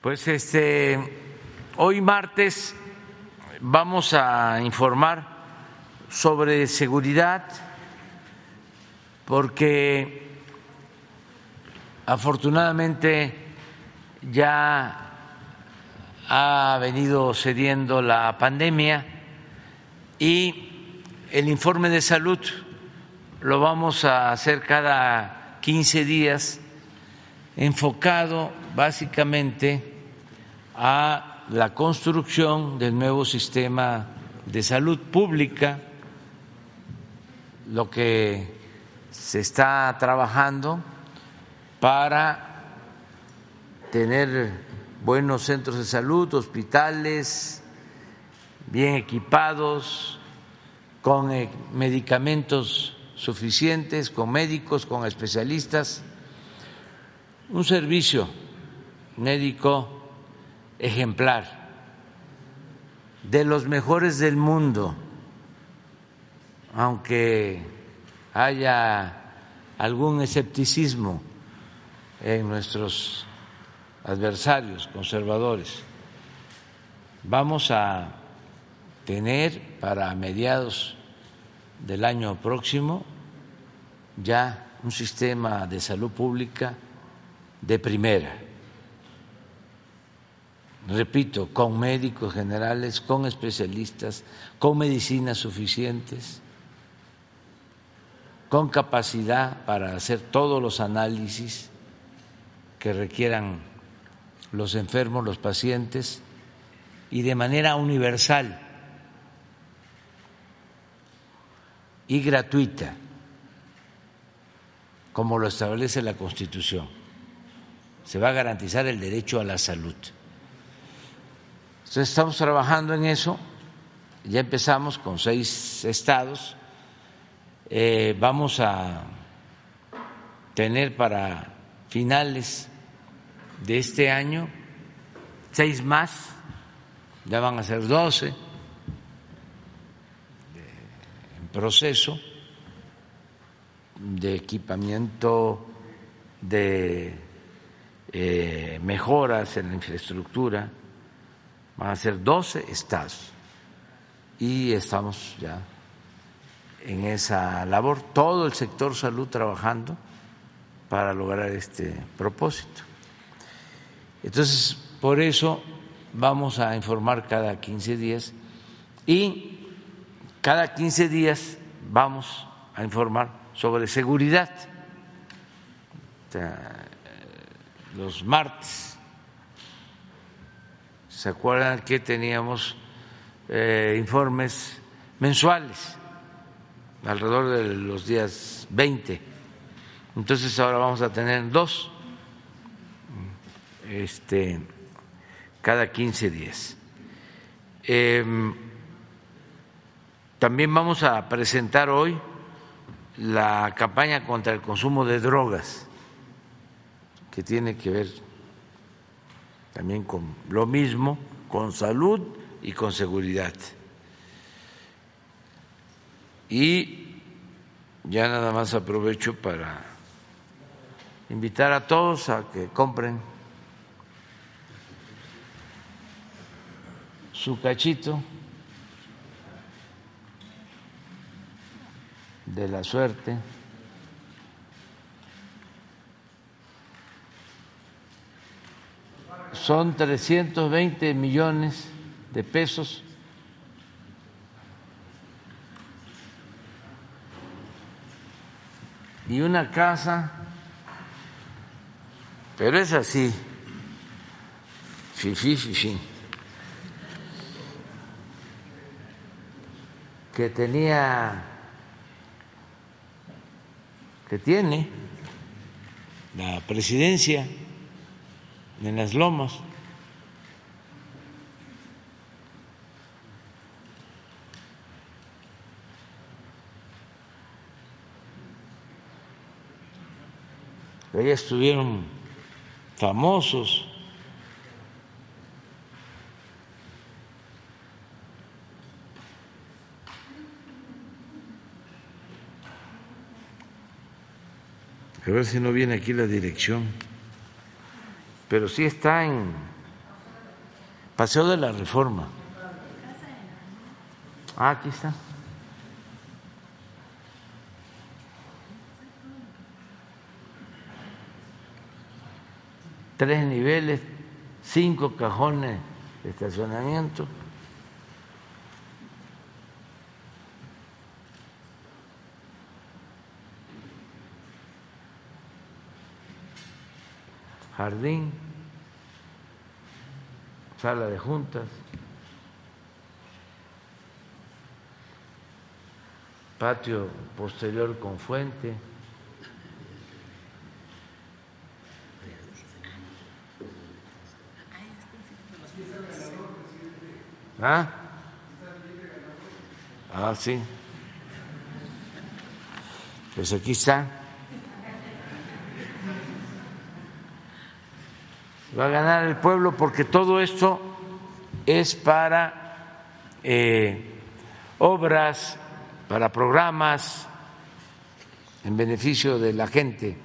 Pues este, hoy martes vamos a informar sobre seguridad porque afortunadamente ya ha venido cediendo la pandemia y el informe de salud lo vamos a hacer cada 15 días enfocado básicamente a la construcción del nuevo sistema de salud pública, lo que se está trabajando para tener buenos centros de salud, hospitales bien equipados, con eh, medicamentos suficientes, con médicos, con especialistas. Un servicio médico ejemplar, de los mejores del mundo, aunque haya algún escepticismo en nuestros adversarios conservadores. Vamos a tener para mediados del año próximo ya un sistema de salud pública de primera. Repito, con médicos generales, con especialistas, con medicinas suficientes, con capacidad para hacer todos los análisis que requieran los enfermos, los pacientes, y de manera universal y gratuita, como lo establece la Constitución se va a garantizar el derecho a la salud. Entonces estamos trabajando en eso, ya empezamos con seis estados, eh, vamos a tener para finales de este año seis más, ya van a ser doce en proceso de equipamiento de eh, mejoras en la infraestructura, van a ser 12 estados y estamos ya en esa labor, todo el sector salud trabajando para lograr este propósito. Entonces, por eso vamos a informar cada 15 días y cada 15 días vamos a informar sobre seguridad los martes. ¿Se acuerdan que teníamos eh, informes mensuales alrededor de los días 20? Entonces ahora vamos a tener dos este, cada 15 días. Em, también vamos a presentar hoy la campaña contra el consumo de drogas que tiene que ver también con lo mismo, con salud y con seguridad. Y ya nada más aprovecho para invitar a todos a que compren su cachito de la suerte. Son 320 millones de pesos. Y una casa, pero es así, fifi, fifi, que tenía, que tiene la presidencia en las lomas. Ahí estuvieron famosos. A ver si no viene aquí la dirección pero sí está en Paseo de la Reforma. Ah, aquí está. Tres niveles, cinco cajones de estacionamiento. Jardín, sala de juntas. patio posterior con fuente. ¿Ah? Ah, sí. Pues aquí está. Va a ganar el pueblo porque todo esto es para eh, obras para programas en beneficio de la gente.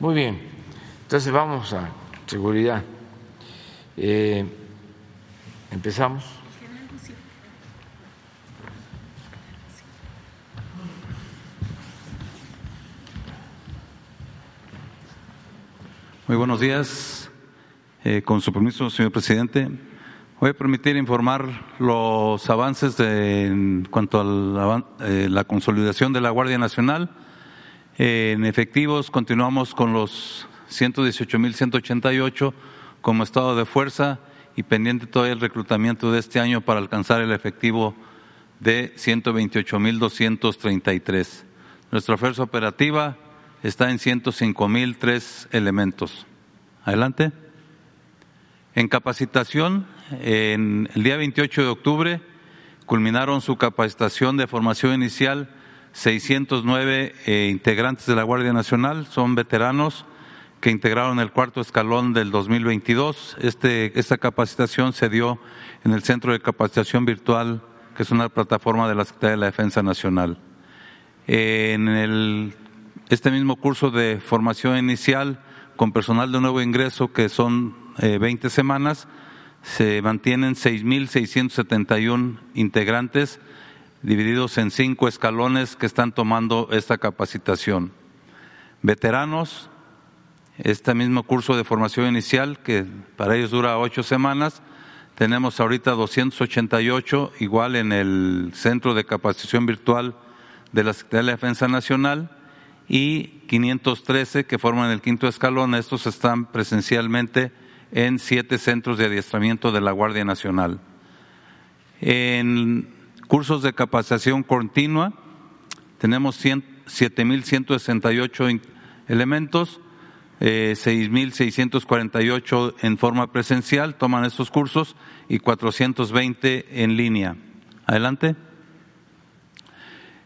Muy bien, entonces vamos a seguridad. Eh, Empezamos. Muy buenos días. Eh, con su permiso, señor presidente, voy a permitir informar los avances en cuanto a la, eh, consolidación de la Guardia Nacional. Eh, en efectivos, continuamos con los 118.188 como estado de fuerza y pendiente todavía el reclutamiento de este año para alcanzar el efectivo de 128.233. Nuestra fuerza operativa está en 105.003 elementos. Adelante. En capacitación, en el día 28 de octubre culminaron su capacitación de formación inicial 609 eh, integrantes de la Guardia Nacional, son veteranos que integraron el cuarto escalón del 2022. Este, esta capacitación se dio en el Centro de Capacitación Virtual, que es una plataforma de la Secretaría de la Defensa Nacional. En el, este mismo curso de formación inicial con personal de nuevo ingreso, que son 20 eh, semanas, se mantienen 6.671 integrantes divididos en cinco escalones que están tomando esta capacitación. Veteranos, este mismo curso de formación inicial, que para ellos dura ocho semanas, tenemos ahorita 288, igual en el Centro de Capacitación Virtual de la Secretaría de la Defensa Nacional, y 513 que forman el quinto escalón. Estos están presencialmente en siete centros de adiestramiento de la Guardia Nacional. En cursos de capacitación continua tenemos 7.168 elementos, eh, 6.648 en forma presencial toman estos cursos y 420 en línea. Adelante.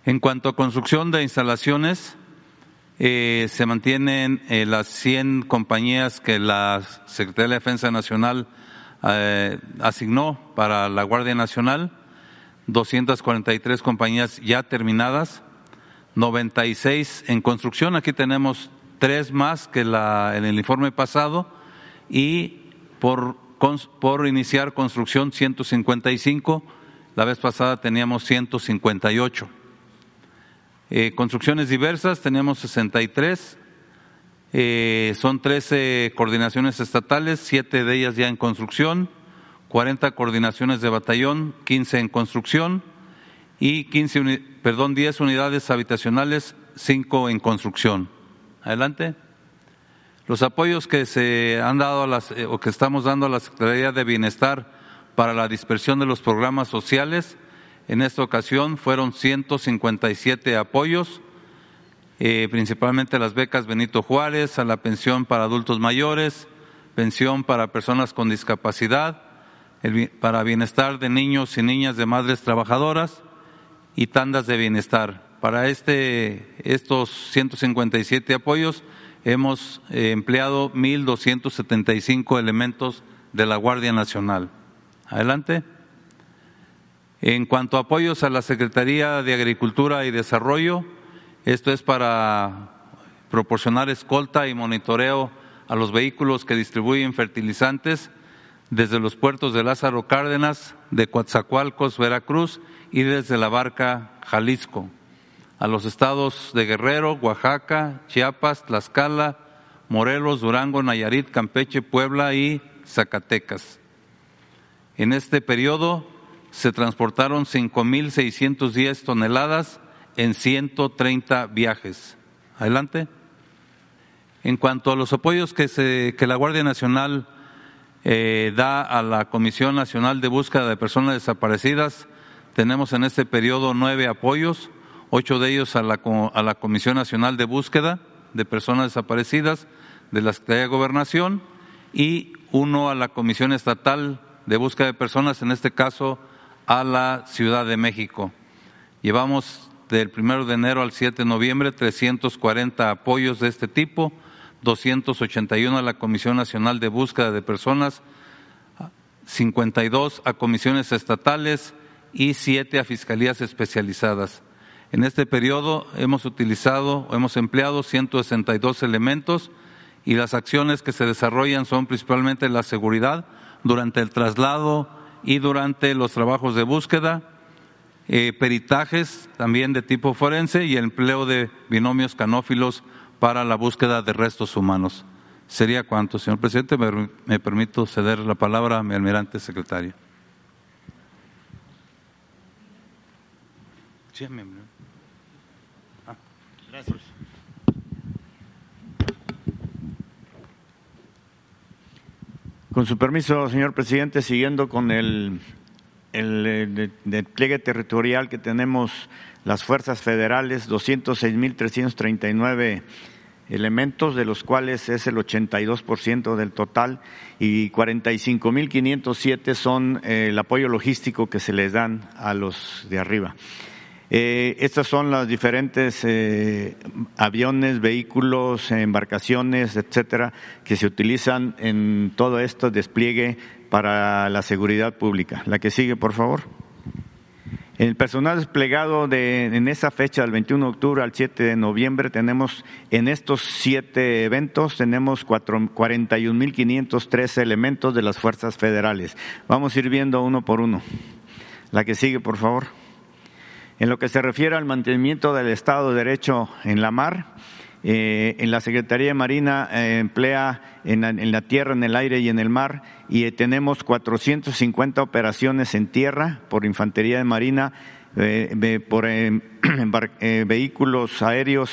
En cuanto a construcción de instalaciones, eh, se mantienen eh, las 100 compañías que la Secretaría de Defensa Nacional eh, asignó para la Guardia Nacional, 243 compañías ya terminadas, 96 en construcción. Aquí tenemos tres más que la, en el informe pasado y por, por iniciar construcción 155. La vez pasada teníamos 158. Eh, construcciones diversas, tenemos 63. Eh, son 13 coordinaciones estatales, 7 de ellas ya en construcción, 40 coordinaciones de batallón, 15 en construcción y 15, perdón, 10 unidades habitacionales, 5 en construcción. Adelante. Los apoyos que se han dado a las, eh, o que estamos dando a la Secretaría de Bienestar para la dispersión de los programas sociales en esta ocasión fueron 157 apoyos, eh, principalmente las becas Benito Juárez, a la pensión para adultos mayores, pensión para personas con discapacidad, para bienestar de niños y niñas de madres trabajadoras y tandas de bienestar. Para este, estos 157 apoyos hemos eh, empleado 1.275 elementos de la Guardia Nacional. Adelante. En cuanto a apoyos a la Secretaría de Agricultura y Desarrollo, esto es para proporcionar escolta y monitoreo a los vehículos que distribuyen fertilizantes desde los puertos de Lázaro Cárdenas, de Coatzacoalcos, Veracruz y desde la barca Jalisco, a los estados de Guerrero, Oaxaca, Chiapas, Tlaxcala, Morelos, Durango, Nayarit, Campeche, Puebla y Zacatecas. En este periodo se transportaron 5.610 toneladas en 130 viajes. Adelante. En cuanto a los apoyos que, se, que la Guardia Nacional eh, da a la Comisión Nacional de Búsqueda de Personas Desaparecidas, tenemos en este periodo nueve apoyos, ocho de ellos a la, a la Comisión Nacional de Búsqueda de Personas Desaparecidas de la Secretaría de Gobernación y uno a la Comisión Estatal de Búsqueda de Personas, en este caso a la Ciudad de México. Llevamos del primero de enero al 7 de noviembre 340 apoyos de este tipo, 281 a la Comisión Nacional de Búsqueda de Personas, 52 a comisiones estatales y 7 a fiscalías especializadas. En este periodo hemos utilizado, hemos empleado 162 elementos y las acciones que se desarrollan son principalmente la seguridad durante el traslado y durante los trabajos de búsqueda, eh, peritajes también de tipo forense y el empleo de binomios canófilos para la búsqueda de restos humanos. ¿Sería cuánto, señor presidente? Me, permito ceder la palabra a mi almirante secretario. Ah, Gracias. Con su permiso, señor presidente, siguiendo con el, el, despliegue territorial que tenemos las fuerzas federales, 206.339 elementos, de los cuales es el 82% del total, y 45.507 son eh, el apoyo logístico que se les dan a los de arriba. Eh, estas son las diferentes eh, aviones, vehículos, embarcaciones, etcétera, que se utilizan en todo esto despliegue para la seguridad pública. La que sigue, por favor. El personal desplegado de, en esa fecha, del 21 de octubre al 7 de noviembre, tenemos en estos siete eventos, tenemos 41.513 elementos de las fuerzas federales. Vamos a ir viendo uno por uno. La que sigue, por favor. En lo que se refiere al mantenimiento del Estado de Derecho en la mar, eh, en la Secretaría de Marina eh, emplea en la, tierra, en el aire y en el mar y eh, tenemos 450 operaciones en tierra por Infantería de Marina, por vehículos aéreos,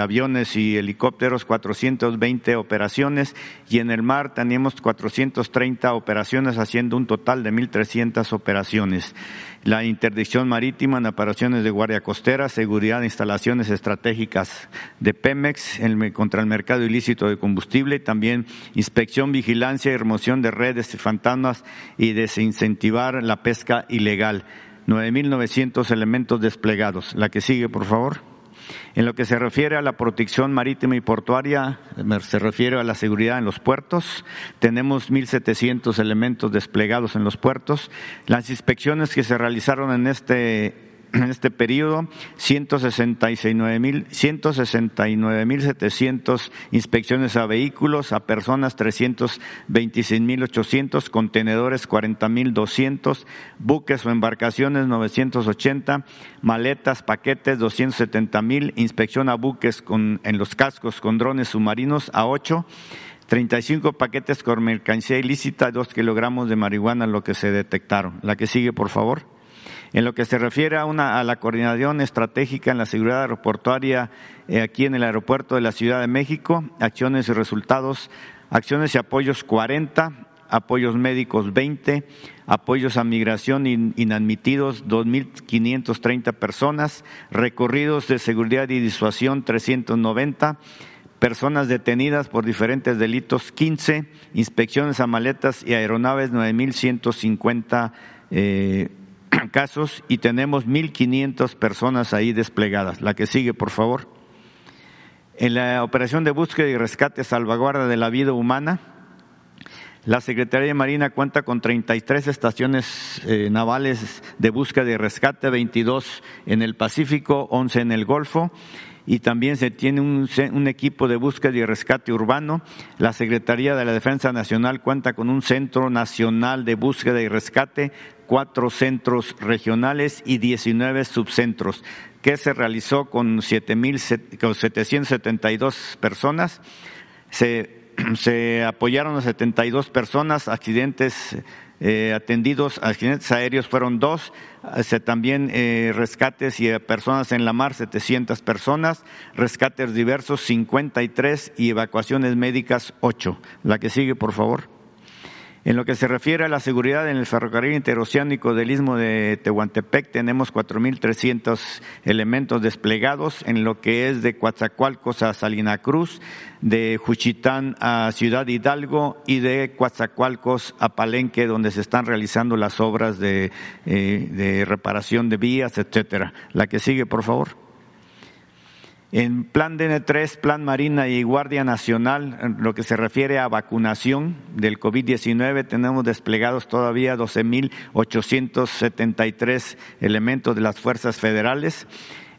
aviones y helicópteros, 420 operaciones y en el mar tenemos 430 operaciones haciendo un total de 1.300 operaciones la interdicción marítima en operaciones de guardia costera, seguridad de instalaciones estratégicas de Pemex contra el mercado ilícito de combustible, también inspección, vigilancia y remoción de redes y fantasmas y desincentivar la pesca ilegal. 9.900 elementos desplegados. La que sigue, por favor. En lo que se refiere a la protección marítima y portuaria, se refiere a la seguridad en los puertos. Tenemos 1.700 elementos desplegados en los puertos. Las inspecciones que se realizaron en este en este periodo 169.700 inspecciones a vehículos, a personas 326.800, contenedores 40.200, buques o embarcaciones 980, maletas, paquetes 270.000, inspección a buques con, en los cascos con drones submarinos a 8, 35 paquetes con mercancía ilícita, 2 kilogramos de marihuana, lo que se detectaron. La que sigue, por favor. En lo que se refiere a, una, a la coordinación estratégica en la seguridad aeroportuaria eh, aquí en el aeropuerto de la Ciudad de México, acciones y resultados, acciones y apoyos 40, apoyos médicos 20, apoyos a migración inadmitidos 2.530 personas, recorridos de seguridad y disuasión 390, personas detenidas por diferentes delitos 15, inspecciones a maletas y aeronaves 9.150 eh, casos y tenemos 1.500 personas ahí desplegadas. La que sigue, por favor. En la operación de búsqueda y rescate salvaguarda de la vida humana, la Secretaría de Marina cuenta con 33 estaciones eh, navales de búsqueda y rescate, 22 en el Pacífico, 11 en el Golfo y también se tiene un, un, equipo de búsqueda y rescate urbano. La Secretaría de la Defensa Nacional cuenta con un Centro Nacional de Búsqueda y Rescate, cuatro centros regionales y 19 subcentros, que se realizó con, 7, con 772 personas. Se, se apoyaron a 72 personas, accidentes eh, atendidos, accidentes aéreos fueron dos, también eh, rescates y personas en la mar, 700 personas, rescates diversos, 53 y evacuaciones médicas, 8. La que sigue, por favor. En lo que se refiere a la seguridad en el ferrocarril interoceánico del istmo de Tehuantepec, tenemos 4.300 elementos desplegados en lo que es de Coatzacoalcos a Salina Cruz, de Juchitán a Ciudad Hidalgo y de Coatzacoalcos a Palenque, donde se están realizando las obras de, eh, de reparación de vías, etcétera. La que sigue, por favor. En Plan DN3, Plan Marina y Guardia Nacional, en lo que se refiere a vacunación del COVID-19, tenemos desplegados todavía 12.873 elementos de las fuerzas federales.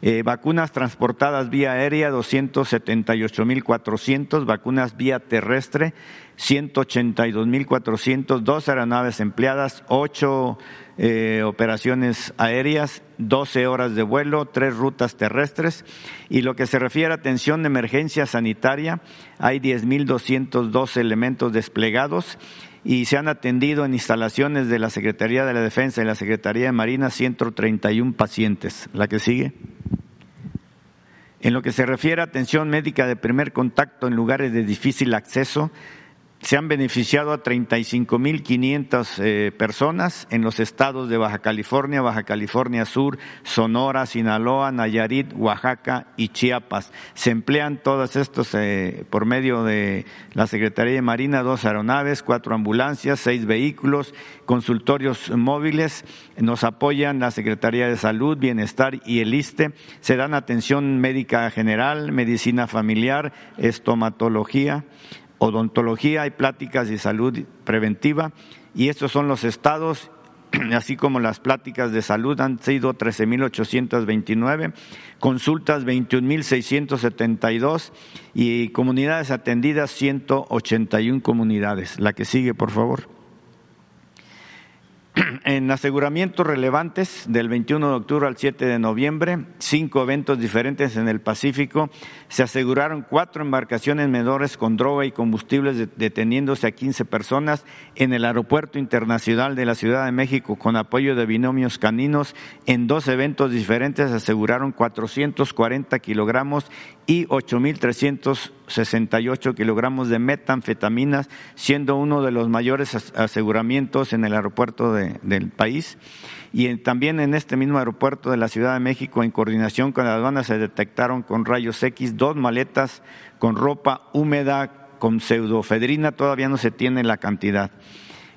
Eh, vacunas transportadas vía aérea, 278.400, vacunas vía terrestre, 182.400, dos aeronaves empleadas, ocho eh, operaciones aéreas, 12 horas de vuelo, tres rutas terrestres. Y lo que se refiere a atención de emergencia sanitaria, hay 10.202 elementos desplegados y se han atendido en instalaciones de la Secretaría de la Defensa y la Secretaría de Marina 131 pacientes. La que sigue. En lo que se refiere a atención médica de primer contacto en lugares de difícil acceso, se han beneficiado a 35.500 eh, personas en los estados de Baja California, Baja California Sur, Sonora, Sinaloa, Nayarit, Oaxaca y Chiapas. Se emplean todos estos eh, por medio de la Secretaría de Marina, dos aeronaves, cuatro ambulancias, seis vehículos, consultorios móviles. Nos apoyan la Secretaría de Salud, Bienestar y el ISTE. Se dan atención médica general, medicina familiar, estomatología odontología y pláticas de salud preventiva. Y estos son los estados, así como las pláticas de salud han sido 13.829, consultas 21.672 y comunidades atendidas 181 comunidades. La que sigue, por favor. en aseguramientos relevantes del 21 de octubre al 7 de noviembre, cinco eventos diferentes en el Pacífico, se aseguraron cuatro embarcaciones menores con droga y combustibles deteniéndose a 15 personas en el Aeropuerto Internacional de la Ciudad de México con apoyo de binomios caninos. En dos eventos diferentes se aseguraron 440 kilogramos y 8.368 kilogramos de metanfetaminas, siendo uno de los mayores aseguramientos en el aeropuerto del país. Y también en este mismo aeropuerto de la Ciudad de México, en coordinación con la aduana, se detectaron con rayos X dos maletas con ropa húmeda con pseudofedrina, todavía no se tiene la cantidad.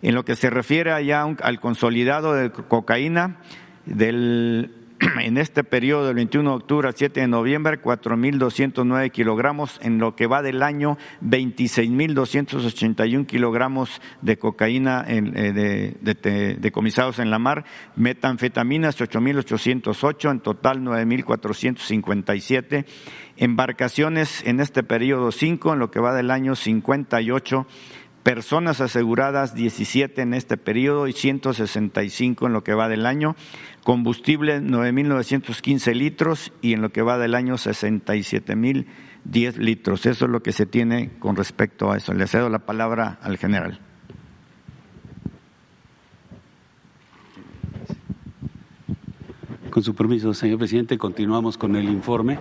En lo que se refiere allá al consolidado de cocaína, del en este periodo del 21 de octubre al 7 de noviembre, 4.209 kilogramos, en lo que va del año, 26.281 kilogramos de cocaína eh, decomisados en la mar, metanfetaminas 8.808, en total 9.457, embarcaciones en este periodo 5, en lo que va del año 58 personas aseguradas 17 en este periodo y 165 en lo que va del año, combustible 9.915 litros y en lo que va del año 67.010 litros. Eso es lo que se tiene con respecto a eso. Le cedo la palabra al general. Con su permiso, señor presidente, continuamos con el informe.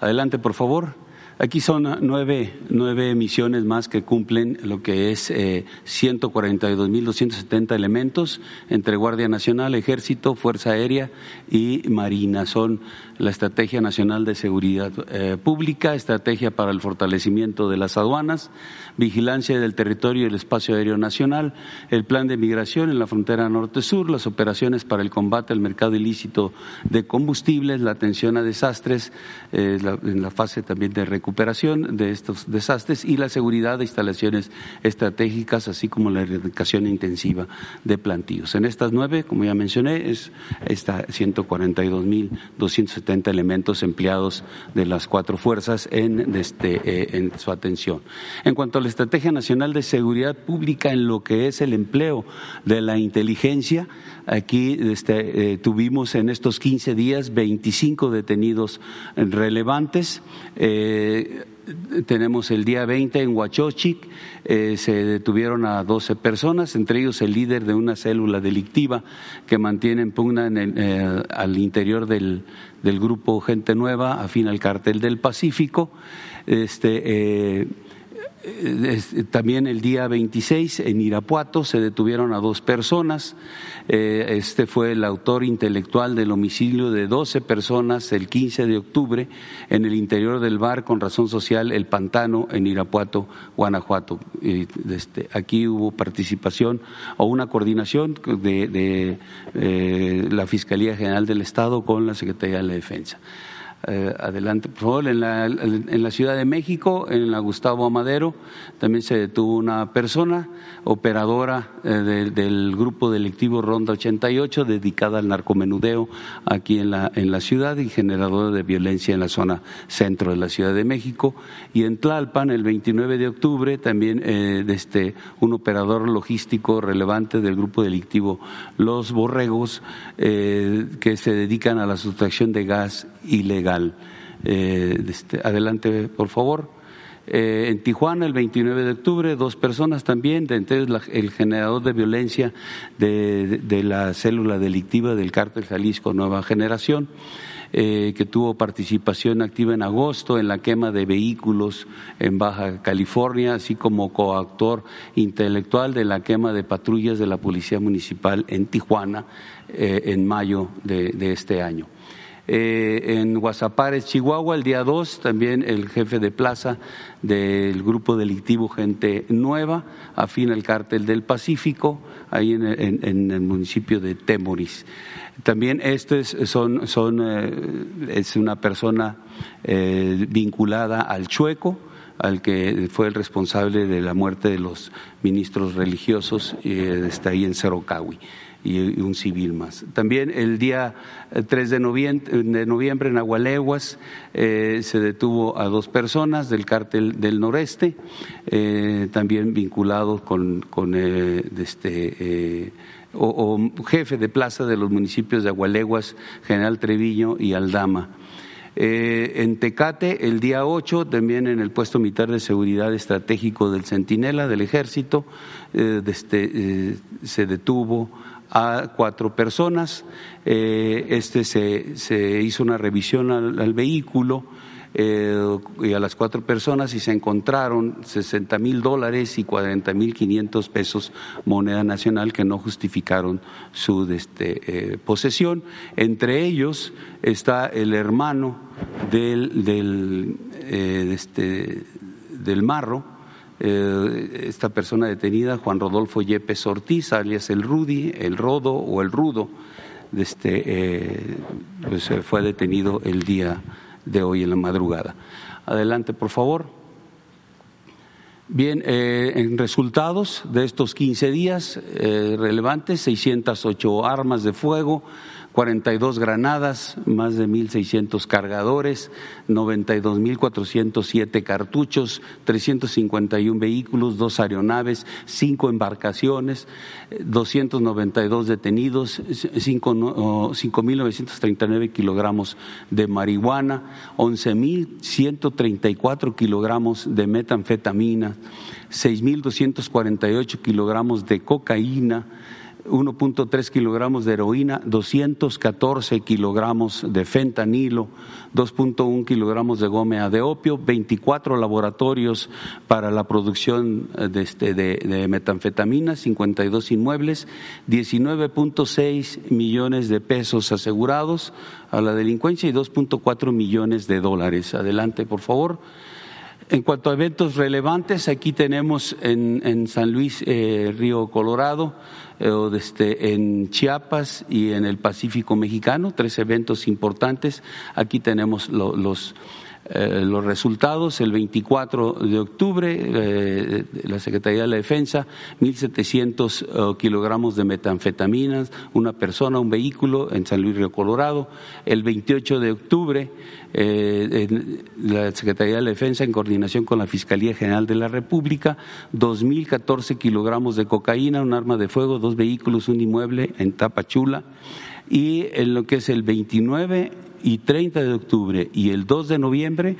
Adelante, por favor. Aquí son nueve, nueve misiones más que cumplen lo que es eh, 142.270 elementos entre Guardia Nacional, Ejército, Fuerza Aérea y Marina. Son la Estrategia Nacional de Seguridad eh, Pública, Estrategia para el Fortalecimiento de las Aduanas, Vigilancia del Territorio y el Espacio Aéreo Nacional, el Plan de Migración en la frontera norte-sur, las operaciones para el combate al mercado ilícito de combustibles, la atención a desastres, eh, en la fase también de recuperación de estos desastres y la seguridad de instalaciones estratégicas, así como la erradicación intensiva de plantíos. En estas nueve, como ya mencioné, es está 142.270 elementos empleados de las cuatro fuerzas en, este, eh, en su atención. En cuanto a la Estrategia Nacional de Seguridad Pública en lo que es el empleo de la inteligencia, aquí este, eh, tuvimos en estos 15 días 25 detenidos relevantes. Eh, tenemos el día 20 en Huachochic, eh, se detuvieron a 12 personas, entre ellos el líder de una célula delictiva que mantiene en pugna eh, al interior del, del, grupo Gente Nueva, afín al cartel del Pacífico. Este, eh, también el día 26 en Irapuato se detuvieron a dos personas. Eh, este fue el autor intelectual del homicidio de 12 personas el 15 de octubre en el interior del bar con razón social El Pantano en Irapuato, Guanajuato. Este, aquí hubo participación o una coordinación de, eh, la Fiscalía General del Estado con la Secretaría de la Defensa. Eh, adelante, por favor. En la, Ciudad de México, en la Gustavo Amadero, también se detuvo una persona, operadora eh, del grupo delictivo Ronda 88, dedicada al narcomenudeo aquí en la, en la ciudad y generadora de violencia en la zona centro de la Ciudad de México. Y en Tlalpan, el 29 de octubre, también eh, este, un operador logístico relevante del grupo delictivo Los Borregos, que se dedican a la sustracción de gas ilegal. Eh, este, adelante, por favor. Eh, en Tijuana, el 29 de octubre, dos personas también, de entonces el generador de violencia de, la célula delictiva del cártel Jalisco Nueva Generación, eh, que tuvo participación activa en agosto en la quema de vehículos en Baja California, así como coactor intelectual de la quema de patrullas de la Policía Municipal en Tijuana en mayo de este año. Eh, en Guasapares, Chihuahua, el día 2, también el jefe de plaza del grupo delictivo Gente Nueva, afín al cártel del Pacífico, ahí en, el municipio de Temoris. También este es, son, son, eh, es una persona eh, vinculada al Chueco, al que fue el responsable de la muerte de los ministros religiosos, está ahí en Cerocahui y un civil más. También el día 3 de noviembre, de noviembre en Agualeguas eh, se detuvo a dos personas del cártel del noreste, eh, también vinculados con, con eh, este, o, jefe de plaza de los municipios de Agualeguas, General Treviño y Aldama. en Tecate, el día 8, también en el puesto militar de seguridad estratégico del Centinela, del Ejército, este, se detuvo a cuatro personas. Eh, este se, se, hizo una revisión al, vehículo eh, y a las cuatro personas y se encontraron 60 mil dólares y 40 mil 500 pesos moneda nacional que no justificaron su este, eh, posesión. Entre ellos está el hermano del, del, este, del marro eh, esta persona detenida, Juan Rodolfo Yepes Ortiz, alias el Rudy, el Rodo o el Rudo, este, eh, pues, eh, fue detenido el día de hoy en la madrugada. Adelante, por favor. Bien, en resultados de estos 15 días relevantes, 608 armas de fuego, 42 granadas, más de 1.600 cargadores, 92.407 cartuchos, 351 vehículos, dos aeronaves, cinco embarcaciones, 292 detenidos, 5.939 kilogramos de marihuana, 11.134 kilogramos de metanfetamina, 6.248 kilogramos de cocaína, 1.3 kilogramos de heroína, 214 kilogramos de fentanilo, 2.1 kilogramos de goma de opio, 24 laboratorios para la producción de, este, de, de metanfetamina, 52 inmuebles, 19.6 millones de pesos asegurados a la delincuencia y 2.4 millones de dólares. Adelante, por favor. En cuanto a eventos relevantes, aquí tenemos en, San Luis, eh, Río Colorado, eh, en Chiapas y en el Pacífico Mexicano, tres eventos importantes. Aquí tenemos los eh, los resultados. El 24 de octubre, eh, la Secretaría de la Defensa, 1.700 kilogramos de metanfetaminas, una persona, un vehículo en San Luis Río Colorado. El 28 de octubre, la Secretaría de la Defensa, en coordinación con la Fiscalía General de la República, 2.014 kilogramos de cocaína, un arma de fuego, dos vehículos, un inmueble en Tapachula y en lo que es el 29 y 30 de octubre y el 2 de noviembre,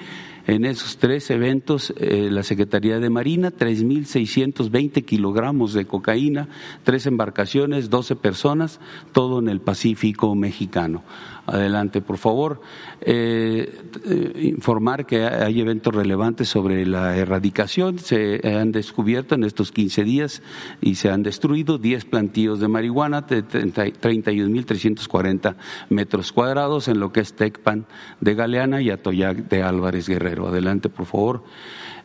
en esos tres eventos, eh, la Secretaría de Marina, 3.620 kilogramos de cocaína, tres embarcaciones, 12 personas, todo en el Pacífico mexicano. Adelante, por favor. Eh, eh, informar que hay eventos relevantes sobre la erradicación. Se han descubierto en estos 15 días y se han destruido 10 plantíos de marihuana de 31.340 metros cuadrados en lo que es Tecpan de Galeana y Atoyac de Álvarez Guerrero. Adelante, por favor.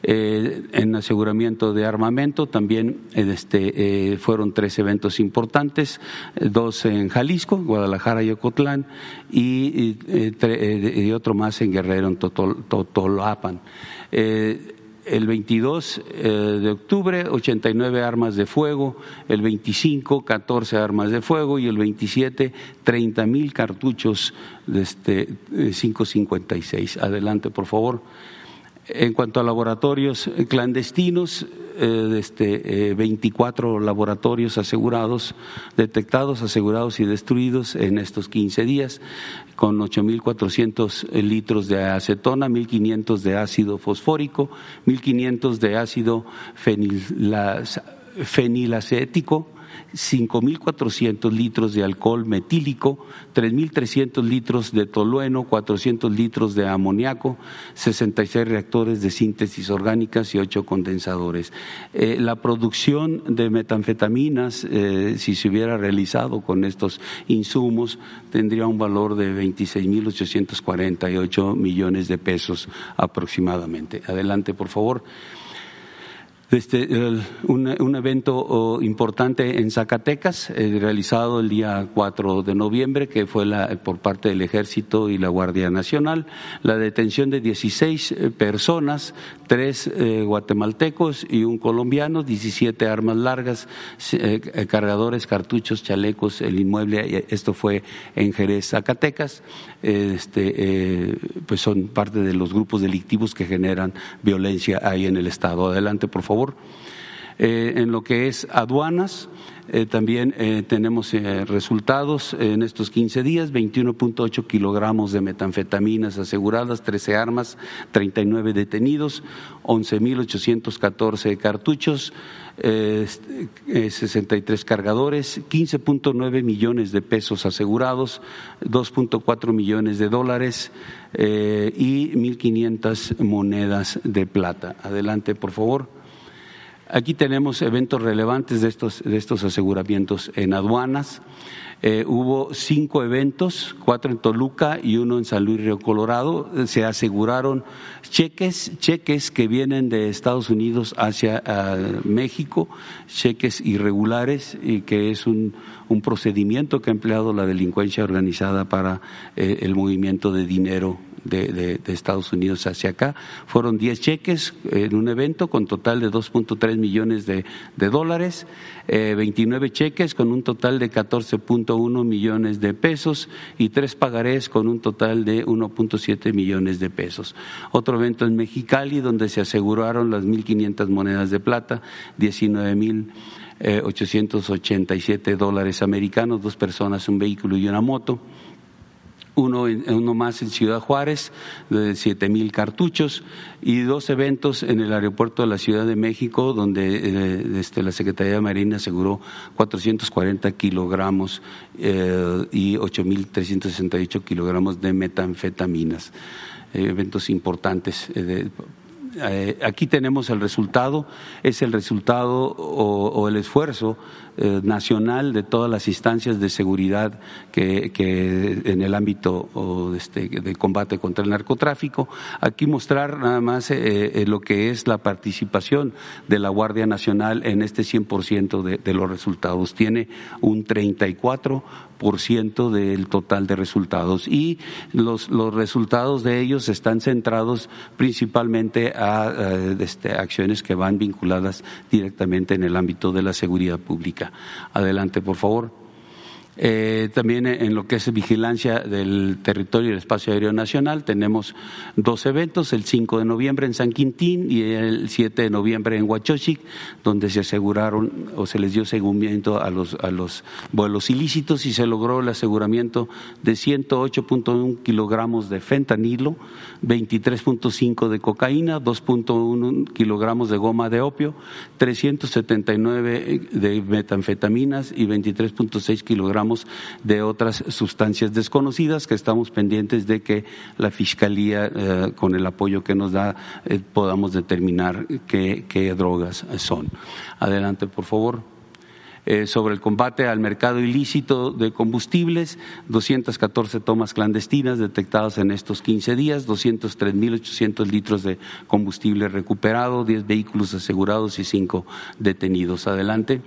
Eh, en aseguramiento de armamento también este, eh, fueron tres eventos importantes, dos en Jalisco, Guadalajara y Ocotlán, y, y, otro más en Guerrero, en Totolapan. Eh, el 22 de octubre, 89 armas de fuego, el 25, 14 armas de fuego y el 27, 30 mil cartuchos de este 556. Adelante, por favor. En cuanto a laboratorios clandestinos, eh, este, 24 eh, laboratorios asegurados, detectados, asegurados y destruidos en estos 15 días, con 8.400 litros de acetona, 1.500 de ácido fosfórico, 1.500 de ácido fenilacético, 5.400 litros de alcohol metílico, 3.300 litros de tolueno, 400 litros de amoníaco, 66 reactores de síntesis orgánicas y 8 condensadores. Eh, la producción de metanfetaminas, eh, si se hubiera realizado con estos insumos, tendría un valor de 26.848 millones de pesos aproximadamente. Adelante, por favor este, un, evento oh, importante en Zacatecas, eh, realizado el día 4 de noviembre, que fue por parte del Ejército y la Guardia Nacional, la detención de 16 eh, personas, tres eh, guatemaltecos y un colombiano, 17 armas largas, cargadores, cartuchos, chalecos, el inmueble, esto fue en Jerez, Zacatecas, este, pues son parte de los grupos delictivos que generan violencia ahí en el Estado. Adelante, por favor. Eh, en lo que es aduanas, eh, también eh, tenemos resultados en estos 15 días, 21.8 kilogramos de metanfetaminas aseguradas, 13 armas, 39 detenidos, 11.814 cartuchos, 63 cargadores, 15.9 millones de pesos asegurados, 2.4 millones de dólares y 1.500 monedas de plata. Adelante, por favor. Aquí tenemos eventos relevantes de estos, de estos aseguramientos en aduanas. Eh, hubo cinco eventos, cuatro en Toluca y uno en San Luis Río Colorado. Se aseguraron cheques, cheques que vienen de Estados Unidos hacia ah, México, cheques irregulares y que es un, un, procedimiento que ha empleado la delincuencia organizada para eh, el movimiento de dinero de, Estados Unidos hacia acá. Fueron 10 cheques en un evento con total de 2.3 millones de, dólares, 29 eh, cheques con un total de 14.1 millones de pesos y tres pagarés con un total de 1.7 millones de pesos. Otro evento en Mexicali donde se aseguraron las 1.500 monedas de plata, 19 mil. 887 dólares americanos, dos personas, un vehículo y una moto uno, uno más en Ciudad Juárez, de siete mil cartuchos, y dos eventos en el aeropuerto de la Ciudad de México, donde eh, este, la Secretaría de Marina aseguró 440 kilogramos eh, y 8.368 kilogramos de metanfetaminas. Eh, eventos importantes eh, aquí tenemos el resultado, es el resultado o, el esfuerzo eh, nacional de todas las instancias de seguridad que, en el ámbito este, de combate contra el narcotráfico. Aquí mostrar nada más eh, lo que es la participación de la Guardia Nacional en este 100% de, de los resultados. Tiene un 34 por ciento del total de resultados. Y los, los resultados de ellos están centrados principalmente a, este, acciones que van vinculadas directamente en el ámbito de la seguridad pública. Adelante, por favor. Eh, también en lo que es vigilancia del territorio y el espacio aéreo nacional tenemos dos eventos, el 5 de noviembre en San Quintín y el 7 de noviembre en Huachochic, donde se aseguraron o se les dio seguimiento a los, a los vuelos ilícitos y se logró el aseguramiento de 108.1 kilogramos de fentanilo, 23.5 de cocaína, 2.1 kilogramos de goma de opio, 379 de metanfetaminas y 23.6 kilogramos de otras sustancias desconocidas que estamos pendientes de que la Fiscalía, eh, con el apoyo que nos da, eh, podamos determinar qué, drogas son. Adelante, por favor. Eh, sobre el combate al mercado ilícito de combustibles, 214 tomas clandestinas detectadas en estos 15 días, 203.800 litros de combustible recuperado, 10 vehículos asegurados y 5 detenidos. Adelante.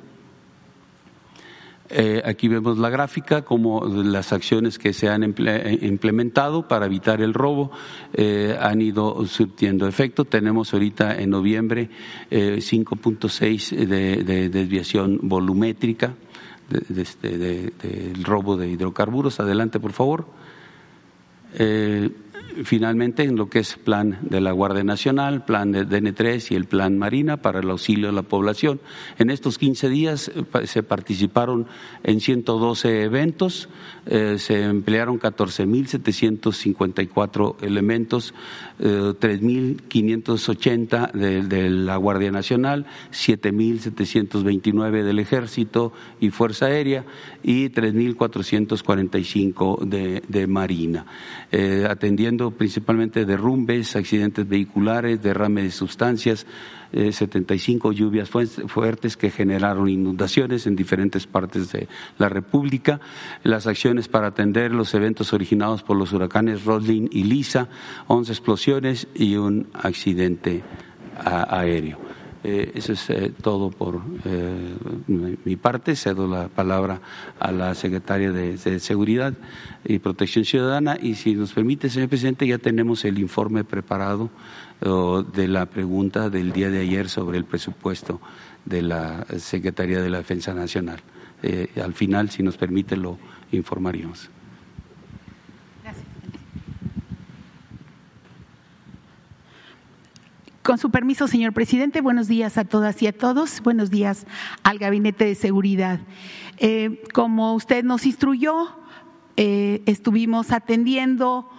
Eh, aquí vemos la gráfica, como las acciones que se han eh, implementado para evitar el robo eh, han ido surtiendo efecto. Tenemos ahorita en noviembre 5.6 de, desviación volumétrica este, del robo de hidrocarburos. Adelante, por favor finalmente en lo que es plan de la Guardia Nacional, plan de DN3 y el plan Marina para el auxilio a la población. En estos 15 días eh, se participaron en 112 eventos, eh, se emplearon 14.754 elementos, 3.580 eh, de, la Guardia Nacional, 7.729 del Ejército y Fuerza Aérea y 3.445 de, de Marina, atendiendo principalmente derrumbes, accidentes vehiculares, derrame de sustancias, 75 eh, lluvias fuertes que generaron inundaciones en diferentes partes de la República, las acciones para atender los eventos originados por los huracanes Roslin y Lisa, 11 explosiones y un accidente aéreo. Eh, eso es eh, todo por eh, mi parte. Cedo la palabra a la secretaria de, Seguridad y Protección Ciudadana. Y si nos permite, señor presidente, ya tenemos el informe preparado de la pregunta del día de ayer sobre el presupuesto de la Secretaría de la Defensa Nacional. al final, si nos permite, lo informaríamos. Con su permiso, señor presidente, buenos días a todas y a todos. Buenos días al Gabinete de Seguridad. Eh, como usted nos instruyó, eh, estuvimos atendiendo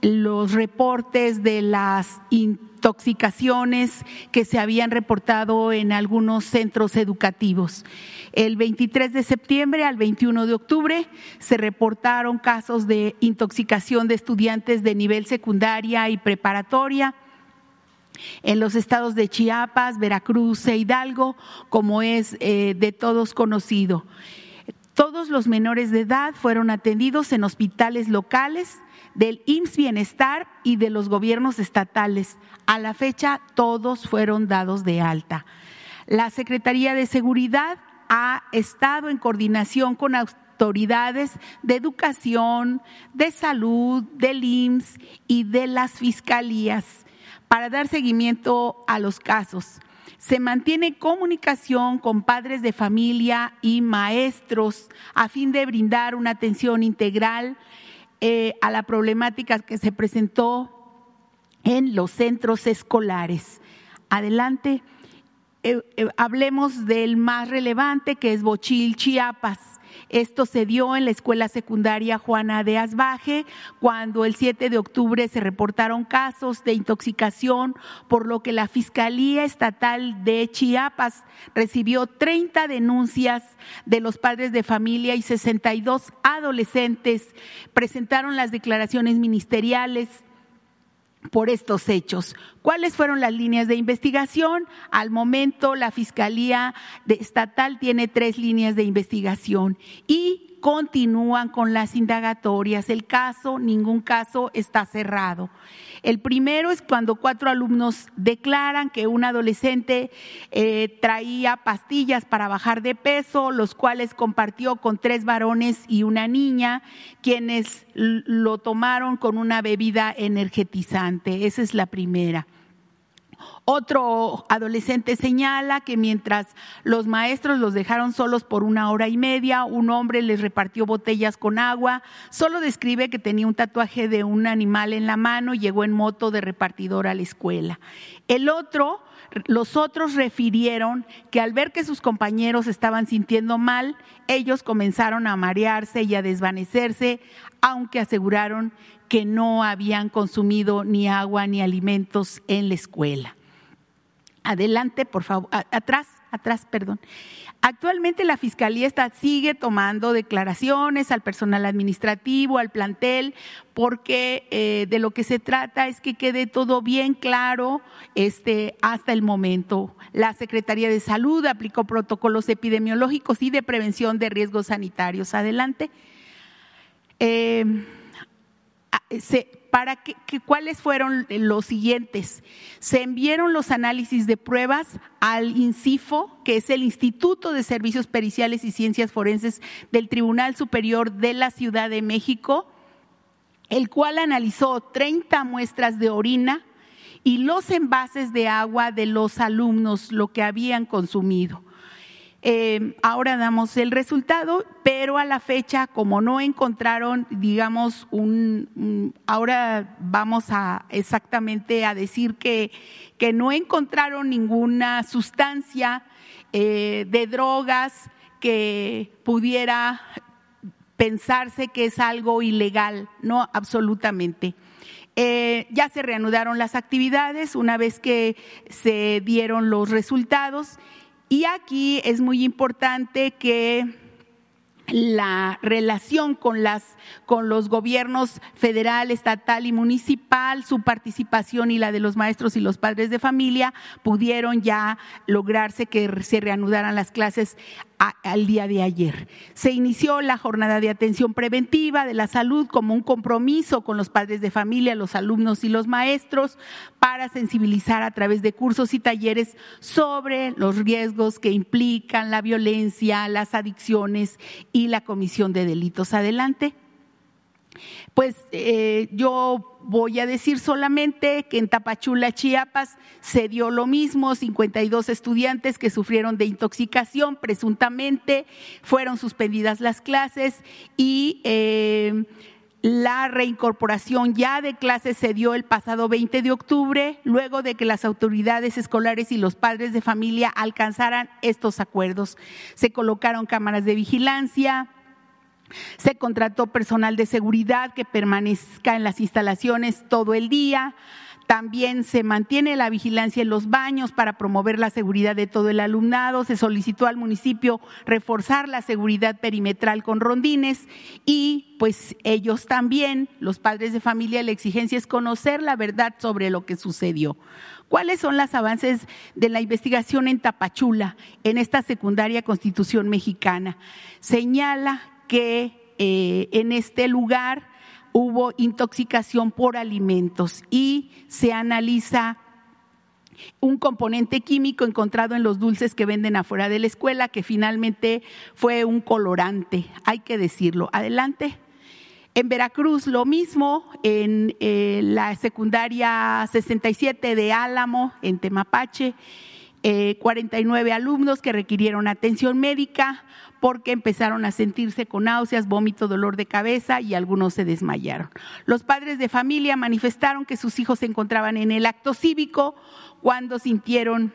los reportes de las intoxicaciones que se habían reportado en algunos centros educativos. El 23 de septiembre al 21 de octubre se reportaron casos de intoxicación de estudiantes de nivel secundaria y preparatoria en los estados de Chiapas, Veracruz e Hidalgo, como es eh, de todos conocido. Todos los menores de edad fueron atendidos en hospitales locales del IMSS Bienestar y de los gobiernos estatales. A la fecha, todos fueron dados de alta. La Secretaría de Seguridad ha estado en coordinación con autoridades de educación, de salud, del IMSS y de las fiscalías para dar seguimiento a los casos. Se mantiene comunicación con padres de familia y maestros a fin de brindar una atención integral eh, a la problemática que se presentó en los centros escolares. Adelante, eh, eh, hablemos del más relevante que es Bochil, Chiapas. Esto se dio en la escuela secundaria Juana de Asbaje, cuando el 7 de octubre se reportaron casos de intoxicación, por lo que la Fiscalía Estatal de Chiapas recibió 30 denuncias de los padres de familia y 62 adolescentes presentaron las declaraciones ministeriales por estos hechos. ¿Cuáles fueron las líneas de investigación? Al momento la Fiscalía Estatal tiene tres líneas de investigación y continúan con las indagatorias. El caso, ningún caso está cerrado. El primero es cuando cuatro alumnos declaran que un adolescente eh, traía pastillas para bajar de peso, los cuales compartió con tres varones y una niña, quienes lo tomaron con una bebida energetizante. Esa es la primera. Otro adolescente señala que mientras los maestros los dejaron solos por una hora y media, un hombre les repartió botellas con agua. Solo describe que tenía un tatuaje de un animal en la mano y llegó en moto de repartidor a la escuela. El otro, los otros refirieron que al ver que sus compañeros estaban sintiendo mal, ellos comenzaron a marearse y a desvanecerse, aunque aseguraron que no habían consumido ni agua ni alimentos en la escuela. Adelante, por favor, atrás, atrás, perdón. Actualmente la Fiscalía está, sigue tomando declaraciones al personal administrativo, al plantel, porque eh, de lo que se trata es que quede todo bien claro este, hasta el momento. La Secretaría de Salud aplicó protocolos epidemiológicos y de prevención de riesgos sanitarios. Adelante. Eh, para que, cuáles fueron los siguientes. Se enviaron los análisis de pruebas al INCIFO, que es el Instituto de Servicios Periciales y Ciencias Forenses del Tribunal Superior de la Ciudad de México, el cual analizó 30 muestras de orina y los envases de agua de los alumnos, lo que habían consumido. Eh, ahora damos el resultado, pero a la fecha, como no encontraron, digamos, un, ahora vamos a exactamente a decir que, que no encontraron ninguna sustancia eh, de drogas que pudiera pensarse que es algo ilegal, no absolutamente. Eh, ya se reanudaron las actividades una vez que se dieron los resultados y aquí es muy importante que la relación con, las, con los gobiernos federal, estatal y municipal, su participación y la de los maestros y los padres de familia pudieron ya lograrse que se reanudaran las clases al día de ayer. Se inició la jornada de atención preventiva de la salud como un compromiso con los padres de familia, los alumnos y los maestros para sensibilizar a través de cursos y talleres sobre los riesgos que implican la violencia, las adicciones y la comisión de delitos. Adelante. Pues eh, yo voy a decir solamente que en Tapachula, Chiapas, se dio lo mismo, 52 estudiantes que sufrieron de intoxicación, presuntamente fueron suspendidas las clases y eh, la reincorporación ya de clases se dio el pasado 20 de octubre, luego de que las autoridades escolares y los padres de familia alcanzaran estos acuerdos. Se colocaron cámaras de vigilancia, se contrató personal de seguridad que permanezca en las instalaciones todo el día. También se mantiene la vigilancia en los baños para promover la seguridad de todo el alumnado. Se solicitó al municipio reforzar la seguridad perimetral con rondines y pues ellos también, los padres de familia, la exigencia es conocer la verdad sobre lo que sucedió. ¿Cuáles son los avances de la investigación en Tapachula, en esta secundaria constitución mexicana? Señala que eh, en este lugar hubo intoxicación por alimentos y se analiza un componente químico encontrado en los dulces que venden afuera de la escuela, que finalmente fue un colorante, hay que decirlo. Adelante. En Veracruz lo mismo, en eh, la secundaria 67 de Álamo, en Temapache, 49 eh, alumnos que requirieron atención médica, porque empezaron a sentirse con náuseas, vómito, dolor de cabeza y algunos se desmayaron. Los padres de familia manifestaron que sus hijos se encontraban en el acto cívico cuando sintieron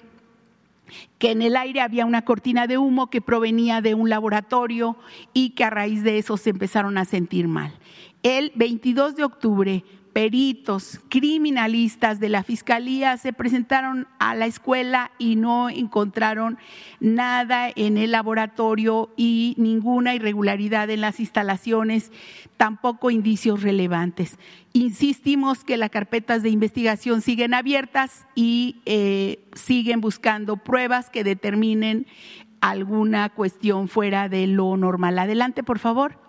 que en el aire había una cortina de humo que provenía de un laboratorio y que a raíz de eso se empezaron a sentir mal. El 22 de octubre peritos criminalistas de la Fiscalía se presentaron a la escuela y no encontraron nada en el laboratorio y ninguna irregularidad en las instalaciones, tampoco indicios relevantes. Insistimos que las carpetas de investigación siguen abiertas y eh, siguen buscando pruebas que determinen alguna cuestión fuera de lo normal. Adelante, por favor.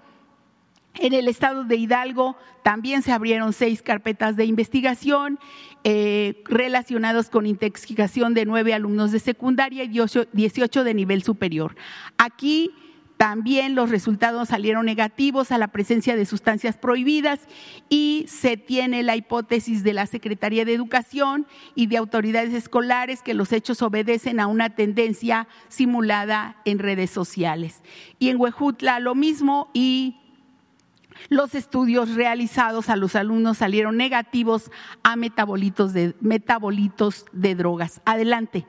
En el estado de Hidalgo también se abrieron seis carpetas de investigación eh, relacionados con intoxicación de nueve alumnos de secundaria y 18 de nivel superior. Aquí también los resultados salieron negativos a la presencia de sustancias prohibidas y se tiene la hipótesis de la Secretaría de Educación y de autoridades escolares que los hechos obedecen a una tendencia simulada en redes sociales. Y en Huejutla lo mismo y los estudios realizados a los alumnos salieron negativos a metabolitos de, metabolitos de drogas. Adelante.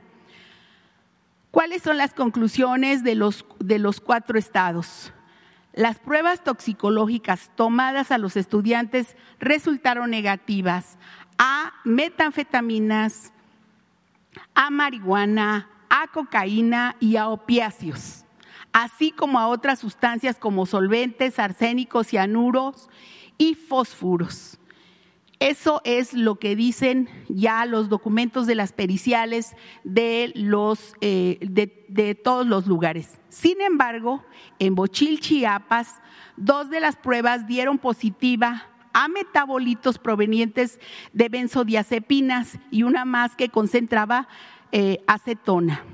¿Cuáles son las conclusiones de los, de los cuatro estados? Las pruebas toxicológicas tomadas a los estudiantes resultaron negativas a metanfetaminas, a marihuana, a cocaína y a opiáceos así como a otras sustancias como solventes, arsénicos, cianuros y fósforos. Eso es lo que dicen ya los documentos de las periciales de, los, eh, de, todos los lugares. Sin embargo, en Bochil, Chiapas, dos de las pruebas dieron positiva a metabolitos provenientes de benzodiazepinas y una más que concentraba eh, acetona.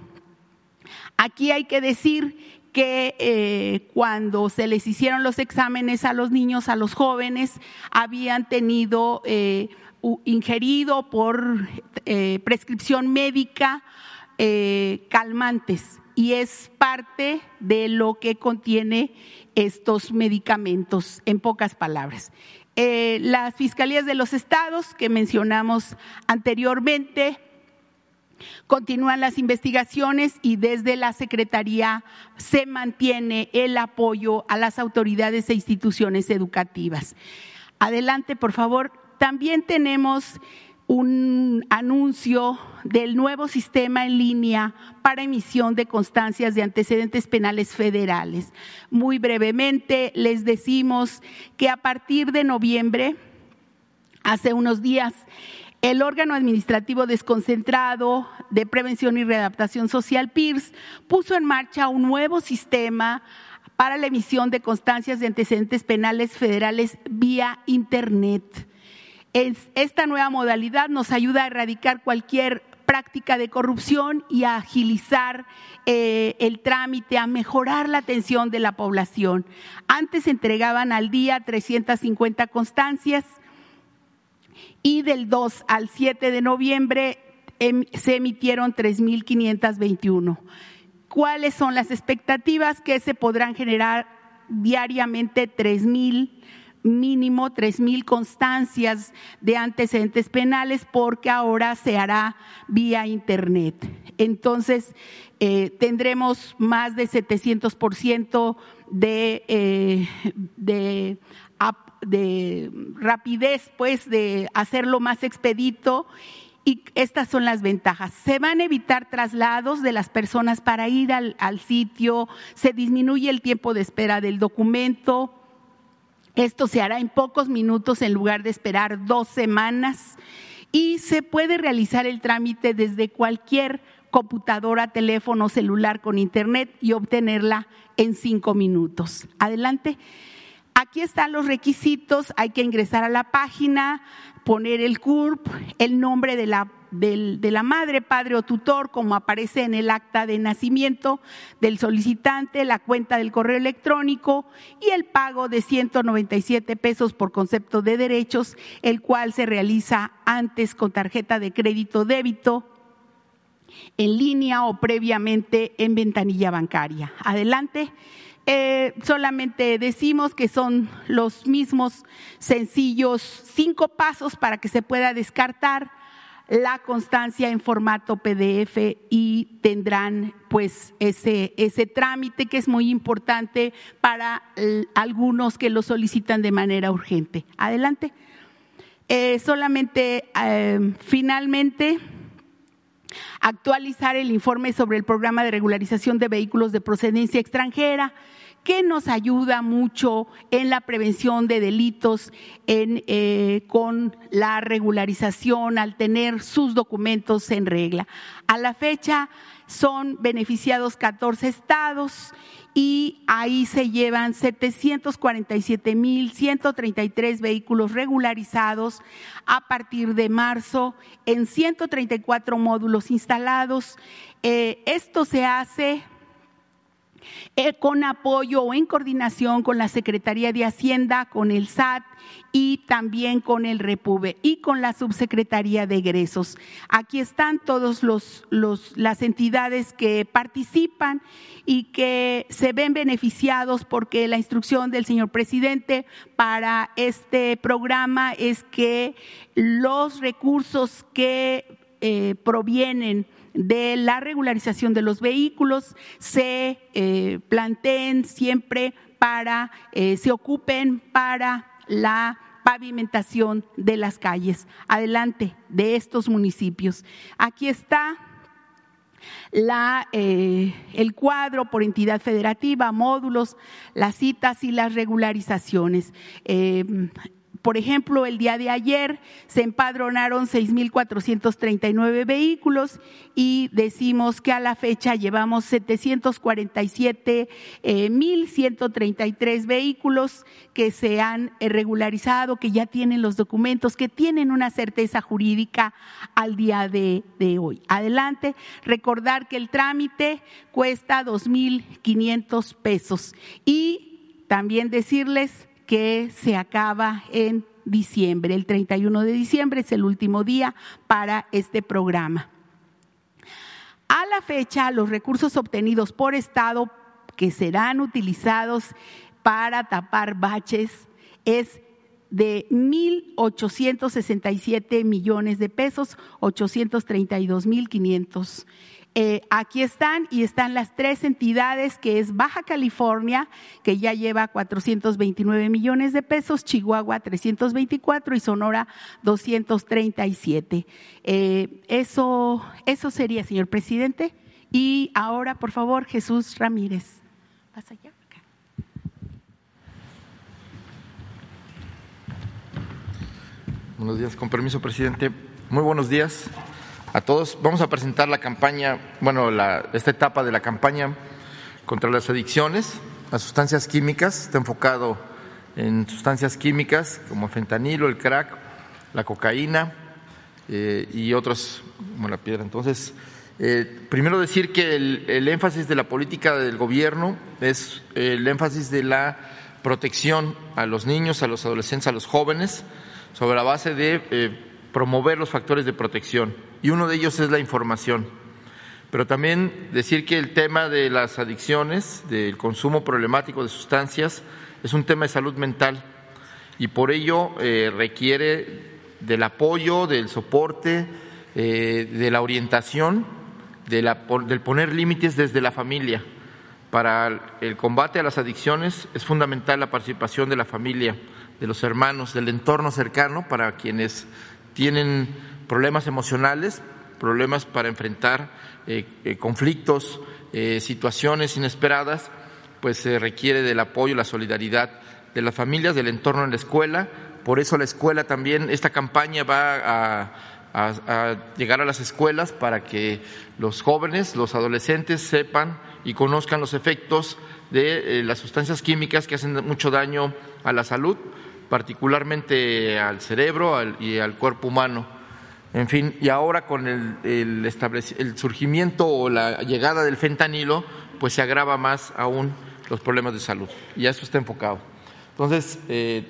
Aquí hay que decir que eh, cuando se les hicieron los exámenes a los niños, a los jóvenes, habían tenido eh, ingerido por eh, prescripción médica calmantes y es parte de lo que contiene estos medicamentos, en pocas palabras. las fiscalías de los estados que mencionamos anteriormente Continúan las investigaciones y desde la Secretaría se mantiene el apoyo a las autoridades e instituciones educativas. Adelante, por favor. También tenemos un anuncio del nuevo sistema en línea para emisión de constancias de antecedentes penales federales. Muy brevemente les decimos que a partir de noviembre, hace unos días, el órgano administrativo desconcentrado de prevención y readaptación social, PIRS, puso en marcha un nuevo sistema para la emisión de constancias de antecedentes penales federales vía Internet. Esta nueva modalidad nos ayuda a erradicar cualquier práctica de corrupción y a agilizar eh, el trámite, a mejorar la atención de la población. Antes se entregaban al día 350 constancias y del 2 al 7 de noviembre em, se emitieron 3.521. ¿Cuáles son las expectativas que se podrán generar diariamente? 3.000 mínimo 3.000 constancias de antecedentes penales porque ahora se hará vía Internet. Entonces, eh, tendremos más de 700% de, eh, de de rapidez, pues, de hacerlo más expedito. Y estas son las ventajas. Se van a evitar traslados de las personas para ir al, al sitio, se disminuye el tiempo de espera del documento. Esto se hará en pocos minutos en lugar de esperar dos semanas y se puede realizar el trámite desde cualquier computadora, teléfono, celular con internet y obtenerla en cinco minutos. Adelante. Aquí están los requisitos, hay que ingresar a la página, poner el CURP, el nombre de la, madre, padre o tutor, como aparece en el acta de nacimiento del solicitante, la cuenta del correo electrónico y el pago de 197 pesos por concepto de derechos, el cual se realiza antes con tarjeta de crédito débito en línea o previamente en ventanilla bancaria. Adelante. Eh, solamente decimos que son los mismos sencillos cinco pasos para que se pueda descartar la constancia en formato PDF y tendrán pues ese, ese trámite que es muy importante para algunos que lo solicitan de manera urgente. Adelante. Eh, solamente eh, finalmente actualizar el informe sobre el programa de regularización de vehículos de procedencia extranjera que nos ayuda mucho en la prevención de delitos en, eh, con la regularización al tener sus documentos en regla. A la fecha son beneficiados 14 estados y ahí se llevan 747.133 vehículos regularizados a partir de marzo en 134 módulos instalados. Eh, esto se hace eh, con apoyo o en coordinación con la Secretaría de Hacienda, con el SAT y también con el Repube y con la Subsecretaría de Egresos. Aquí están todas los, las entidades que participan y que se ven beneficiados porque la instrucción del señor presidente para este programa es que los recursos que eh, provienen de la regularización de los vehículos se eh, planteen siempre para, eh, se ocupen para la pavimentación de las calles. Adelante, de estos municipios. Aquí está la, eh, el cuadro por entidad federativa, módulos, las citas y las regularizaciones. Por ejemplo, el día de ayer se empadronaron 6.439 vehículos y decimos que a la fecha llevamos 747.133 eh, vehículos que se han eh, regularizado, que ya tienen los documentos, que tienen una certeza jurídica al día de, de hoy. Adelante, recordar que el trámite cuesta 2.500 pesos y también decirles que se acaba en diciembre. El 31 de diciembre es el último día para este programa. A la fecha, los recursos obtenidos por Estado que serán utilizados para tapar baches es de 1.867 millones de pesos, 832 mil 500 eh, aquí están y están las tres entidades que es Baja California, que ya lleva 429 millones de pesos, Chihuahua 324 y Sonora 237. Eh, eso, eso sería, señor presidente. Y ahora, por favor, Jesús Ramírez. Buenos días, con permiso, presidente. Muy buenos días a todos. Vamos a presentar la campaña, bueno, esta etapa de la campaña contra las adicciones a sustancias químicas. Está enfocado en sustancias químicas como el fentanilo, el crack, la cocaína eh, y otros como la piedra. Entonces, eh, primero decir que el, énfasis de la política del gobierno es el énfasis de la protección a los niños, a los adolescentes, a los jóvenes, sobre la base de eh, promover los factores de protección y uno de ellos es la información. Pero también decir que el tema de las adicciones, del consumo problemático de sustancias, es un tema de salud mental y por ello eh, requiere del apoyo, del soporte, eh, de la orientación, de la, del poner límites desde la familia. Para el combate a las adicciones es fundamental la participación de la familia, de los hermanos, del entorno cercano para quienes tienen problemas emocionales, problemas para enfrentar eh, eh, conflictos, eh, situaciones inesperadas, pues se requiere del apoyo la solidaridad de las familias, del entorno en la escuela. Por eso la escuela también, esta campaña va a, llegar a las escuelas para que los jóvenes, los adolescentes sepan y conozcan los efectos de las sustancias químicas que hacen mucho daño a la salud, particularmente al cerebro y al cuerpo humano. En fin, y ahora con el, surgimiento o la llegada del fentanilo, pues se agrava más aún los problemas de salud. Y a eso está enfocado. Entonces, eh,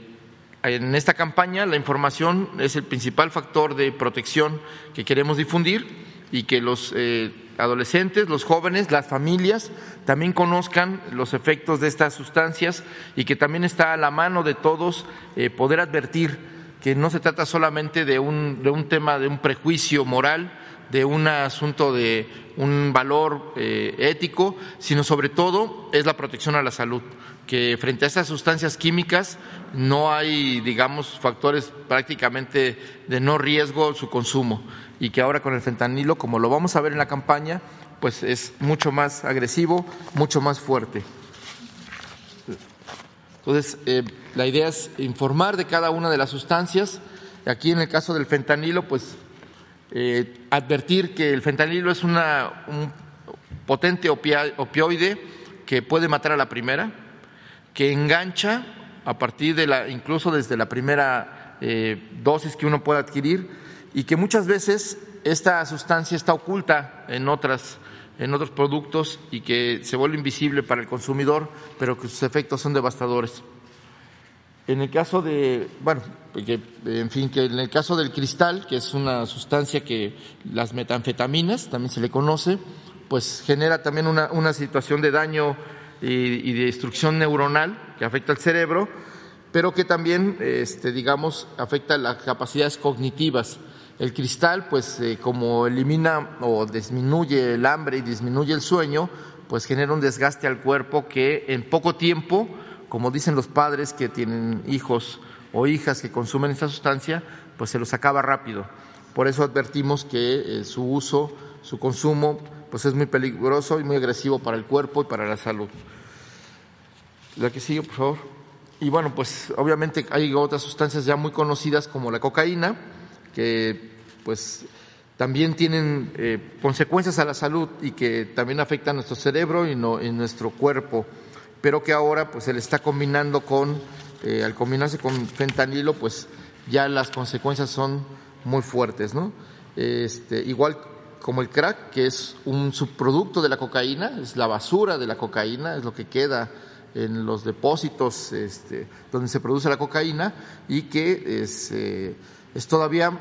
en esta campaña la información es el principal factor de protección que queremos difundir y que los eh, adolescentes, los jóvenes, las familias también conozcan los efectos de estas sustancias y que también está a la mano de todos eh, poder advertir que no se trata solamente de un, de un tema, de un prejuicio moral, de un asunto de un valor eh, ético, sino sobre todo es la protección a la salud, que frente a esas sustancias químicas no hay, digamos, factores prácticamente de no riesgo su consumo y que ahora con el fentanilo, como lo vamos a ver en la campaña, pues es mucho más agresivo, mucho más fuerte. Entonces, eh, la idea es informar de cada una de las sustancias. Aquí en el caso del fentanilo, pues eh, advertir que el fentanilo es una, un potente opioide que puede matar a la primera, que engancha a partir de la, incluso desde la primera eh, dosis que uno puede adquirir y que muchas veces esta sustancia está oculta en otras en otros productos y que se vuelve invisible para el consumidor, pero que sus efectos son devastadores. En el caso de, bueno, en fin, que en el caso del cristal, que es una sustancia que las metanfetaminas, también se le conoce, pues genera también una, una situación de daño y, de destrucción neuronal que afecta al cerebro, pero que también, este, digamos, afecta las capacidades cognitivas. El cristal, pues eh, como elimina o disminuye el hambre y disminuye el sueño, pues genera un desgaste al cuerpo que en poco tiempo, como dicen los padres que tienen hijos o hijas que consumen esta sustancia, pues se los acaba rápido. Por eso advertimos que eh, su uso, su consumo, pues es muy peligroso y muy agresivo para el cuerpo y para la salud. La que sigue, por favor. Y bueno, pues obviamente hay otras sustancias ya muy conocidas como la cocaína, que pues también tienen eh, consecuencias a la salud y que también afectan a nuestro cerebro y, no, en nuestro cuerpo, pero que ahora pues se le está combinando con, eh, al combinarse con fentanilo, pues ya las consecuencias son muy fuertes, ¿no? Este, igual como el crack, que es un subproducto de la cocaína, es la basura de la cocaína, es lo que queda en los depósitos este, donde se produce la cocaína y que es, eh, es todavía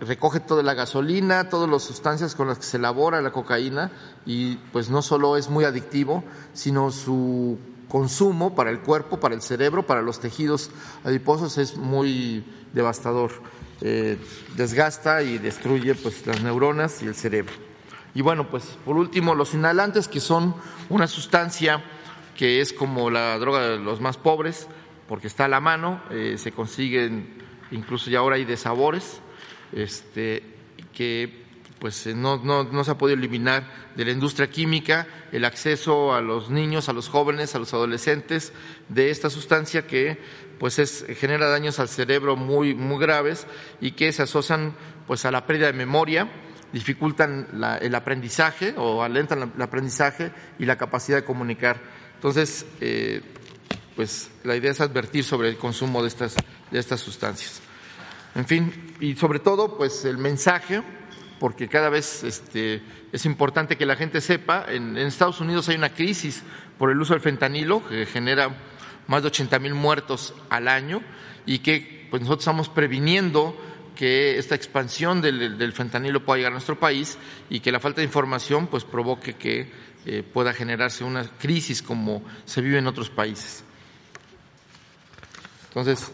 recoge toda la gasolina, todas las sustancias con las que se elabora la cocaína y pues no solo es muy adictivo, sino su consumo para el cuerpo, para el cerebro, para los tejidos adiposos es muy devastador. Eh, desgasta y destruye pues las neuronas y el cerebro. Y bueno, pues por último los inhalantes que son una sustancia que es como la droga de los más pobres porque está a la mano, eh, se consiguen incluso ya ahora hay de sabores, este, que pues eh, no, no, no, se ha podido eliminar de la industria química el acceso a los niños, a los jóvenes, a los adolescentes de esta sustancia que pues es, genera daños al cerebro muy, muy graves y que se asocian pues a la pérdida de memoria, dificultan el aprendizaje o alentan el aprendizaje y la capacidad de comunicar. Entonces, eh, pues la idea es advertir sobre el consumo de estas, de estas sustancias. En fin, y sobre todo, pues el mensaje, porque cada vez este, es importante que la gente sepa, en, Estados Unidos hay una crisis por el uso del fentanilo que genera más de 80 mil muertos al año y que pues nosotros estamos previniendo que esta expansión del, del, fentanilo pueda llegar a nuestro país y que la falta de información pues provoque que eh, pueda generarse una crisis como se vive en otros países. Entonces,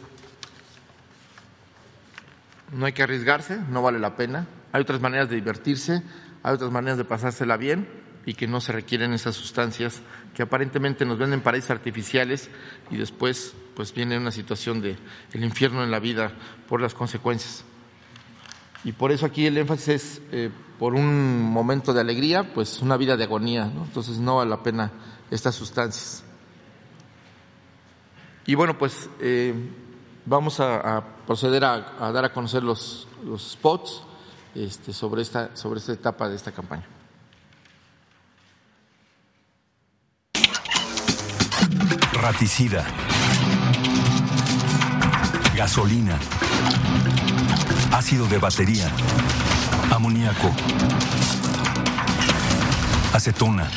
no hay que arriesgarse, no vale la pena. Hay otras maneras de divertirse, hay otras maneras de pasársela bien y que no se requieren esas sustancias que aparentemente nos venden paraísos artificiales y después pues viene una situación de el infierno en la vida por las consecuencias. Y por eso aquí el énfasis es eh, por un momento de alegría, pues una vida de agonía, ¿no? Entonces no vale la pena estas sustancias. Y bueno, pues eh, vamos a, proceder a, a, dar a conocer los, los spots este, sobre, esta, sobre esta etapa de esta campaña. Raticida. Gasolina. Ácido de batería. Amoníaco. Acetona.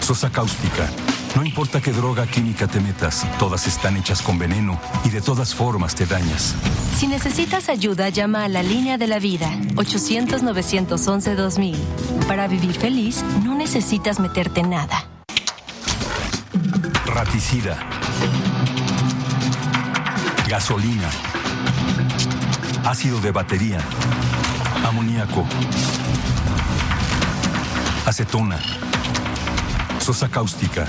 Sosa cáustica. No importa qué droga química te metas, todas están hechas con veneno y de todas formas te dañas. Si necesitas ayuda, llama a la línea de la vida, 800-911-2000. Para vivir feliz, no necesitas meterte nada. Raticida. Gasolina. Ácido de batería. Amoníaco. Acetona. Sosa cáustica.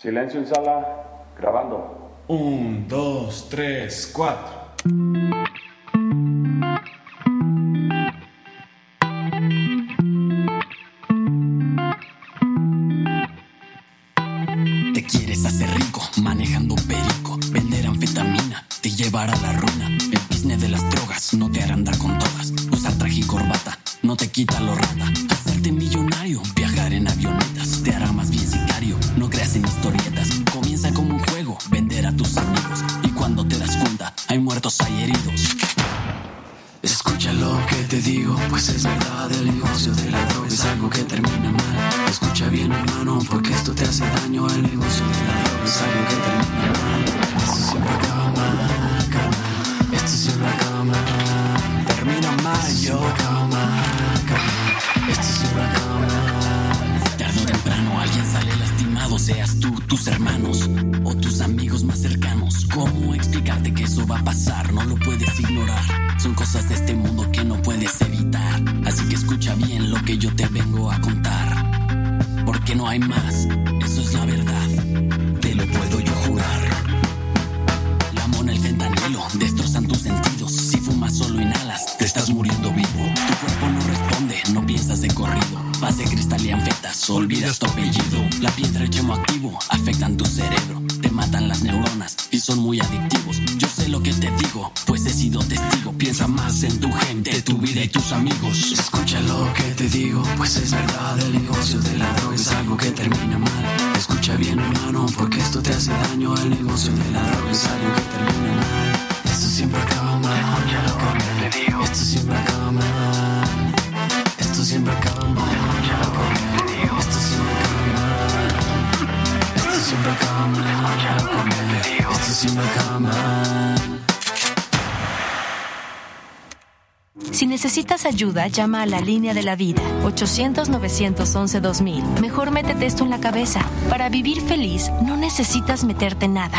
Silencio en sala, grabando. Un, dos, tres, cuatro. Te quieres hacer rico manejando perico, vender anfetamina, te llevará a la ruina. Tus amigos. Escucha lo que te digo, pues es verdad. El negocio de la droga es algo que termina mal. Escucha bien, hermano, porque esto te hace daño. El negocio de la droga es algo que termina mal. Esto siempre acaba mal. Escucha lo que te digo. Esto siempre acaba mal. Esto siempre acaba mal. Escucha lo que te digo. Esto siempre acaba mal. Esto siempre acaba mal. Escucha lo que te digo. Esto siempre acaba mal. Si necesitas ayuda, llama a la línea de la vida, 800-911-2000. Mejor métete esto en la cabeza. Para vivir feliz, no necesitas meterte nada.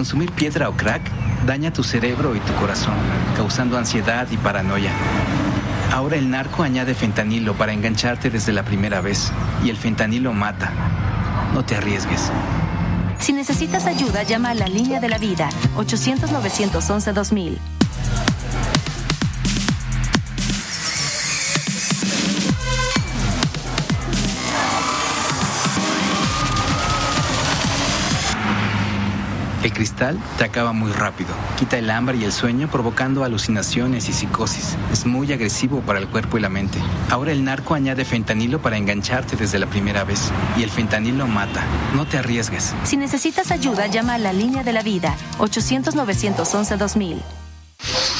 Consumir piedra o crack daña tu cerebro y tu corazón, causando ansiedad y paranoia. Ahora el narco añade fentanilo para engancharte desde la primera vez, y el fentanilo mata. No te arriesgues. Si necesitas ayuda, llama a la línea de la vida, 800-911-2000. El cristal te acaba muy rápido, quita el hambre y el sueño provocando alucinaciones y psicosis. Es muy agresivo para el cuerpo y la mente. Ahora el narco añade fentanilo para engancharte desde la primera vez y el fentanilo mata. No te arriesgues. Si necesitas ayuda, llama a la línea de la vida, 800-911-2000. El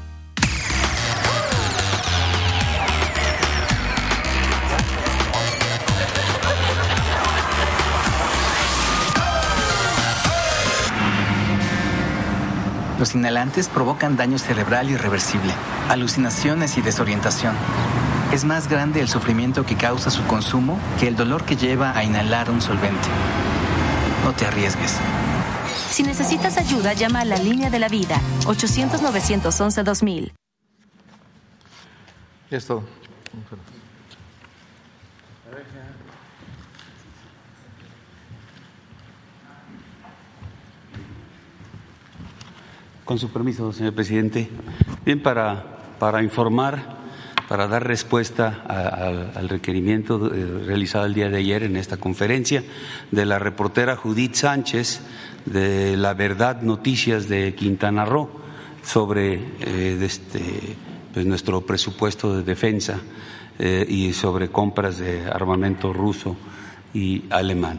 Los inhalantes provocan daño cerebral irreversible, alucinaciones y desorientación. Es más grande el sufrimiento que causa su consumo que el dolor que lleva a inhalar un solvente. No te arriesgues. Si necesitas ayuda, llama a la línea de la vida, 800-911-2000. Es todo. Con su permiso, señor presidente. Bien, para, para informar, para dar respuesta al requerimiento eh, realizado el día de ayer en esta conferencia de la reportera Judith Sánchez de La Verdad Noticias de Quintana Roo sobre eh, este, pues nuestro presupuesto de defensa eh, y sobre compras de armamento ruso y alemán.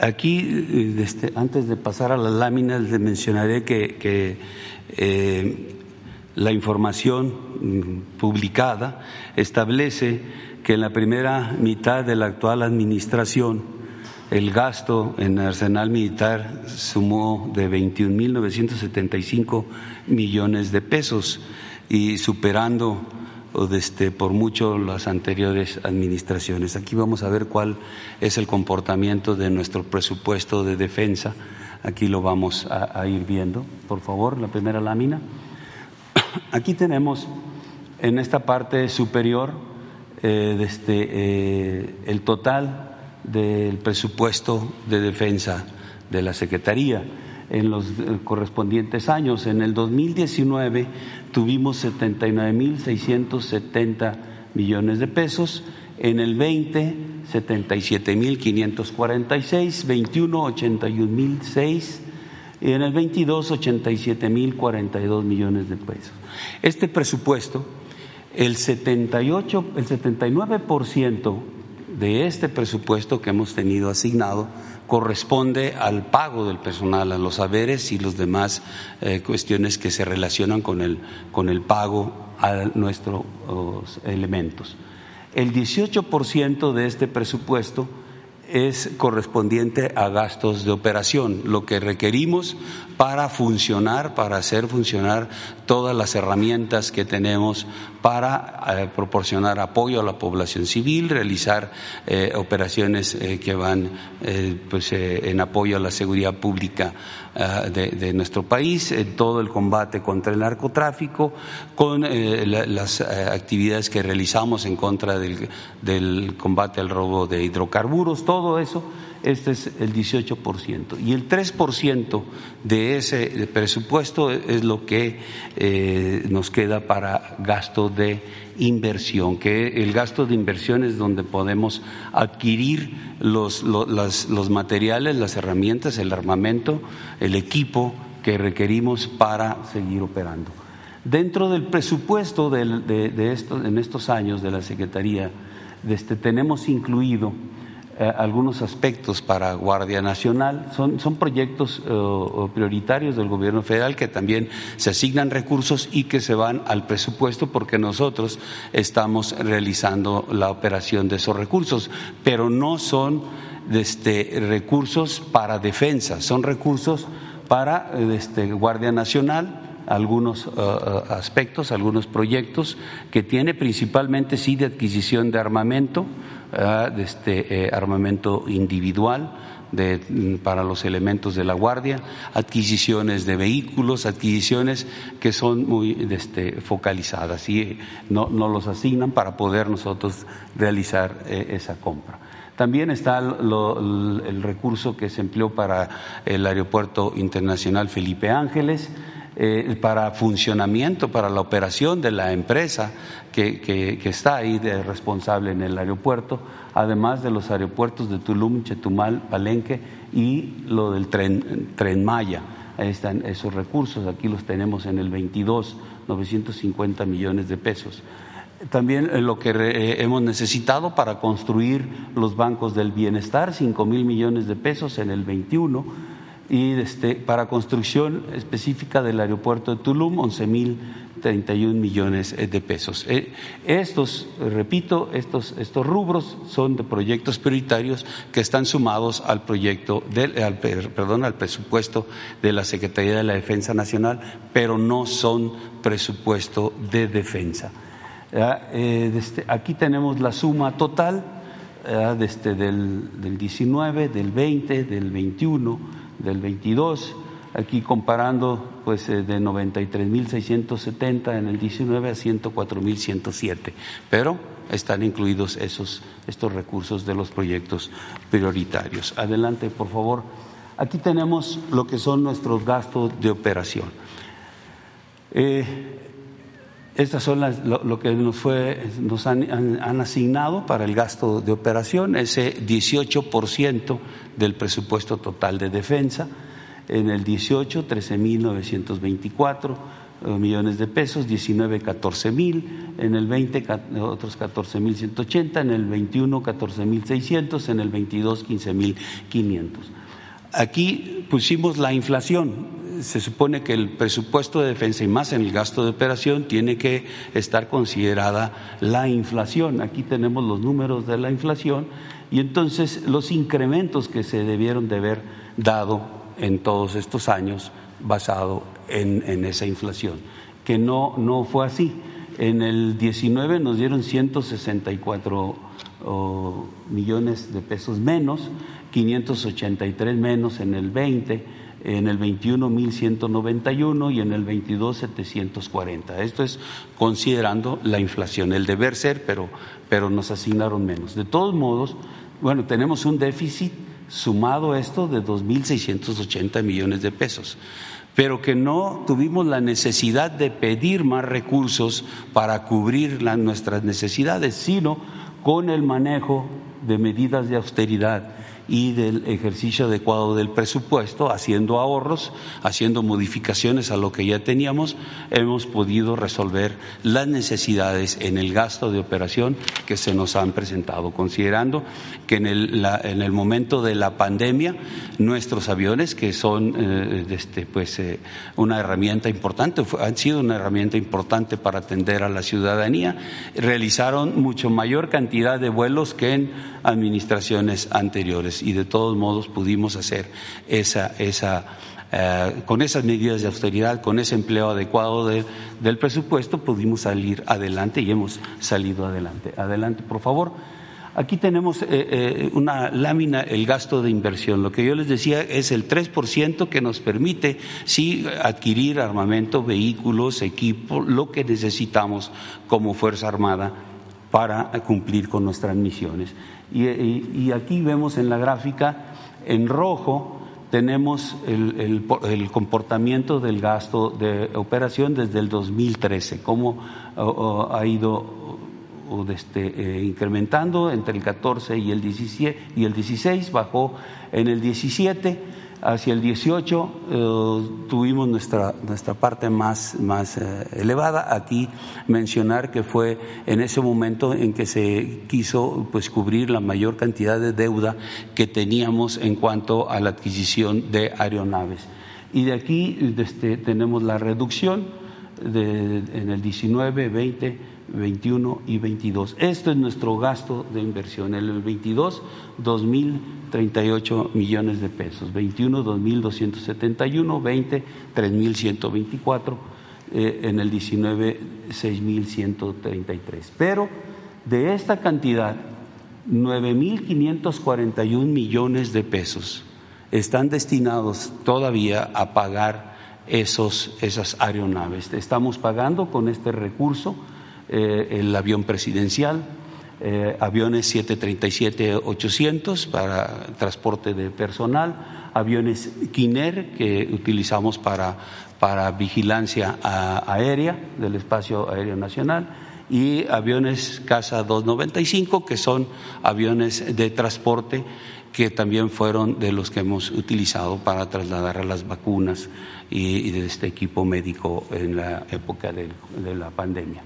Aquí, eh, este, antes de pasar a las láminas, les mencionaré que, eh, la información mm, publicada establece que en la primera mitad de la actual administración el gasto en arsenal militar sumó de 21.975 millones de pesos y superando este, por mucho las anteriores administraciones. Aquí vamos a ver cuál es el comportamiento de nuestro presupuesto de defensa. Aquí lo vamos a, a ir viendo. Por favor, la primera lámina. Aquí tenemos en esta parte superior eh, este, eh, el total del presupuesto de defensa de la Secretaría en los eh, correspondientes años. En el 2019 tuvimos 79.670 millones de pesos, en el 20 77.546, 21 81.006 y en el 22 87.042 millones de pesos. Este presupuesto, el 78, el 79% de este presupuesto que hemos tenido asignado corresponde al pago del personal, a los saberes y los demás eh, cuestiones que se relacionan con el, con el pago a nuestros elementos. El 18% de este presupuesto es correspondiente a gastos de operación, lo que requerimos para funcionar, para hacer funcionar todas las herramientas que tenemos para eh, proporcionar apoyo a la población civil, realizar eh, operaciones eh, que van pues, en apoyo a la seguridad pública de, de nuestro país, en todo el combate contra el narcotráfico, con eh, la- las eh, actividades que realizamos en contra del, del combate al robo de hidrocarburos, todo eso, este es el 18%. Y el 3% de ese presupuesto es lo que eh, nos queda para gasto de inversión, que el gasto de inversión es donde podemos adquirir los, lo- las- los materiales, las herramientas, el armamento, el equipo que requerimos para seguir operando. Dentro del presupuesto de, de estos, en estos años de la Secretaría, este, tenemos incluido eh, algunos aspectos para Guardia Nacional. Son, son proyectos eh, prioritarios del gobierno federal que también se asignan recursos y que se van al presupuesto porque nosotros estamos realizando la operación de esos recursos, pero no son este, recursos para defensa, son recursos para este, Guardia Nacional algunos eh, aspectos, algunos proyectos que tiene principalmente sí de adquisición de armamento, eh, de este eh, armamento individual mm, para los elementos de la guardia, adquisiciones de vehículos, adquisiciones que son muy de este, focalizadas y no, no los asignan para poder nosotros realizar eh, esa compra. También está el recurso que se empleó para el Aeropuerto Internacional Felipe Ángeles, eh, para funcionamiento, para la operación de la empresa que, que- está ahí de responsable en el aeropuerto, además de los aeropuertos de Tulum, Chetumal, Palenque y lo del tren, tren Maya. Ahí están esos recursos, aquí los tenemos en el 22, 950 millones de pesos. También eh, lo que eh, hemos necesitado para construir los bancos del bienestar, 5 mil millones de pesos en el 21 y este, para construcción específica del aeropuerto de Tulum, 11 mil 31 millones de pesos. Eh, estos, repito, estos, estos rubros son de proyectos prioritarios que están sumados al proyecto, del, al, perdón, al presupuesto de la Secretaría de la Defensa Nacional, pero no son presupuesto de defensa. Eh, este, aquí tenemos la suma total desde del, del 19, del 20, del 21, del 22 aquí comparando pues eh, de 93.670 en el 19 a 104.107, pero están incluidos esos estos recursos de los proyectos prioritarios. Adelante, por favor. Aquí tenemos lo que son nuestros gastos de operación. Eh, estas son las, lo, que nos, fue, nos han, han, asignado para el gasto de operación, ese 18% del presupuesto total de defensa en el 18 13.924 eh, millones de pesos, 19 14.000, en el 20 otros 14.180, en el 21 14.600, en el 22 15.500. Aquí pusimos la inflación. Se supone que el presupuesto de defensa y más en el gasto de operación tiene que estar considerada la inflación. Aquí tenemos los números de la inflación y entonces los incrementos que se debieron de haber dado en todos estos años basado en, esa inflación, que no, no fue así. En el 19 nos dieron 164 millones de pesos menos, 583 menos en el 20, en el 21 1191 y en el 22 740. Esto es considerando la inflación, el deber ser, pero, pero nos asignaron menos. De todos modos, bueno, tenemos un déficit sumado esto de 2.680 millones de pesos, pero que no tuvimos la necesidad de pedir más recursos para cubrir nuestras necesidades, sino con el manejo de medidas de austeridad y del ejercicio adecuado del presupuesto, haciendo ahorros, haciendo modificaciones a lo que ya teníamos, hemos podido resolver las necesidades en el gasto de operación que se nos han presentado, considerando que en el, en el momento de la pandemia nuestros aviones, que son eh, este, pues, eh, una herramienta importante, han sido una herramienta importante para atender a la ciudadanía, realizaron mucho mayor cantidad de vuelos que en administraciones anteriores y de todos modos pudimos hacer esa, esa eh, con esas medidas de austeridad, con ese empleo adecuado del presupuesto, pudimos salir adelante y hemos salido adelante. Adelante, por favor. Aquí tenemos eh, eh, una lámina, el gasto de inversión. Lo que yo les decía es el 3% que nos permite, sí, adquirir armamento, vehículos, equipo, lo que necesitamos como Fuerza Armada para cumplir con nuestras misiones. Y, aquí vemos en la gráfica, en rojo, tenemos el, comportamiento del gasto de operación desde el 2013, cómo ha ido este, eh, incrementando entre el 14 y el, 17, y el 16, bajó en el 17 hacia el 18 eh, tuvimos nuestra, nuestra parte más, más eh, elevada. Aquí mencionar que fue en ese momento en que se quiso pues, cubrir la mayor cantidad de deuda que teníamos en cuanto a la adquisición de aeronaves. Y de aquí este, tenemos la reducción de, en el 19, 20 21 y 22. Esto es nuestro gasto de inversión. En el 22, 2.038 millones de pesos. 21, 2.271. 20, 3.124. Eh, en el 19, 6.133. Pero de esta cantidad, 9.541 millones de pesos están destinados todavía a pagar esos, esas aeronaves. Estamos pagando con este recurso eh, el avión presidencial, eh, aviones 737-800 para transporte de personal, aviones Kiner que utilizamos para, para vigilancia aérea del espacio aéreo nacional y aviones Casa 295 que son aviones de transporte que también fueron de los que hemos utilizado para trasladar a las vacunas y, de este equipo médico en la época de la pandemia.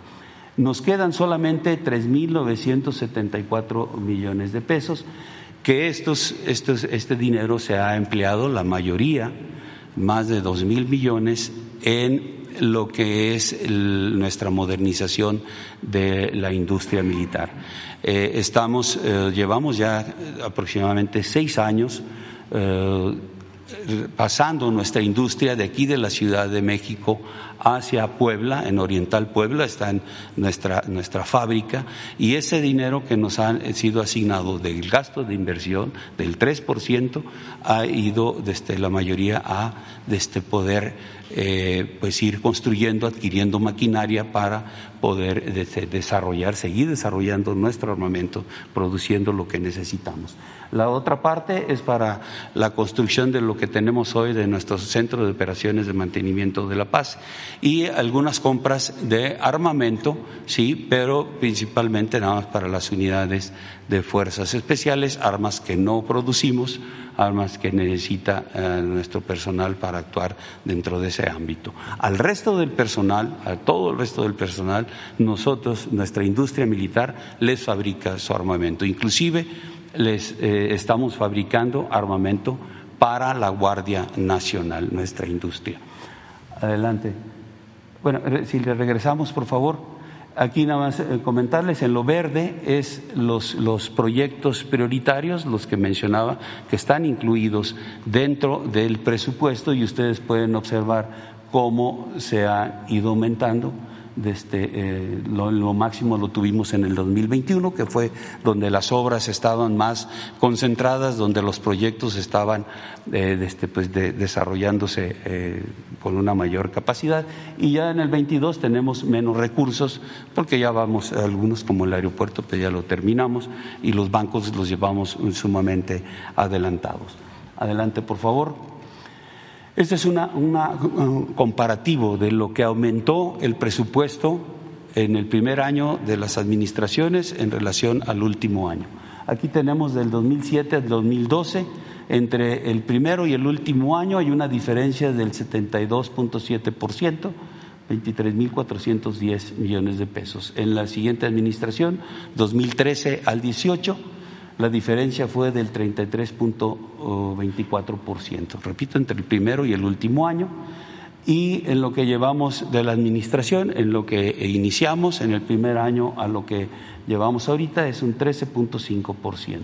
Nos quedan solamente 3.974 millones de pesos, que estos, este dinero se ha empleado, la mayoría, más de 2.000 millones, en lo que es nuestra modernización de la industria militar. Eh, estamos, eh, llevamos ya aproximadamente seis años eh, pasando nuestra industria de aquí de la Ciudad de México hacia Puebla, en Oriental Puebla está en nuestra, nuestra fábrica y ese dinero que nos ha sido asignado del gasto de inversión del 3% ha ido desde la mayoría a desde poder eh, pues ir construyendo, adquiriendo maquinaria para poder desarrollar, seguir desarrollando nuestro armamento, produciendo lo que necesitamos. La otra parte es para la construcción de lo que tenemos hoy de nuestro centro de operaciones de mantenimiento de la paz y algunas compras de armamento, sí, pero principalmente nada más para las unidades de fuerzas especiales, armas que no producimos, armas que necesita eh, nuestro personal para actuar dentro de ese ámbito. Al resto del personal, a todo el resto del personal, nosotros, nuestra industria militar, les fabrica su armamento. Inclusive les eh, estamos fabricando armamento para la Guardia Nacional, nuestra industria. Adelante. Bueno, si le regresamos, por favor. Aquí nada más eh, comentarles, en lo verde es los, los proyectos prioritarios, los que mencionaba, que están incluidos dentro del presupuesto y ustedes pueden observar cómo se ha ido aumentando este, eh, lo, máximo lo tuvimos en el 2021, que fue donde las obras estaban más concentradas, donde los proyectos estaban eh, este, pues desarrollándose eh, con una mayor capacidad. Y ya en el 22 tenemos menos recursos, porque ya vamos, algunos como el aeropuerto, pues ya lo terminamos, y los bancos los llevamos sumamente adelantados. Adelante, por favor. Este es un comparativo de lo que aumentó el presupuesto en el primer año de las administraciones en relación al último año. Aquí tenemos del 2007 al 2012, entre el primero y el último año hay una diferencia del 72.7%, 23.410 millones de pesos. En la siguiente administración, 2013 al 18, la diferencia fue del 33.24%, repito, entre el primero y el último año. Y en lo que llevamos de la administración, en lo que iniciamos en el primer año a lo que llevamos ahorita es un 13.5%.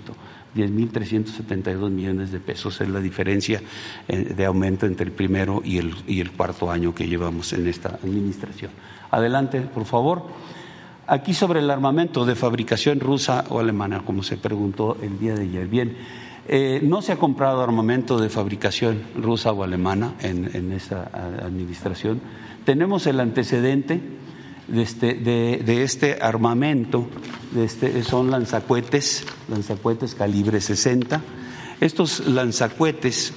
10.372 millones de pesos es la diferencia eh, de aumento entre el primero y el, y el cuarto año que llevamos en esta administración. Adelante, por favor. Aquí sobre el armamento de fabricación rusa o alemana, como se preguntó el día de ayer. Bien, eh, no se ha comprado armamento de fabricación rusa o alemana en, en esta administración. Tenemos el antecedente de este, de, este armamento, este, son lanzacuetes, lanzacuetes calibre 60. Estos lanzacuetes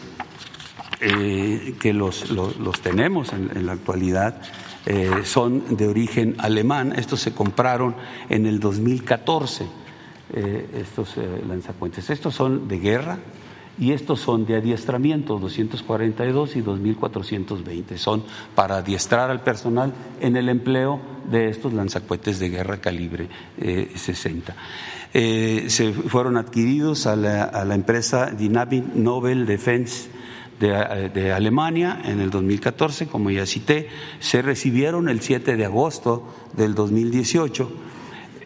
eh, que los, los, tenemos en, en la actualidad eh, son de origen alemán. Estos se compraron en el 2014, eh, estos eh. Estos son de guerra y estos son de adiestramiento, 242 y 2420. Son para adiestrar al personal en el empleo de estos lanzacuetes de guerra calibre 60. se fueron adquiridos a la, a la empresa Dynamic Nobel Defense de, Alemania en el 2014, como ya cité, se recibieron el 7 de agosto del 2018.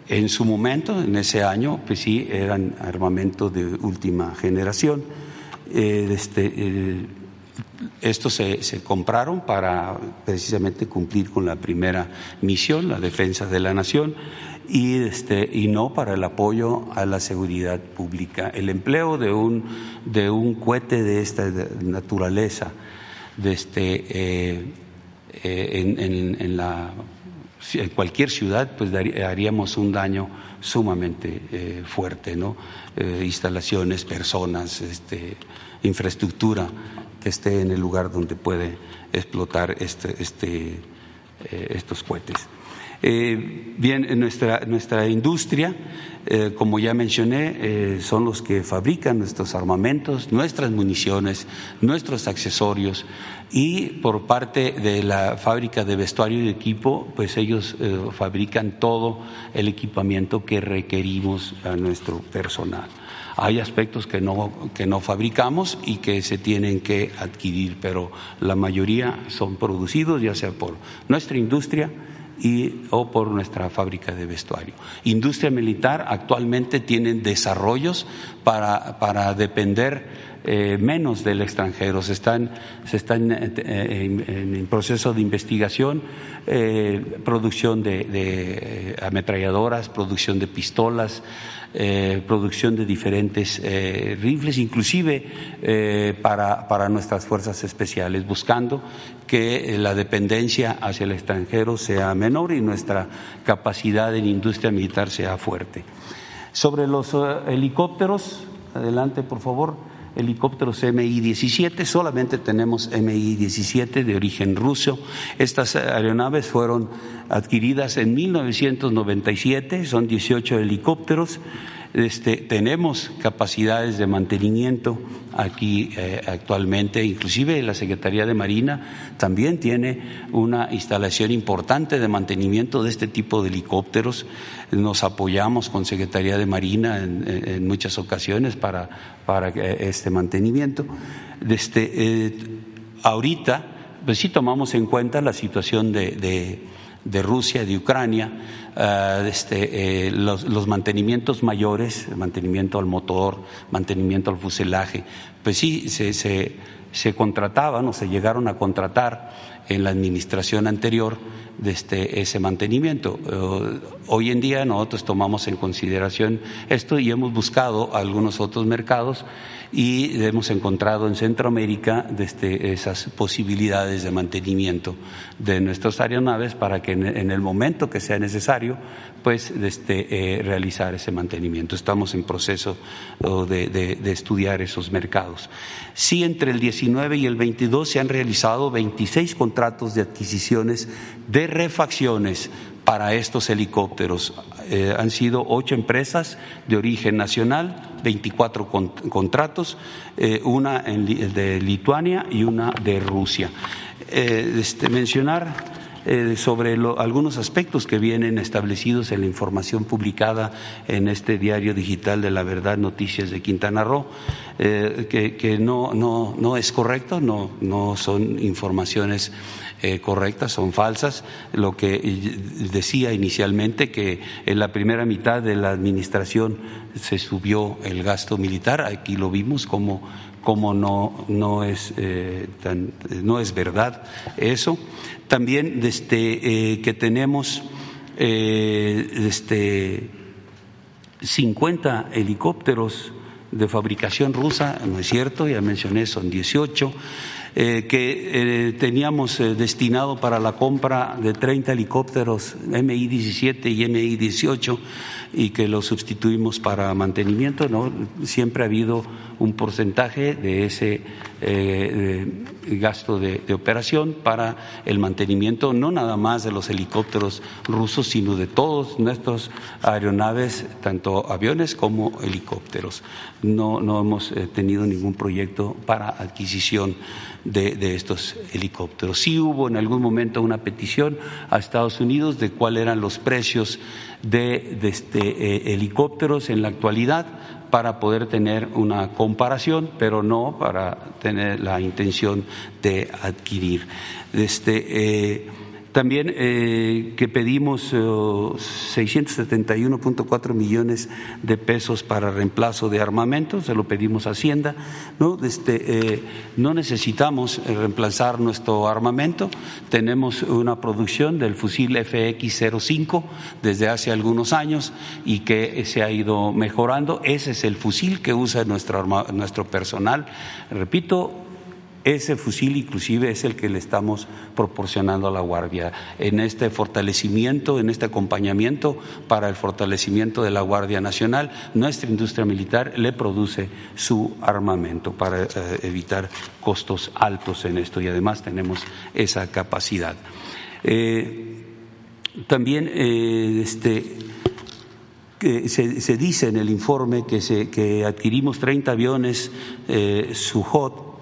En su momento, en ese año, pues sí, eran armamento de última generación. Eh, este, eh, estos se, se, compraron para precisamente cumplir con la primera misión, la defensa de la nación y, este, y no para el apoyo a la seguridad pública. El empleo de un, de un cohete de esta naturaleza este, eh, eh, en, en, la, cualquier ciudad, pues haríamos un daño sumamente eh, fuerte, ¿no? instalaciones, personas, este, infraestructura que esté en el lugar donde puede explotar este, este, estos cohetes. Eh, bien, nuestra, nuestra industria, eh, como ya mencioné, eh, son los que fabrican nuestros armamentos, nuestras municiones, nuestros accesorios y por parte de la fábrica de vestuario y equipo, pues ellos fabrican todo el equipamiento que requerimos a nuestro personal. Hay aspectos que no, que no fabricamos y que se tienen que adquirir, pero la mayoría son producidos ya sea por nuestra industria, y, o por nuestra fábrica de vestuario. Industria militar actualmente tienen desarrollos para, para depender eh, menos del extranjero. Se están, se están eh, en, proceso de investigación, eh, producción de, ametralladoras, producción de pistolas, producción de diferentes rifles, inclusive para, para nuestras fuerzas especiales, buscando que la dependencia hacia el extranjero sea menor y nuestra capacidad en industria militar sea fuerte. Sobre los helicópteros, adelante por favor helicópteros MI-17, solamente tenemos MI-17 de origen ruso. Estas aeronaves fueron adquiridas en 1997, son 18 helicópteros. Este, tenemos capacidades de mantenimiento aquí eh, actualmente, inclusive la Secretaría de Marina también tiene una instalación importante de mantenimiento de este tipo de helicópteros. Nos apoyamos con Secretaría de Marina en, muchas ocasiones para, para este mantenimiento. Este, eh, ahorita, pues sí tomamos en cuenta la situación de de Rusia, de Ucrania, este, eh, los, mantenimientos mayores, mantenimiento al motor, mantenimiento al fuselaje, pues sí, se, se, se contrataban o se llegaron a contratar en la administración anterior de este, ese mantenimiento. Eh, hoy en día nosotros tomamos en consideración esto y hemos buscado algunos otros mercados y hemos encontrado en Centroamérica desde esas posibilidades de mantenimiento de nuestras aeronaves para que en el momento que sea necesario, pues este, realizar ese mantenimiento. Estamos en proceso de, de, estudiar esos mercados. Sí, entre el 19 y el 22 se han realizado 26 contratos de adquisiciones de refacciones para estos helicópteros. Eh, han sido ocho empresas de origen nacional, 24 contratos, eh, una de Lituania y una de Rusia. Eh, este, mencionar sobre algunos aspectos que vienen establecidos en la información publicada en este diario digital de la verdad Noticias de Quintana Roo, que, no, es correcto, no son informaciones eh, correctas, son falsas. Lo que decía inicialmente que en la primera mitad de la administración se subió el gasto militar, aquí lo vimos como, como no, no, es, eh, no es verdad eso. También desde, eh, que tenemos este, 50 helicópteros de fabricación rusa, no es cierto, ya mencioné, son 18. Eh, que eh, teníamos eh, destinado para la compra de 30 helicópteros MI-17 y MI-18 y que los sustituimos para mantenimiento, ¿no? Siempre ha habido un porcentaje de ese gasto de, operación para el mantenimiento, no nada más de los helicópteros rusos, sino de todos nuestros aeronaves, tanto aviones como helicópteros. No, no hemos tenido ningún proyecto para adquisición de, estos helicópteros. Sí hubo en algún momento una petición a Estados Unidos de cuáles eran los precios de, este, eh, helicópteros en la actualidad para poder tener una comparación, pero no para tener la intención de adquirir. Este, eh, también eh, que pedimos 671.4 eh, millones de pesos para reemplazo de armamento, se lo pedimos a Hacienda. No, este, eh, no necesitamos reemplazar nuestro armamento, tenemos una producción del fusil FX-05 desde hace algunos años y que se ha ido mejorando. Ese es el fusil que usa nuestro, nuestro personal. Repito, ese fusil inclusive es el que le estamos proporcionando a la Guardia en este fortalecimiento, en este acompañamiento para el fortalecimiento de la Guardia Nacional. Nuestra industria militar le produce su armamento para eh, evitar costos altos en esto y además tenemos esa capacidad. Eh, también eh, este, se, dice en el informe que, se, adquirimos 30 aviones Suhot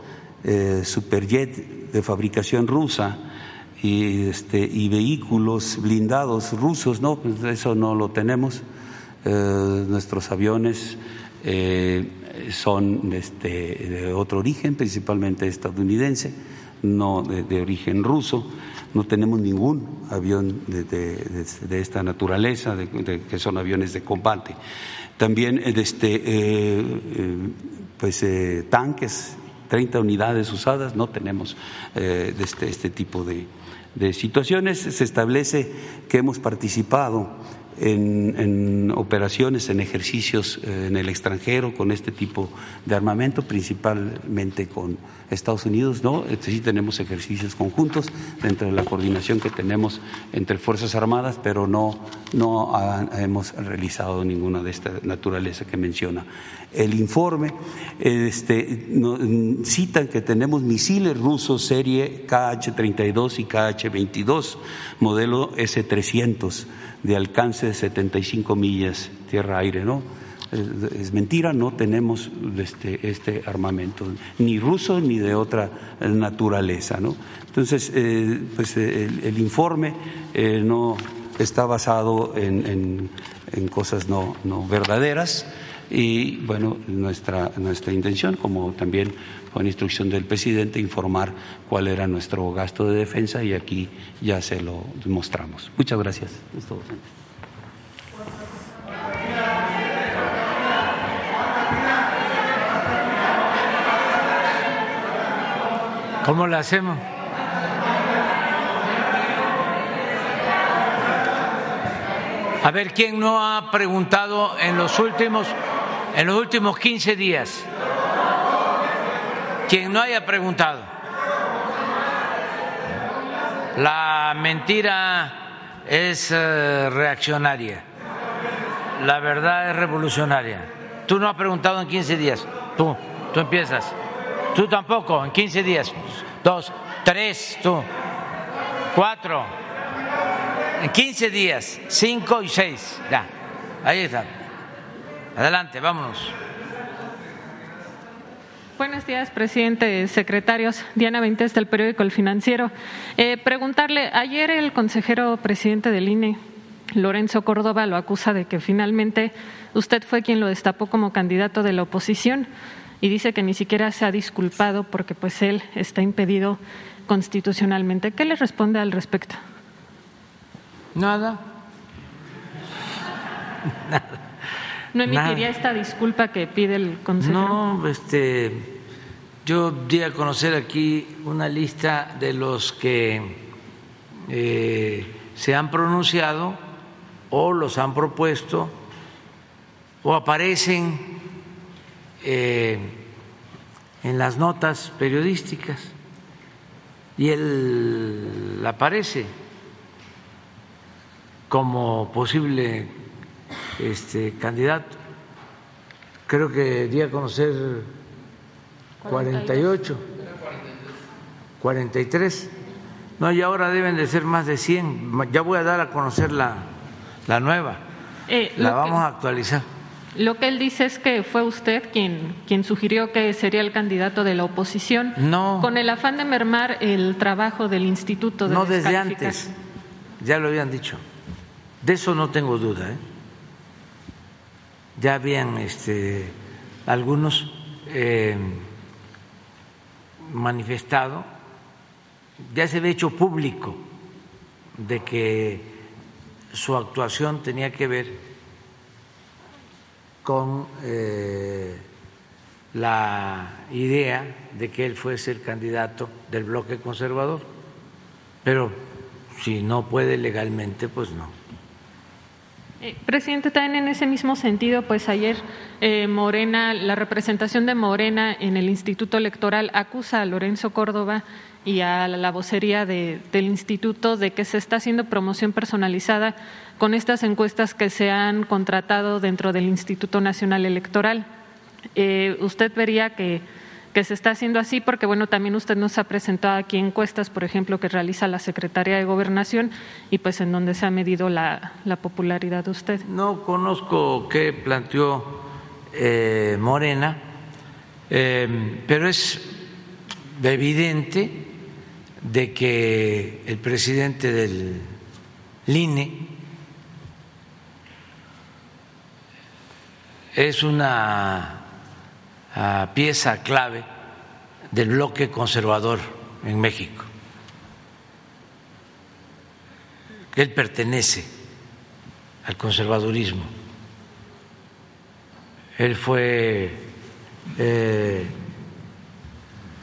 eh, superjet de fabricación rusa y, este, vehículos blindados rusos, no, pues eso no lo tenemos. Eh, nuestros aviones eh, son este, de otro origen, principalmente estadounidense, no de, origen ruso. No tenemos ningún avión de, esta naturaleza, que son aviones de combate. También este, pues, tanques 30 unidades usadas, no tenemos eh, este, este, tipo de, de situaciones. Se establece que hemos participado en, operaciones, en ejercicios eh, en el extranjero con este tipo de armamento, principalmente con Estados Unidos, ¿no? Este, sí tenemos ejercicios conjuntos dentro de la coordinación que tenemos entre Fuerzas Armadas, pero no, no hemos realizado ninguna de esta naturaleza que menciona. El informe este, citan que tenemos misiles rusos serie KH-32 y KH-22, modelo S-300 de alcance de 75 millas tierra-aire, ¿no? Es, mentira, no tenemos este, este, armamento, ni ruso ni de otra naturaleza, ¿no? Entonces, eh, pues el, informe eh, no está basado en, cosas no, no verdaderas y bueno, nuestra, nuestra intención, como también con instrucción del presidente, informar cuál era nuestro gasto de defensa y aquí ya se lo mostramos. Muchas gracias. ¿Cómo lo hacemos? A ver, ¿quién no ha preguntado en los últimos, en los últimos 15 días? Quien no haya preguntado. La mentira es eh, reaccionaria. La verdad es revolucionaria. Tú no has preguntado en 15 días. Tú, tú empiezas. Tú tampoco, en 15 días. Dos, tres, tú. Cuatro. En 15 días. Cinco y seis. Ya. Ahí está. Adelante, vámonos. Buenos días, presidente, secretarios. Diana Ventes del periódico El Financiero. Eh, preguntarle, ayer el consejero presidente del INE, Lorenzo Córdoba, lo acusa de que finalmente usted fue quien lo destapó como candidato de la oposición y dice que ni siquiera se ha disculpado porque pues él está impedido constitucionalmente. ¿Qué le responde al respecto? Nada. Nada. ¿No emitiría esta disculpa que pide el consejero? No, este, yo di a conocer aquí una lista de los que eh, se han pronunciado o los han propuesto o aparecen eh, en las notas periodísticas y él aparece como posible este candidato. Creo que di a conocer 48, 43. No, y ahora deben de ser más de 100. Ya voy a dar a conocer la, la nueva. Eh, la vamos a actualizar. Lo que él dice es que fue usted quien, quien sugirió que sería el candidato de la oposición. No. Con el afán de mermar el trabajo del instituto de No desde antes. Ya lo habían dicho. De eso no tengo duda. ¿eh? Ya habían este, algunos eh, manifestado, ya se había hecho público de que su actuación tenía que ver con eh, la idea de que él fuese el candidato del bloque conservador, pero si no puede legalmente, pues no. Presidente, también en ese mismo sentido, pues ayer eh, Morena, la representación de Morena en el Instituto Electoral acusa a Lorenzo Córdoba y a la vocería del instituto de que se está haciendo promoción personalizada con estas encuestas que se han contratado dentro del Instituto Nacional Electoral. Eh, ¿Usted vería que que se está haciendo así porque, bueno, también usted nos ha presentado aquí encuestas, por ejemplo, que realiza la Secretaría de Gobernación y pues en donde se ha medido la, popularidad de usted. No conozco qué planteó eh, Morena, eh, pero es evidente de que el presidente del INE es una ah, pieza clave del bloque conservador en México. Él pertenece al conservadurismo. Él fue eh,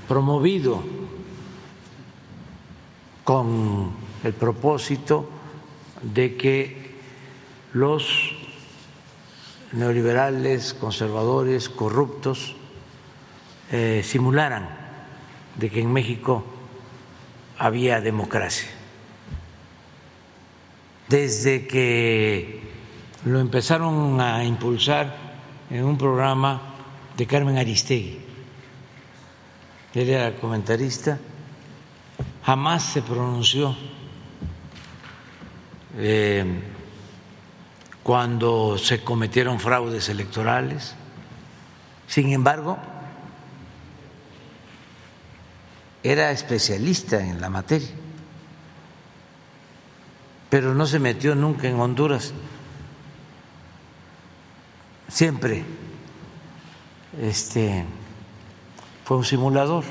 promovido con el propósito de que los neoliberales, conservadores, corruptos, eh, simularan de que en México había democracia. Desde que lo empezaron a impulsar en un programa de Carmen Aristegui, él era comentarista, jamás se pronunció eh, cuando se cometieron fraudes electorales. Sin embargo, era especialista en la materia, pero no se metió nunca en Honduras. Siempre este, fue un simulador,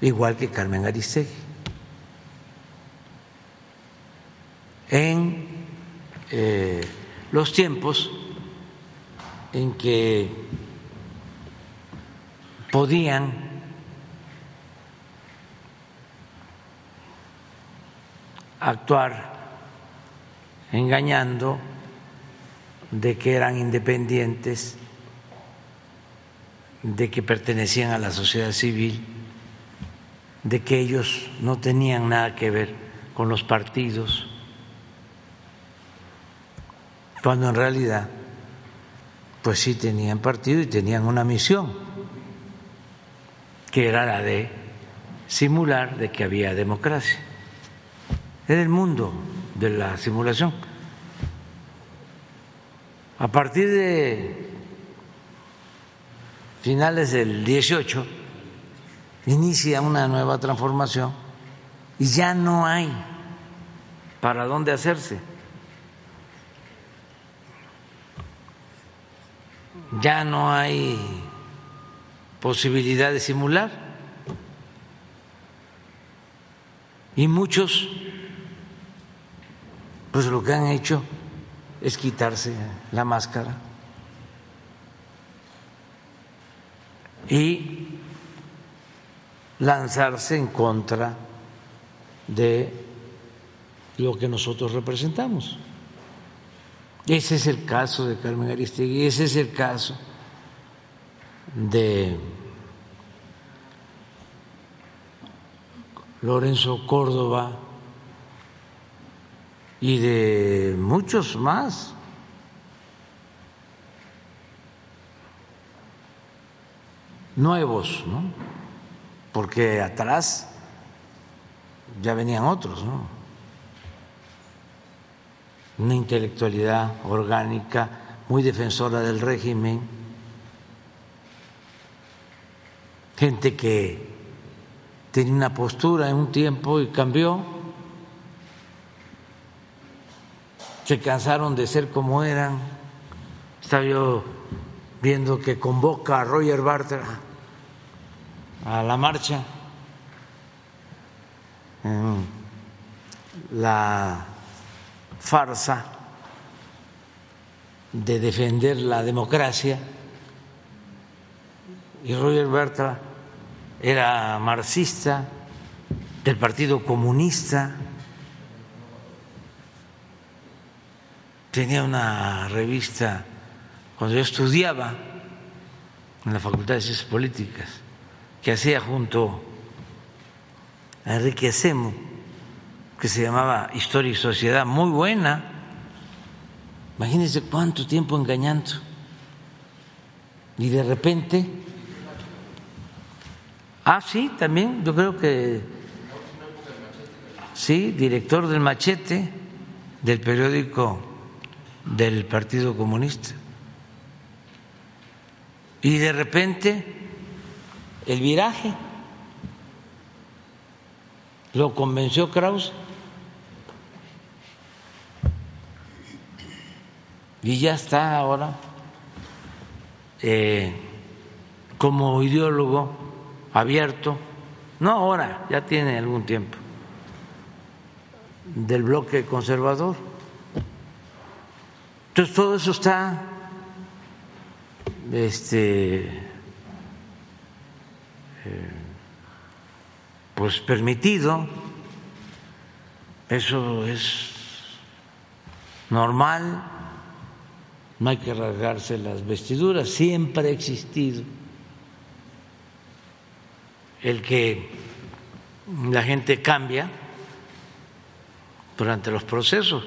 igual que Carmen Aristegui. en eh, los tiempos en que podían actuar engañando de que eran independientes, de que pertenecían a la sociedad civil, de que ellos no tenían nada que ver con los partidos cuando en realidad pues sí tenían partido y tenían una misión, que era la de simular de que había democracia. Era el mundo de la simulación. A partir de finales del 18 inicia una nueva transformación y ya no hay para dónde hacerse. ya no hay posibilidad de simular. Y muchos, pues lo que han hecho es quitarse la máscara y lanzarse en contra de lo que nosotros representamos. Ese es el caso de Carmen Aristegui, ese es el caso de Lorenzo Córdoba y de muchos más. nuevos, ¿no? Porque atrás ya venían otros, ¿no? una intelectualidad orgánica, muy defensora del régimen, gente que tenía una postura en un tiempo y cambió, se cansaron de ser como eran. Estaba yo viendo que convoca a Roger Bartra a la marcha. La farsa de defender la democracia. Y Roger Bertra era marxista del Partido Comunista, tenía una revista cuando yo estudiaba en la Facultad de Ciencias Políticas que hacía junto a Enrique Semo que se llamaba Historia y Sociedad, muy buena. Imagínense cuánto tiempo engañando. Y de repente, ah, sí, también, yo creo que, sí, director del machete del periódico del Partido Comunista. Y de repente, el viraje lo convenció Krause y ya está ahora eh, como ideólogo abierto, no ahora, ya tiene algún tiempo, del bloque conservador. Entonces todo eso está este, eh, pues permitido, eso es normal, no hay que rasgarse las vestiduras, siempre ha existido el que la gente cambia durante los procesos,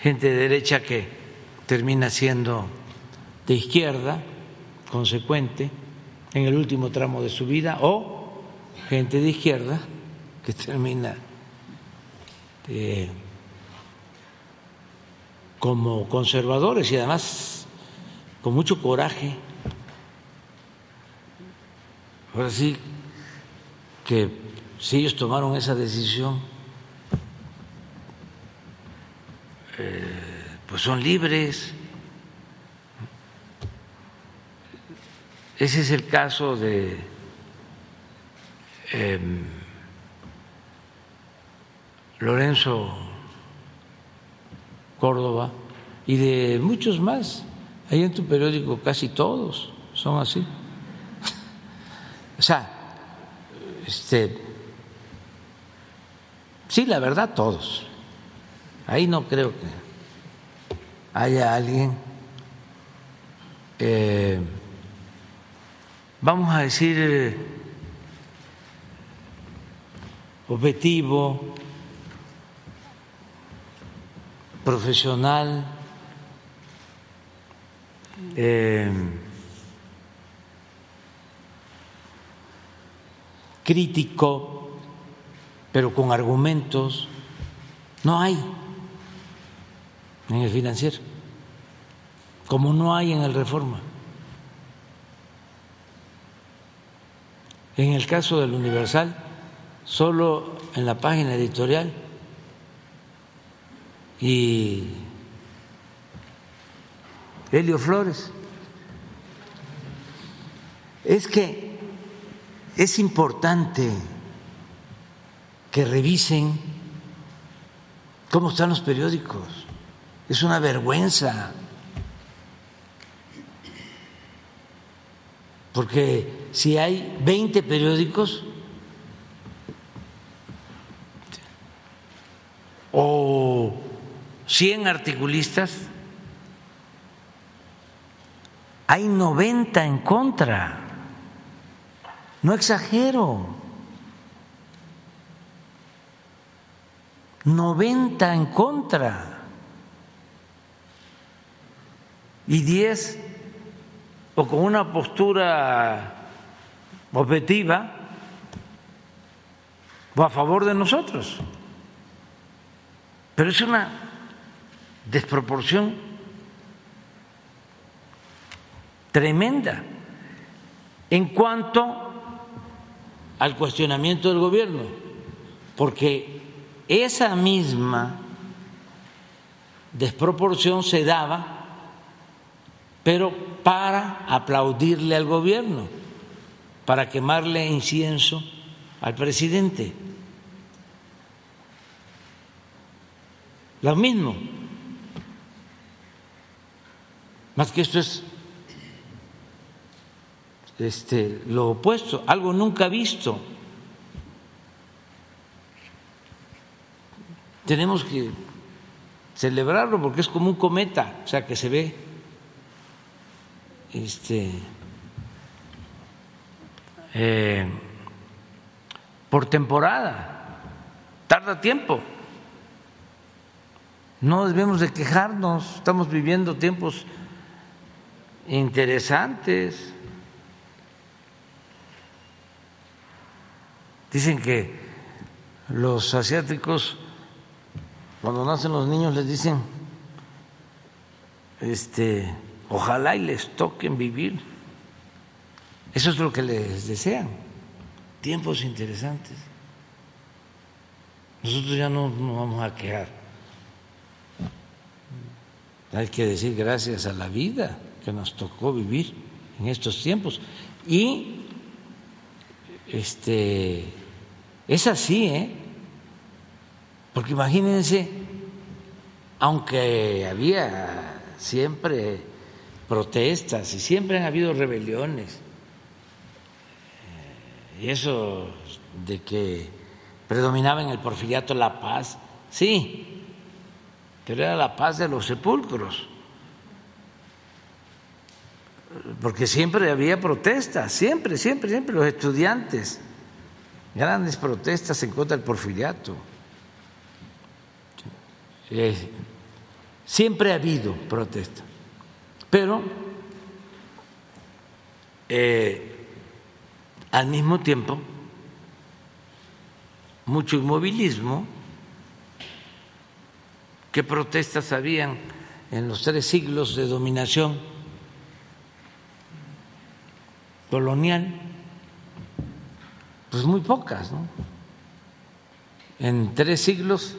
gente de derecha que termina siendo de izquierda, consecuente, en el último tramo de su vida, o gente de izquierda que termina eh, como conservadores y además con mucho coraje. Ahora sí que si ellos tomaron esa decisión, eh, pues son libres. Ese es el caso de em, Lorenzo Córdoba y de muchos más. Ahí en tu periódico casi todos son así. O sea, este, sí, la verdad, todos. Ahí no creo que haya alguien, eh, vamos a decir, objetivo, profesional, eh, crítico, pero con argumentos. No hay en el financiero, como no hay en el reforma. En el caso del Universal, solo en la página editorial y Helio Flores. Es que es importante que revisen cómo están los periódicos. Es una vergüenza. Porque si hay 20 periódicos o 100 articulistas, hay 90 en contra. No exagero. 90 en contra. Y 10 o con una postura objetiva o a favor de nosotros. Pero es una desproporción tremenda en cuanto al cuestionamiento del gobierno, porque esa misma desproporción se daba, pero para aplaudirle al gobierno, para quemarle incienso al presidente. Lo mismo, más que esto es este, lo opuesto, algo nunca visto. Tenemos que celebrarlo porque es como un cometa, o sea, que se ve este, eh, por temporada, tarda tiempo. No debemos de quejarnos, estamos viviendo tiempos interesantes. Dicen que los asiáticos, cuando nacen los niños, les dicen, este, ojalá y les toquen vivir. Eso es lo que les desean, tiempos interesantes. Nosotros ya no nos vamos a quejar. Hay que decir gracias a la vida que nos tocó vivir en estos tiempos. Y este es así, ¿eh? Porque imagínense, aunque había siempre protestas y siempre han habido rebeliones, eh, y eso de que predominaba en el porfiriato la paz, sí, pero era la paz de los sepulcros, porque siempre había protestas, siempre, siempre, siempre los estudiantes, grandes protestas en contra del porfiriato. Eh, siempre ha habido protestas, pero eh, al mismo tiempo mucho inmovilismo. ¿Qué protestas habían en los tres siglos de dominación colonial? Pues muy pocas, ¿no? En tres siglos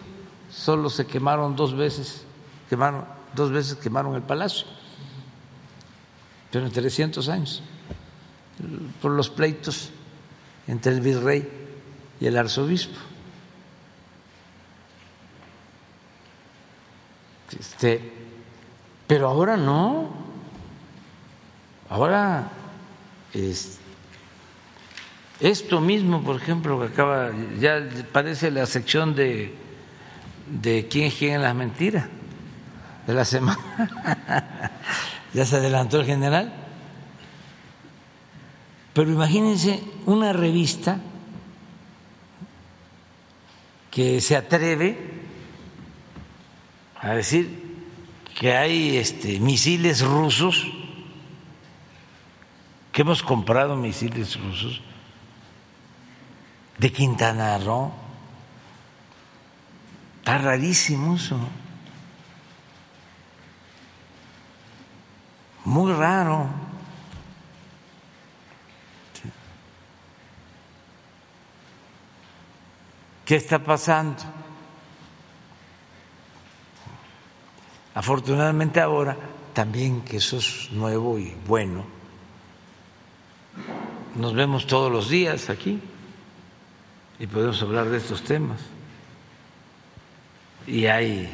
solo se quemaron dos veces, quemaron dos veces quemaron el palacio, pero en 300 años, por los pleitos entre el virrey y el arzobispo. Este, pero ahora no, ahora es, esto mismo, por ejemplo, que acaba, ya parece la sección de, de quién es en las mentiras de la semana, ya se adelantó el general, pero imagínense una revista que se atreve a decir que hay este, misiles rusos, que hemos comprado misiles rusos de Quintana Roo. Está rarísimo eso. Muy raro. ¿Qué está pasando? Afortunadamente ahora, también que eso es nuevo y bueno, nos vemos todos los días aquí y podemos hablar de estos temas. Y hay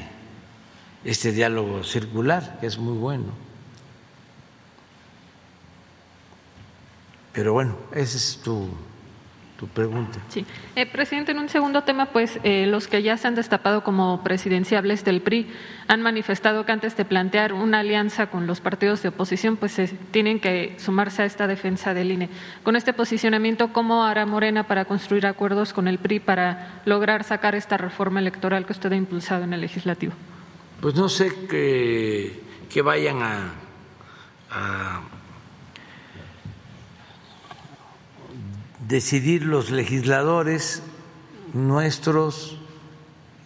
este diálogo circular que es muy bueno. Pero bueno, ese es tu pregunta. Sí. Eh, presidente, en un segundo tema, pues eh, los que ya se han destapado como presidenciables del PRI han manifestado que antes de plantear una alianza con los partidos de oposición, pues tienen que sumarse a esta defensa del INE. Con este posicionamiento, ¿cómo hará Morena para construir acuerdos con el PRI para lograr sacar esta reforma electoral que usted ha impulsado en el legislativo? Pues no sé que, que vayan a decidir los legisladores nuestros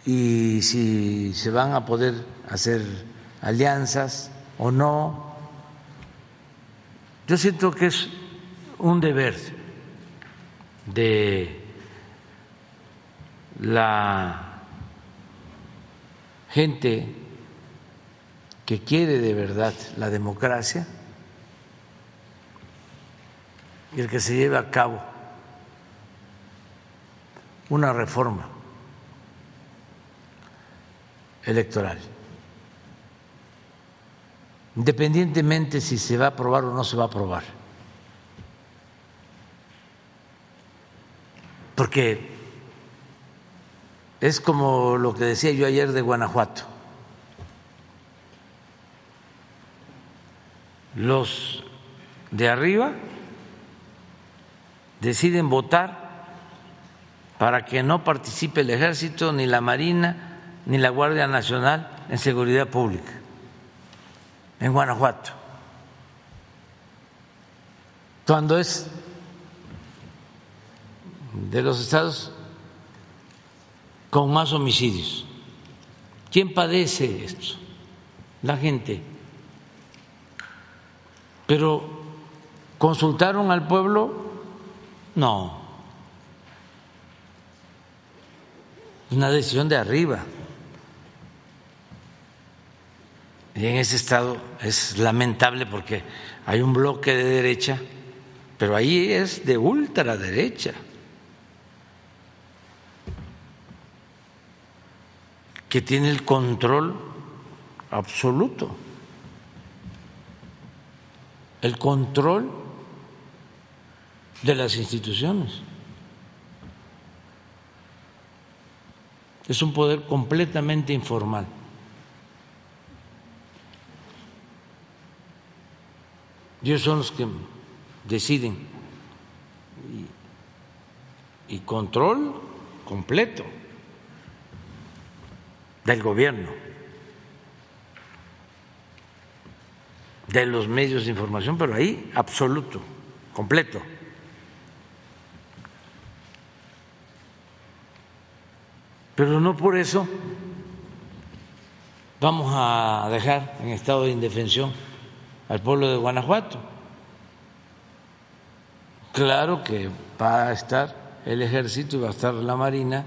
y si se van a poder hacer alianzas o no. Yo siento que es un deber de la gente que quiere de verdad la democracia y el que se lleve a cabo una reforma electoral, independientemente si se va a aprobar o no se va a aprobar. Porque es como lo que decía yo ayer de Guanajuato. Los de arriba deciden votar para que no participe el ejército, ni la Marina, ni la Guardia Nacional en seguridad pública en Guanajuato. Cuando es de los estados con más homicidios. ¿Quién padece esto? La gente. Pero consultaron al pueblo, no. Una decisión de arriba. Y en ese estado es lamentable porque hay un bloque de derecha, pero ahí es de ultraderecha. que tiene el control absoluto, el control de las instituciones. Es un poder completamente informal. Ellos son los que deciden y, y control completo del gobierno, de los medios de información, pero ahí absoluto, completo. Pero no por eso vamos a dejar en estado de indefensión al pueblo de Guanajuato. Claro que va a estar el ejército y va a estar la marina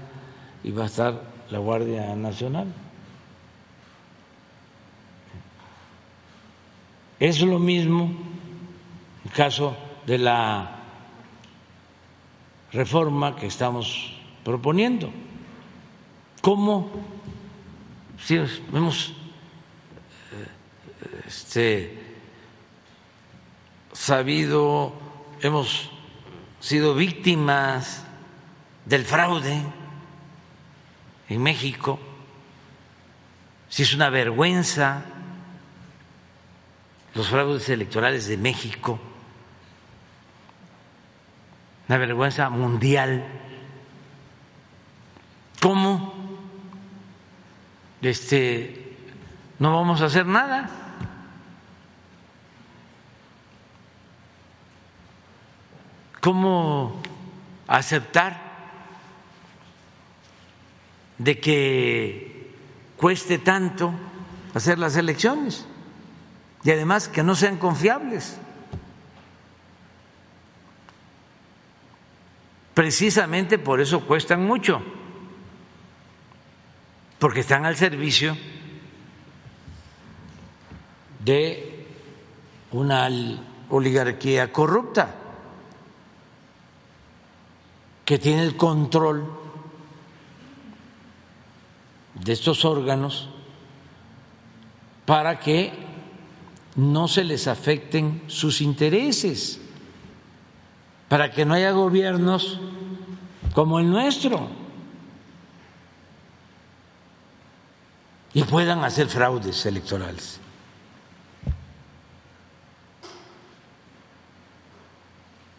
y va a estar la Guardia Nacional. Es lo mismo el caso de la reforma que estamos proponiendo. ¿Cómo? Hemos eh, este, sabido, hemos sido víctimas del fraude en México, si es una vergüenza los fraudes electorales de México, una vergüenza mundial. ¿Cómo? Este, no vamos a hacer nada. ¿Cómo aceptar de que cueste tanto hacer las elecciones y además que no sean confiables. Precisamente por eso cuestan mucho, porque están al servicio de una oligarquía corrupta que tiene el control de estos órganos para que no se les afecten sus intereses, para que no haya gobiernos como el nuestro y puedan hacer fraudes electorales.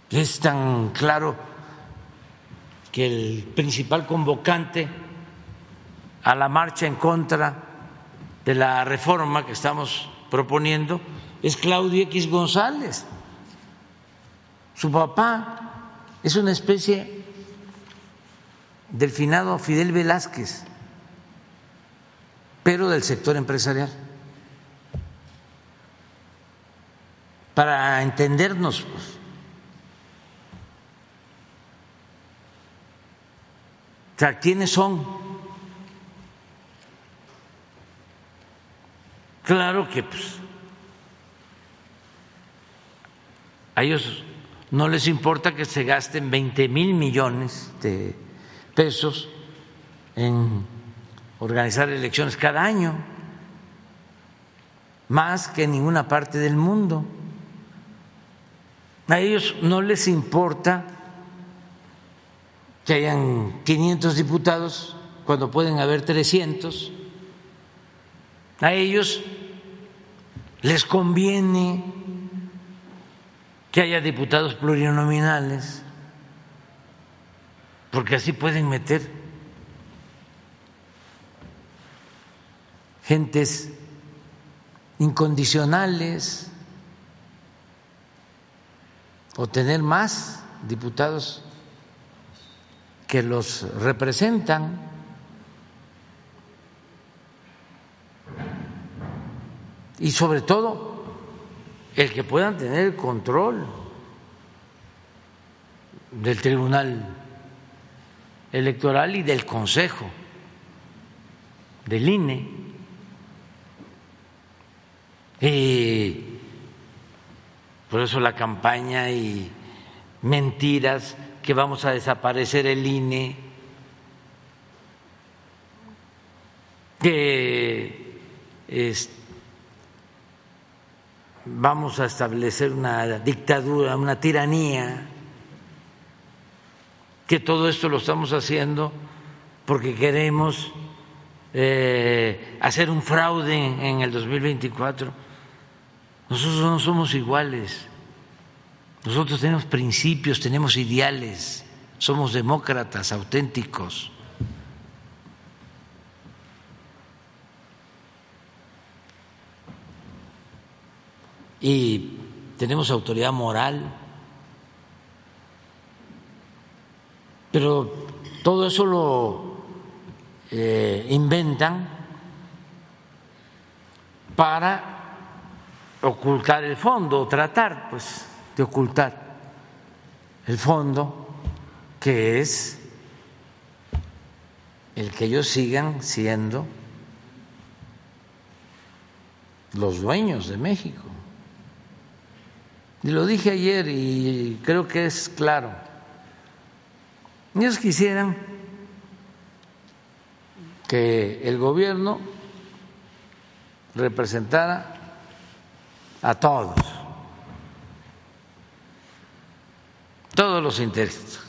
Es tan claro que el principal convocante a la marcha en contra de la reforma que estamos proponiendo es Claudio X González. Su papá es una especie del finado Fidel Velázquez, pero del sector empresarial. Para entendernos, pues, ¿quiénes son Claro que pues, a ellos no les importa que se gasten 20 mil millones de pesos en organizar elecciones cada año, más que en ninguna parte del mundo. A ellos no les importa que hayan 500 diputados cuando pueden haber 300 a ellos les conviene que haya diputados plurinominales, porque así pueden meter gentes incondicionales o tener más diputados que los representan. y sobre todo el que puedan tener el control del Tribunal Electoral y del Consejo del INE. Y por eso la campaña y mentiras que vamos a desaparecer el INE, que vamos a establecer una dictadura, una tiranía, que todo esto lo estamos haciendo porque queremos eh, hacer un fraude en el 2024. Nosotros no somos iguales. Nosotros tenemos principios, tenemos ideales, somos demócratas auténticos. Y tenemos autoridad moral. Pero todo eso lo eh, inventan para ocultar el fondo, tratar pues de ocultar el fondo que es el que ellos sigan siendo los dueños de México. Y lo dije ayer y creo que es claro. Ellos quisieran que el gobierno representara a todos, todos los intereses.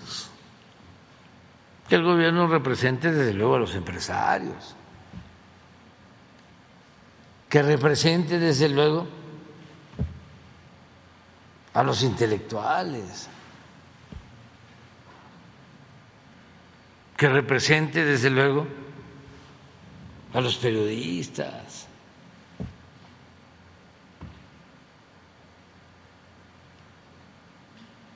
Que el gobierno represente desde luego a los empresarios, que represente desde luego a los intelectuales, que represente desde luego a los periodistas,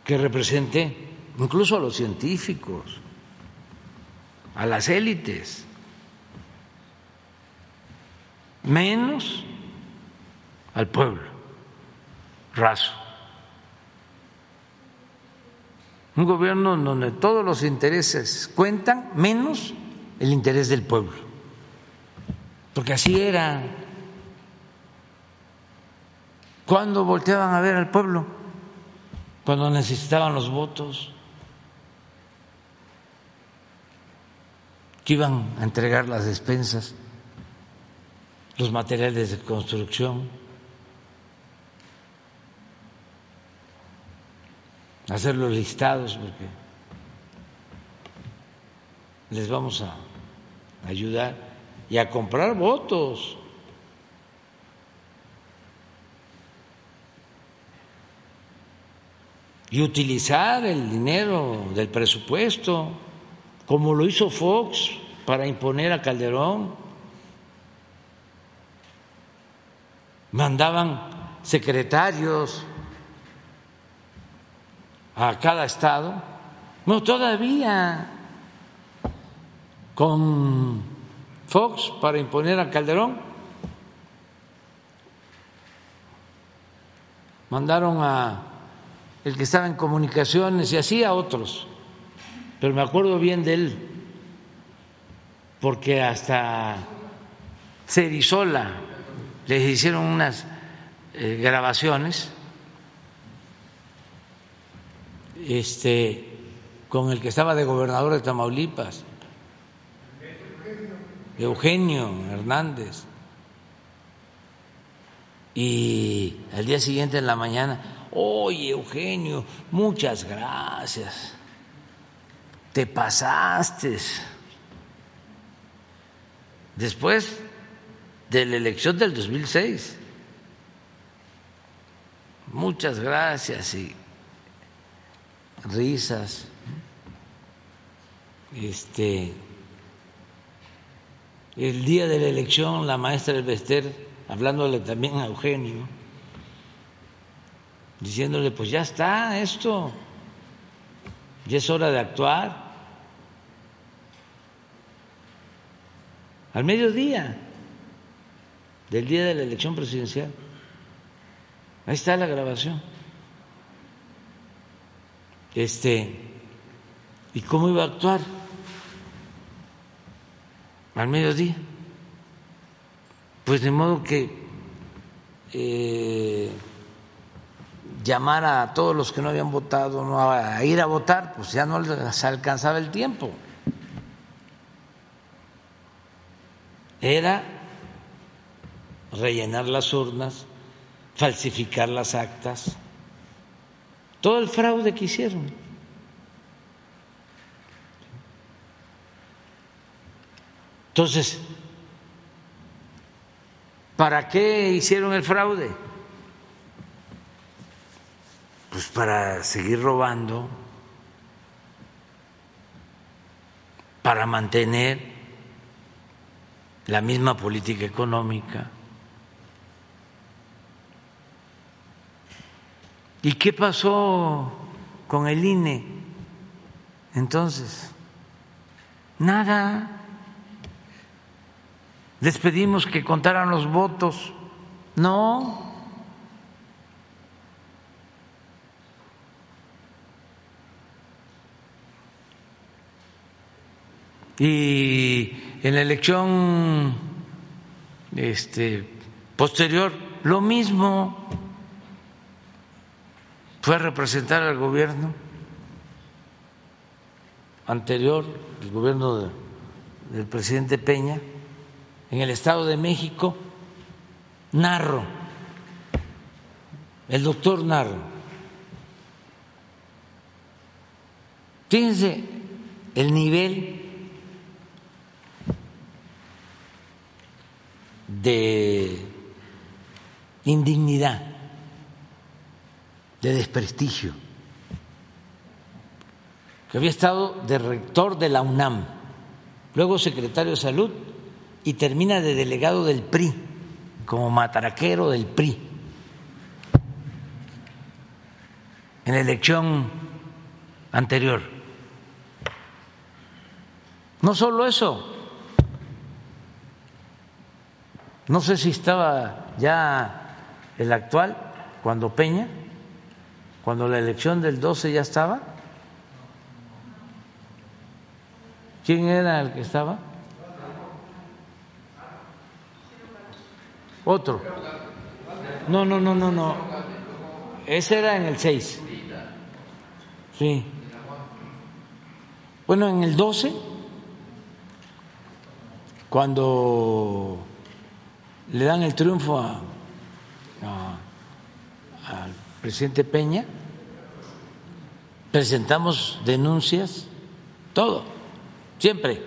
que represente incluso a los científicos, a las élites, menos al pueblo raso. Un gobierno donde todos los intereses cuentan, menos el interés del pueblo. Porque así era. cuando volteaban a ver al pueblo? Cuando necesitaban los votos, que iban a entregar las despensas, los materiales de construcción, hacer los listados, porque les vamos a ayudar y a comprar votos. Y utilizar el dinero del presupuesto, como lo hizo Fox para imponer a Calderón. Mandaban secretarios a cada estado. No, todavía con Fox para imponer a Calderón. Mandaron a el que estaba en comunicaciones y así a otros, pero me acuerdo bien de él, porque hasta Cerizola les hicieron unas eh, grabaciones este, con el que estaba de gobernador de Tamaulipas, Eugenio Hernández. Y al día siguiente en la mañana, Oye, Eugenio, muchas gracias. Te pasaste. Después de la elección del 2006. Muchas gracias y risas. Este el día de la elección la maestra del Bester hablándole también a Eugenio diciéndole, pues ya está esto, ya es hora de actuar. Al mediodía del día de la elección presidencial. Ahí está la grabación. Este, ¿y cómo iba a actuar? Al mediodía. Pues de modo que eh, llamar a todos los que no habían votado no a ir a votar, pues ya no les alcanzaba el tiempo. Era rellenar las urnas, falsificar las actas, todo el fraude que hicieron. Entonces, ¿para qué hicieron el fraude? Pues para seguir robando, para mantener la misma política económica. ¿Y qué pasó con el INE? Entonces, nada. Les pedimos que contaran los votos. No. Y en la elección este, posterior, lo mismo fue a representar al gobierno anterior, el gobierno del presidente Peña, en el Estado de México, Narro, el doctor Narro. Fíjense el nivel de indignidad de desprestigio, que había estado de rector de la UNAM, luego secretario de salud y termina de delegado del PRI, como mataraquero del PRI. En la elección anterior. No solo eso, no sé si estaba ya el actual cuando Peña cuando la elección del 12 ya estaba? ¿Quién era el que estaba? Otro. No, no, no, no, no. Ese era en el 6. Sí. Bueno, en el 12, cuando le dan el triunfo a, al presidente Peña, presentamos denuncias, todo, siempre,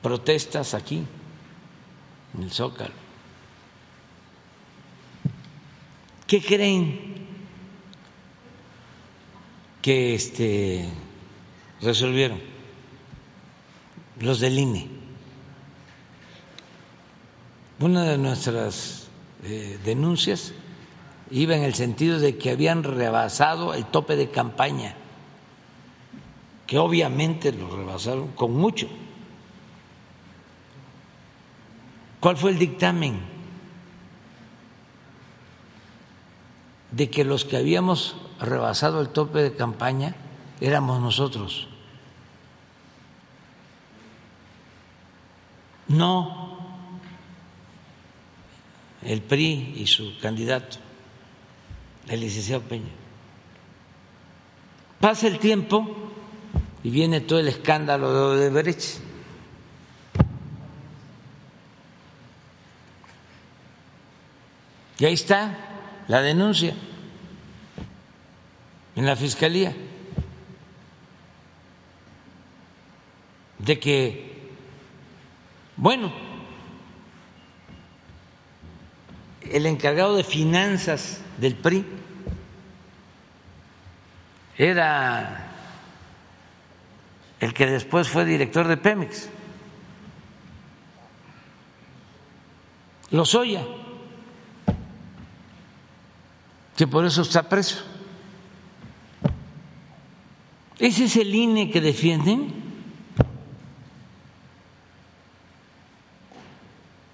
protestas aquí, en el Zócalo. ¿Qué creen que este, resolvieron los del INE? Una de nuestras eh, denuncias iba en el sentido de que habían rebasado el tope de campaña, que obviamente lo rebasaron con mucho. ¿Cuál fue el dictamen? De que los que habíamos rebasado el tope de campaña éramos nosotros. No el PRI y su candidato el licenciado Peña. Pasa el tiempo y viene todo el escándalo de Odebrecht. Y ahí está la denuncia en la fiscalía de que, bueno, el encargado de finanzas del PRI era el que después fue director de Pemex, Lozoya, que por eso está preso. ¿Ese es el INE que defienden?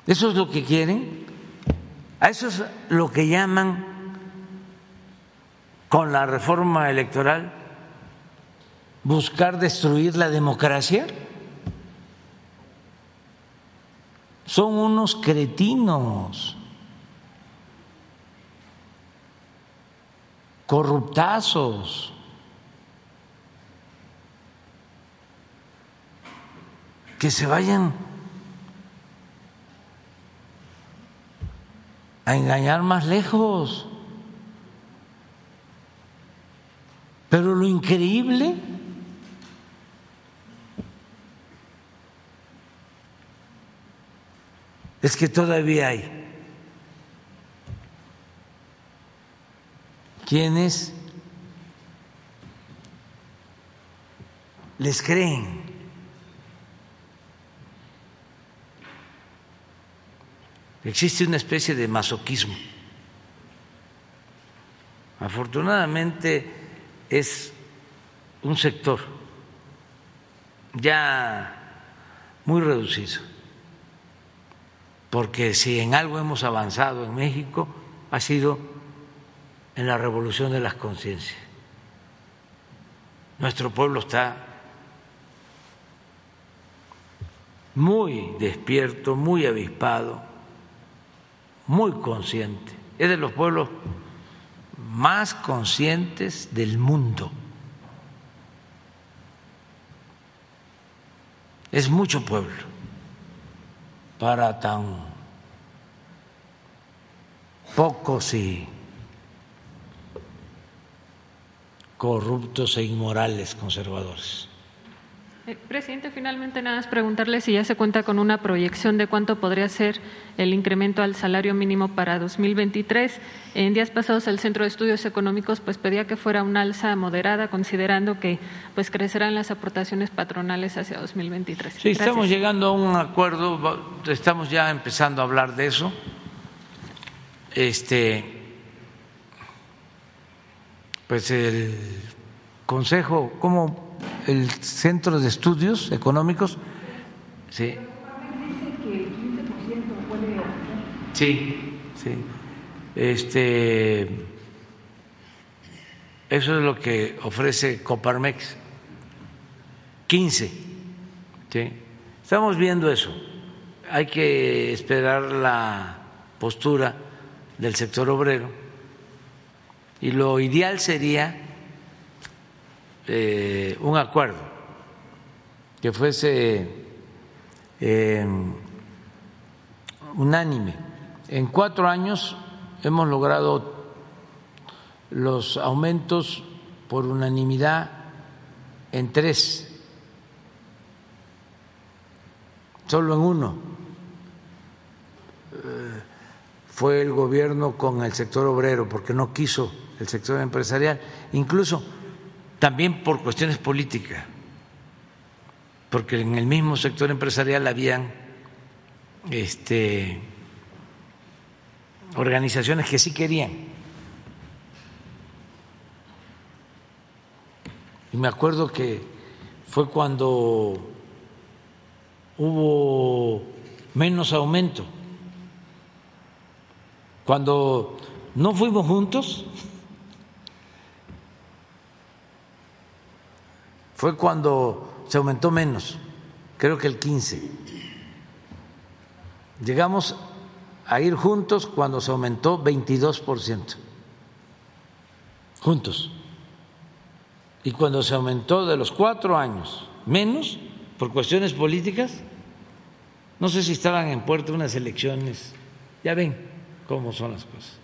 ¿Eso es lo que quieren? A eso es lo que llaman con la reforma electoral buscar destruir la democracia. Son unos cretinos, corruptazos. que se vayan a engañar más lejos. Pero lo increíble es que todavía hay quienes les creen. Existe una especie de masoquismo. Afortunadamente es un sector ya muy reducido, porque si en algo hemos avanzado en México ha sido en la revolución de las conciencias. Nuestro pueblo está muy despierto, muy avispado, muy consciente. Es de los pueblos más conscientes del mundo. Es mucho pueblo para tan pocos y corruptos e inmorales conservadores. Eh, presidente, finalmente nada más preguntarle si ya se cuenta con una proyección de cuánto podría ser el incremento al salario mínimo para 2023. En días pasados el Centro de Estudios Económicos pues pedía que fuera una alza moderada, considerando que pues crecerán las aportaciones patronales hacia 2023. Sí, estamos llegando a un acuerdo, estamos ya empezando a hablar de eso. Este, pues el Consejo, como el Centro de Estudios Económicos, sí. Sí, sí. Este, eso es lo que ofrece Coparmex. 15. ¿sí? Estamos viendo eso. Hay que esperar la postura del sector obrero y lo ideal sería eh, un acuerdo que fuese eh, unánime. En cuatro años hemos logrado los aumentos por unanimidad en tres, solo en uno. Eh, fue el gobierno con el sector obrero porque no quiso el sector empresarial, incluso también por cuestiones políticas, porque en el mismo sector empresarial habían este, organizaciones que sí querían. Y me acuerdo que fue cuando hubo menos aumento, cuando no fuimos juntos, fue cuando se aumentó menos, creo que el 15. Llegamos a ir juntos cuando se aumentó 22%, juntos. Y cuando se aumentó de los cuatro años menos, por cuestiones políticas, no sé si estaban en puerto unas elecciones, ya ven cómo son las cosas.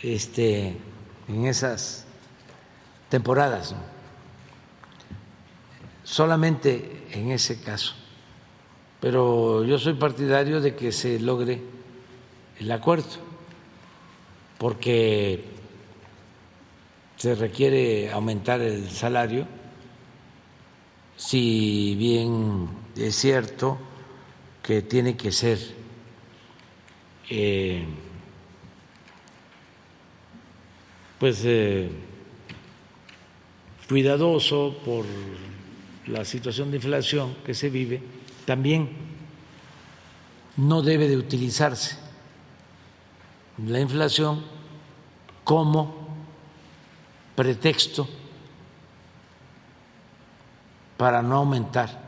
Este, en esas temporadas. ¿no? Solamente en ese caso. Pero yo soy partidario de que se logre el acuerdo, porque se requiere aumentar el salario, si bien es cierto que tiene que ser eh, pues eh, cuidadoso por la situación de inflación que se vive, también no debe de utilizarse la inflación como pretexto para no aumentar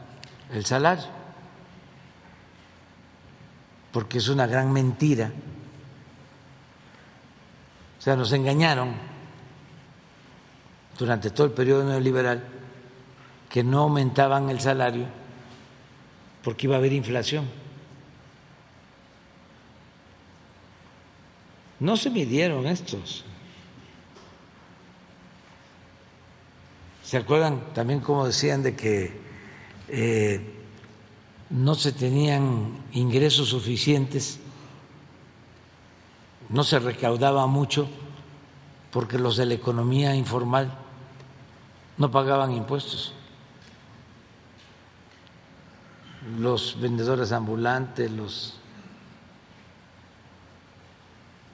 el salario, porque es una gran mentira. Sea, nos engañaron durante todo el periodo neoliberal que no aumentaban el salario porque iba a haber inflación. No se midieron estos. ¿Se acuerdan también cómo decían de que eh, no se tenían ingresos suficientes, no se recaudaba mucho porque los de la economía informal no pagaban impuestos? Los vendedores ambulantes, los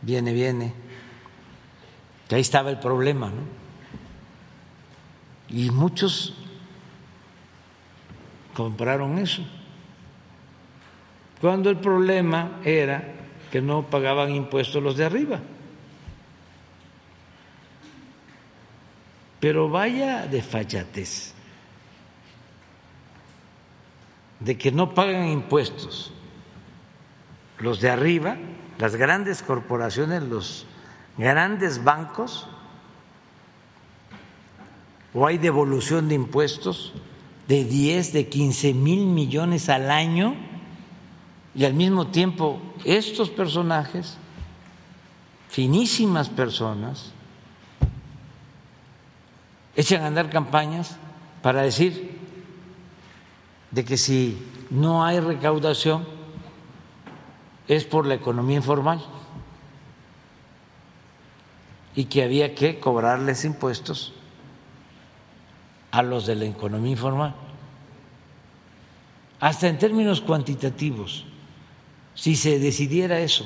viene, viene. Que ahí estaba el problema, ¿no? Y muchos compraron eso. Cuando el problema era que no pagaban impuestos los de arriba. Pero vaya de fallatez, de que no pagan impuestos. Los de arriba, las grandes corporaciones, los grandes bancos, o hay devolución de impuestos de 10, de 15 mil millones al año y al mismo tiempo estos personajes, finísimas personas, echan a andar campañas para decir de que si no hay recaudación es por la economía informal y que había que cobrarles impuestos a los de la economía informal. Hasta en términos cuantitativos, si se decidiera eso,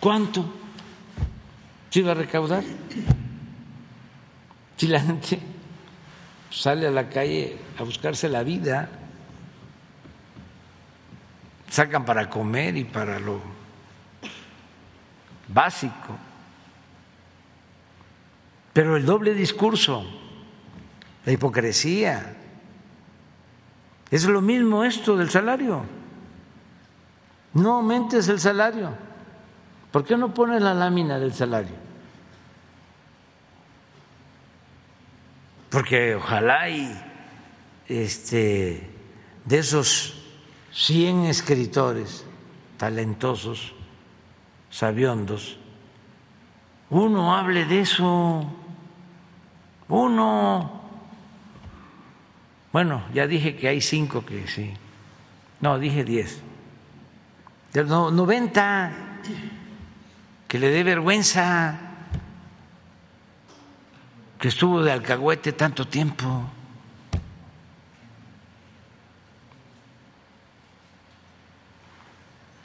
¿cuánto se iba a recaudar? Si la gente sale a la calle a buscarse la vida, sacan para comer y para lo básico, pero el doble discurso la hipocresía. Es lo mismo esto del salario. No aumentes el salario. ¿Por qué no pones la lámina del salario? Porque ojalá y este de esos 100 escritores talentosos, sabiondos, uno hable de eso, uno bueno, ya dije que hay cinco que sí. No, dije diez. No, 90 que le dé vergüenza que estuvo de alcahuete tanto tiempo.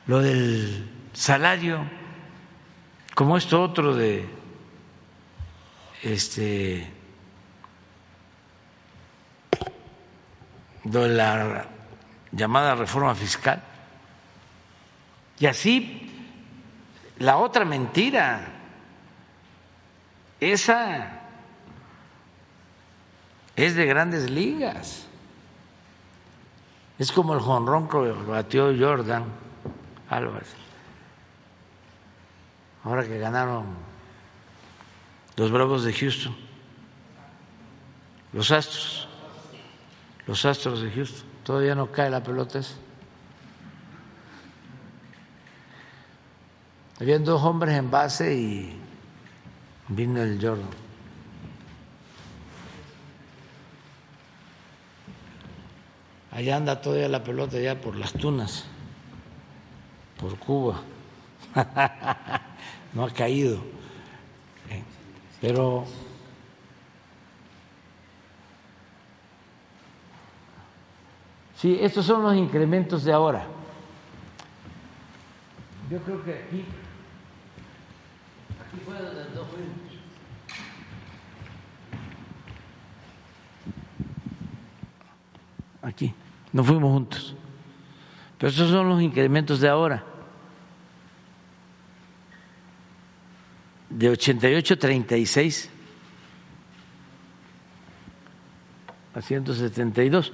Lo del salario, como esto otro de este de la llamada reforma fiscal. Y así, la otra mentira, esa es de grandes ligas. Es como el jonrón que batió Jordan Álvarez. Ahora que ganaron los Bravos de Houston, los Astros los Astros de Houston. Todavía no cae la pelota esa. Habían dos hombres en base y vino el Jordan. Allá anda todavía la pelota ya por las tunas, por Cuba. no ha caído. Eh, pero Sí, estos son los incrementos de ahora. Yo creo que aquí, aquí fue donde no fuimos. Aquí, no fuimos juntos. Pero esos son los incrementos de ahora. De 88 a 36 a 172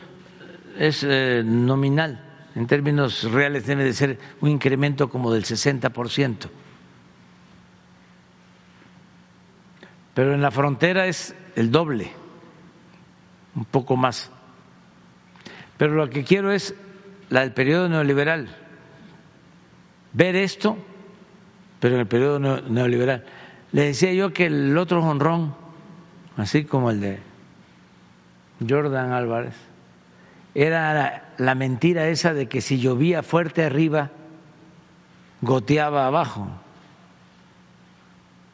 es eh, nominal, en términos reales debe de ser un incremento como del 60%. pero en la frontera es el doble, un poco más. Pero lo que quiero es la del periodo neoliberal, ver esto, pero en el periodo neoliberal. Le decía yo que el otro honrón, así como el de Jordan Álvarez, era la, mentira esa de que si llovía fuerte arriba, goteaba abajo.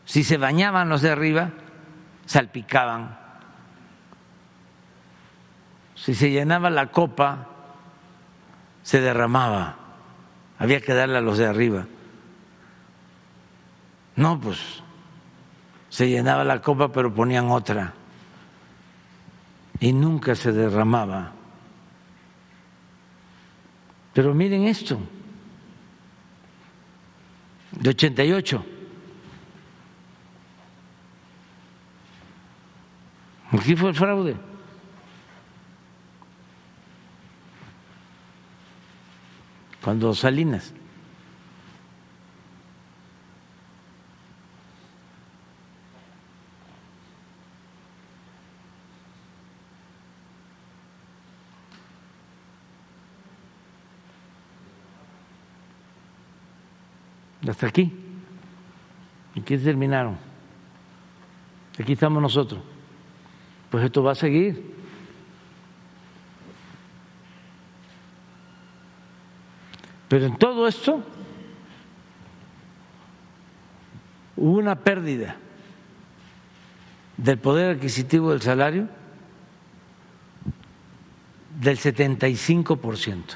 Si se bañaban los de arriba, salpicaban. Si se llenaba la copa, se derramaba. Había que darle a los de arriba. No, pues se llenaba la copa, pero ponían otra. Y nunca se derramaba. Pero miren esto, de 88. Aquí fue el fraude. Cuando Salinas. Hasta aquí. Aquí terminaron. Aquí estamos nosotros. Pues esto va a seguir. Pero en todo esto hubo una pérdida del poder adquisitivo del salario del 75 por ciento.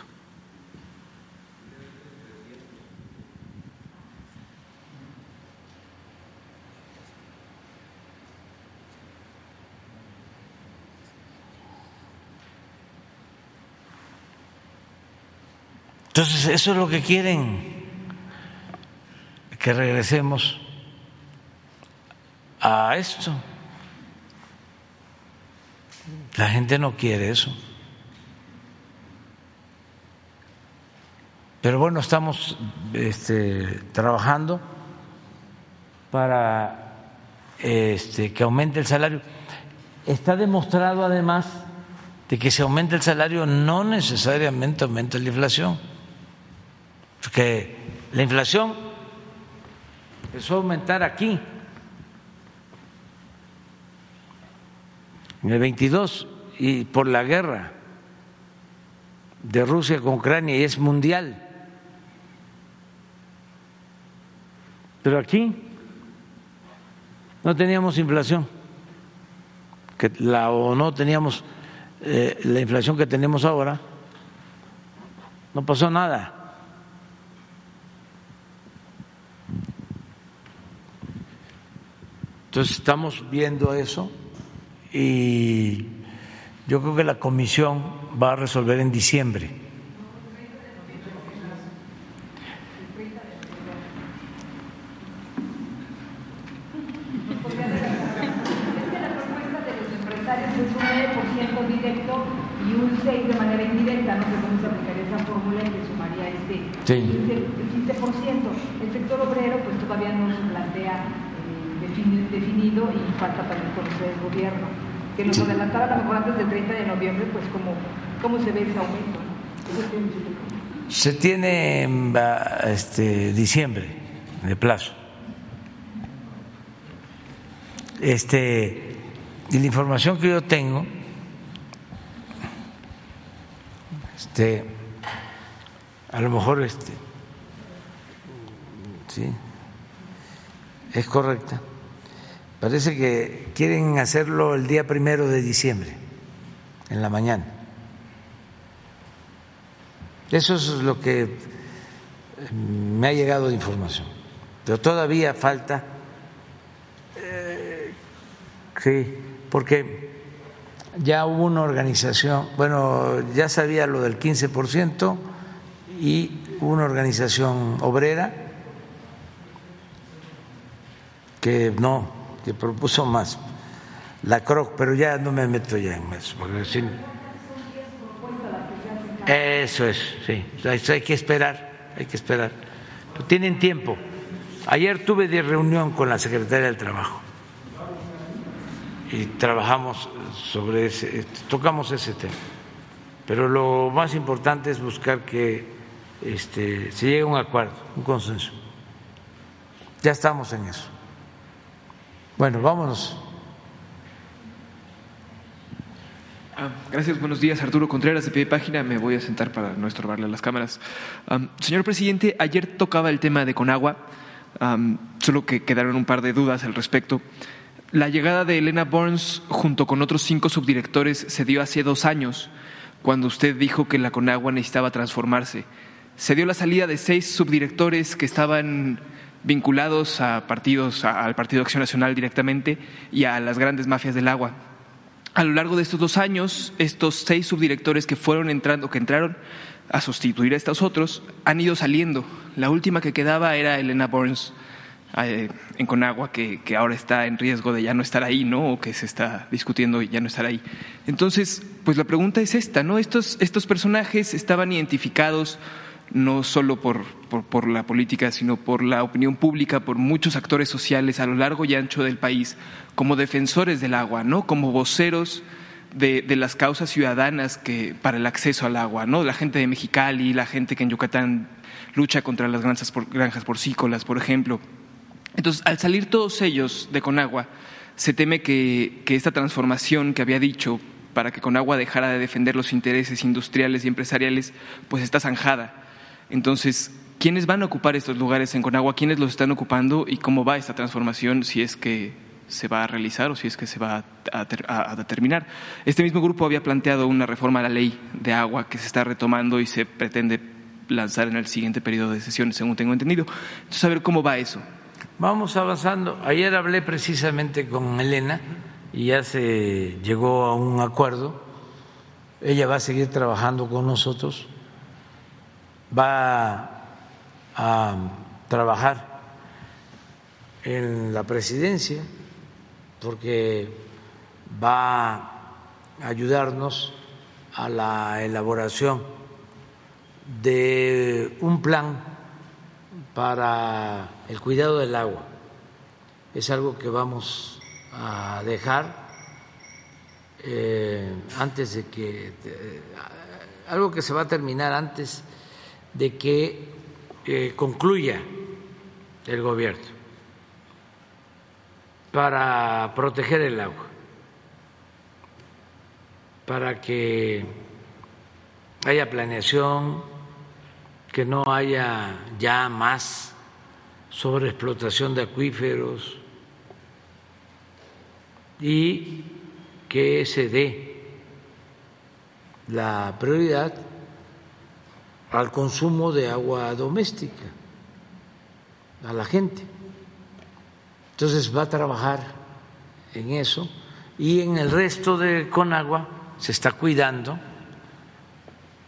Entonces, eso es lo que quieren, que regresemos a esto. La gente no quiere eso. Pero bueno, estamos este, trabajando para este, que aumente el salario. Está demostrado además de que si aumenta el salario no necesariamente aumenta la inflación porque la inflación empezó a aumentar aquí, en el 22, y por la guerra de Rusia con Ucrania, y es mundial. Pero aquí no teníamos inflación, que la, o no teníamos eh, la inflación que tenemos ahora, no pasó nada. Entonces estamos viendo eso y yo creo que la comisión va a resolver en diciembre. directo y un 6 de manera indirecta, no sé cómo se aplicaría esa fórmula que sumaría este sí. 15%. El sector obrero pues todavía no se plantea definido y falta también conocer el gobierno. Que nos adelantara a lo mejor antes del 30 de noviembre, pues cómo, cómo se ve ese aumento. Se tiene este, diciembre de plazo. Este, y la información que yo tengo, este, a lo mejor este, sí, es correcta. Parece que quieren hacerlo el día primero de diciembre, en la mañana. Eso es lo que eh, me ha llegado de información. Pero todavía falta, eh, sí, porque ya hubo una organización, bueno, ya sabía lo del 15% y una organización obrera que no que propuso más, la CROC, pero ya no me meto ya en eso. Porque Eso es, sí, hay que esperar, hay que esperar. tienen tiempo. Ayer tuve de reunión con la secretaria del Trabajo y trabajamos sobre ese, tocamos ese tema. Pero lo más importante es buscar que este, se llegue a un acuerdo, un consenso. Ya estamos en eso. Bueno, vámonos. Ah, gracias, buenos días. Arturo Contreras de pie página. Me voy a sentar para no estorbarle a las cámaras. señor presidente, ayer tocaba el tema de Conagua, solo que quedaron un par de dudas al respecto. La llegada de Elena Burns junto con otros cinco subdirectores se dio hace dos años, cuando usted dijo que la Conagua necesitaba transformarse. Se dio la salida de seis subdirectores que estaban vinculados a partidos, al Partido Acción Nacional directamente y a las grandes mafias del agua. A lo largo de estos dos años, estos seis subdirectores que fueron entrando, que entraron a sustituir a estos otros, han ido saliendo. La última que quedaba era Elena Burns eh, en Conagua, que, que, ahora está en riesgo de ya no estar ahí, ¿no? O que se está discutiendo y ya no estar ahí. Entonces, pues la pregunta es esta, ¿no? Estos, estos personajes estaban identificados no solo por, por, la política, sino por la opinión pública, por muchos actores sociales a lo largo y ancho del país, como defensores del agua, ¿no? como voceros de, de, las causas ciudadanas que, para el acceso al agua, ¿no? la gente de Mexicali, la gente que en Yucatán lucha contra las granjas, por, granjas porcícolas, por ejemplo. Entonces, al salir todos ellos de Conagua, se teme que, que esta transformación que había dicho para que Conagua dejara de defender los intereses industriales y empresariales, pues está zanjada entonces, ¿quiénes van a ocupar estos lugares en Conagua? ¿Quiénes los están ocupando? ¿Y cómo va esta transformación si es que se va a realizar o si es que se va a, determinar? Este mismo grupo había planteado una reforma a la ley de agua que se está retomando y se pretende lanzar en el siguiente periodo de sesiones, según tengo entendido. Entonces, a ver cómo va eso. Vamos avanzando. Ayer hablé precisamente con Elena y ya se llegó a un acuerdo. Ella va a seguir trabajando con nosotros va a trabajar en la presidencia porque va a ayudarnos a la elaboración de un plan para el cuidado del agua. Es algo que vamos a dejar eh, antes de que, eh, algo que se va a terminar antes de que eh, concluya el gobierno para proteger el agua, para que haya planeación, que no haya ya más sobreexplotación de acuíferos y que se dé la prioridad al consumo de agua doméstica, a la gente. Entonces va a trabajar en eso y en el resto de Conagua se está cuidando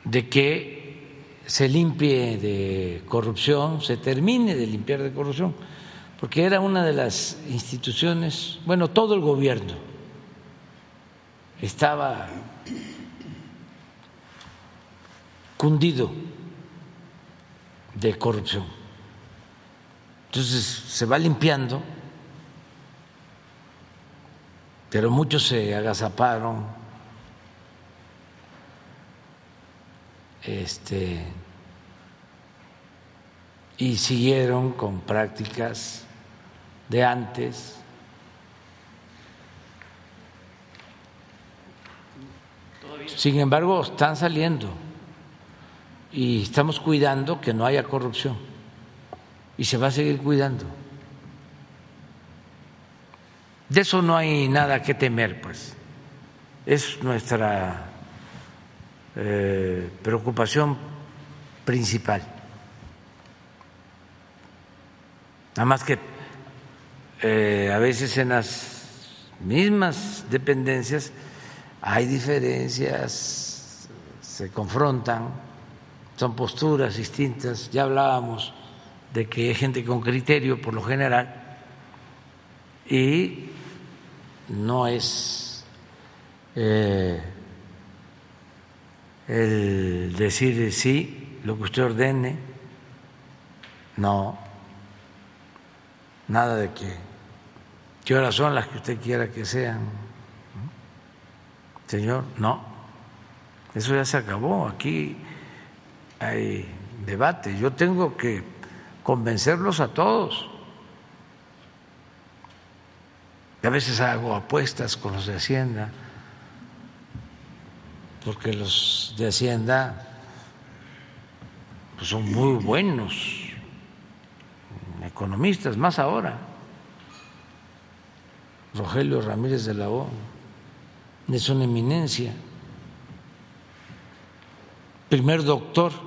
de que se limpie de corrupción, se termine de limpiar de corrupción, porque era una de las instituciones, bueno, todo el gobierno estaba cundido de corrupción. Entonces se va limpiando, pero muchos se agazaparon, este, y siguieron con prácticas de antes. Sin embargo, están saliendo y estamos cuidando que no haya corrupción y se va a seguir cuidando. De eso no hay nada que temer, pues. Es nuestra eh, preocupación principal. Nada más que eh, a veces en las mismas dependencias hay diferencias, se confrontan son posturas distintas, ya hablábamos de que hay gente con criterio por lo general y no es eh, el decir sí, lo que usted ordene, no, nada de que, qué horas son las que usted quiera que sean, señor, no, eso ya se acabó, aquí hay debate, yo tengo que convencerlos a todos. A veces hago apuestas con los de Hacienda, porque los de Hacienda pues, son muy buenos economistas, más ahora. Rogelio Ramírez de la O es una eminencia, primer doctor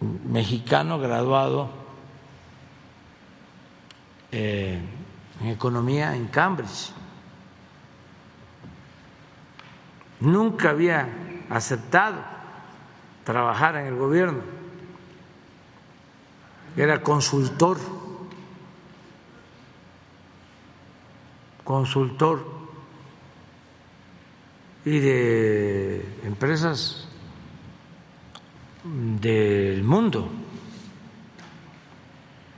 mexicano graduado eh, en economía en Cambridge. Nunca había aceptado trabajar en el gobierno. Era consultor, consultor y de empresas del mundo.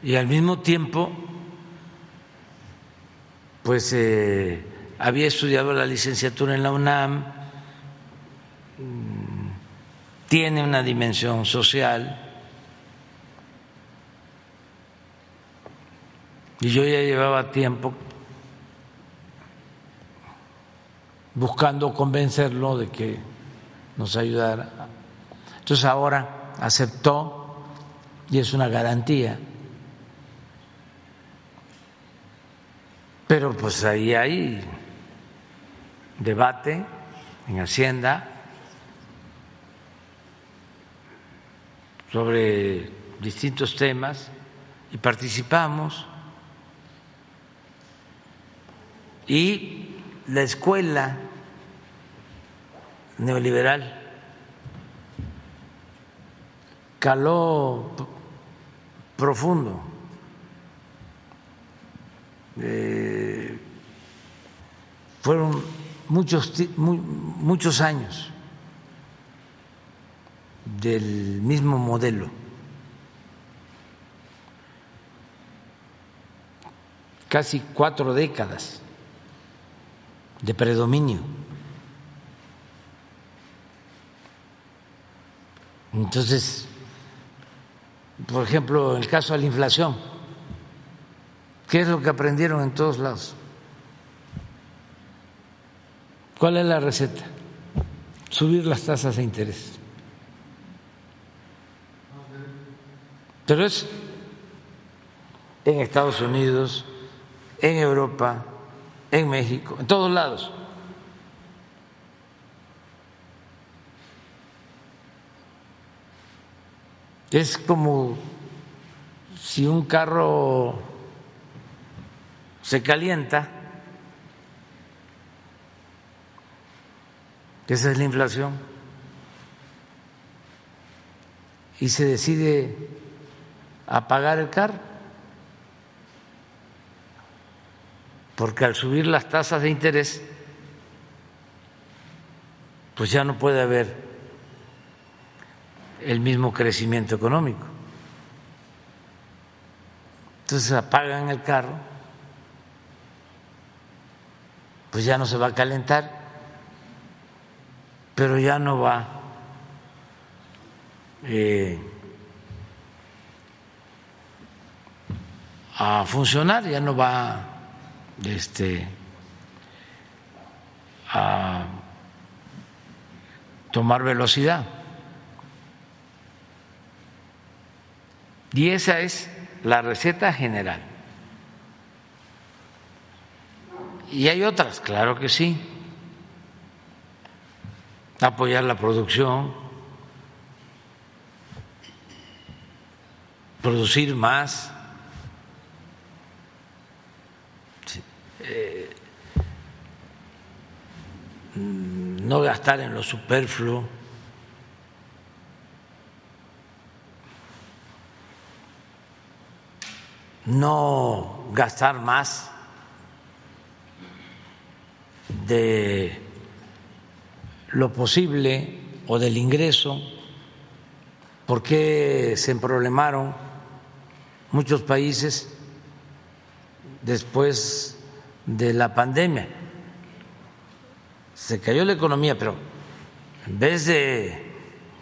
Y al mismo tiempo, pues eh, había estudiado la licenciatura en la UNAM, tiene una dimensión social. Y yo ya llevaba tiempo buscando convencerlo de que nos ayudara. Entonces ahora aceptó y es una garantía. Pero pues ahí hay debate en Hacienda sobre distintos temas y participamos. Y la escuela neoliberal caló profundo. Eh, fueron muchos, muchos años del mismo modelo. Casi cuatro décadas de predominio. Entonces, por ejemplo, el caso de la inflación, ¿qué es lo que aprendieron en todos lados? ¿Cuál es la receta? Subir las tasas de interés. Pero es en Estados Unidos, en Europa, en México, en todos lados. Es como si un carro se calienta, esa es la inflación, y se decide a pagar el carro, porque al subir las tasas de interés, pues ya no puede haber el mismo crecimiento económico. Entonces apagan el carro, pues ya no se va a calentar, pero ya no va eh, a funcionar, ya no va este, a tomar velocidad. Y esa es la receta general. Y hay otras, claro que sí. Apoyar la producción, producir más, Eh, no gastar en lo superfluo. No gastar más de lo posible o del ingreso, porque se emproblemaron muchos países después de la pandemia. Se cayó la economía, pero en vez de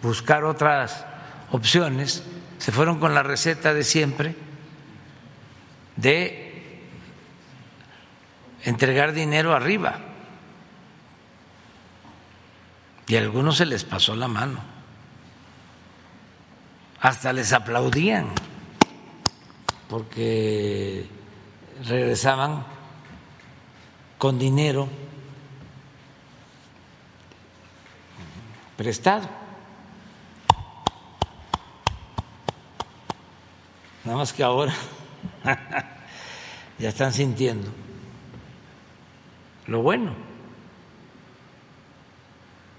buscar otras opciones, se fueron con la receta de siempre de entregar dinero arriba. Y a algunos se les pasó la mano. Hasta les aplaudían porque regresaban con dinero prestado. Nada más que ahora ya están sintiendo lo bueno,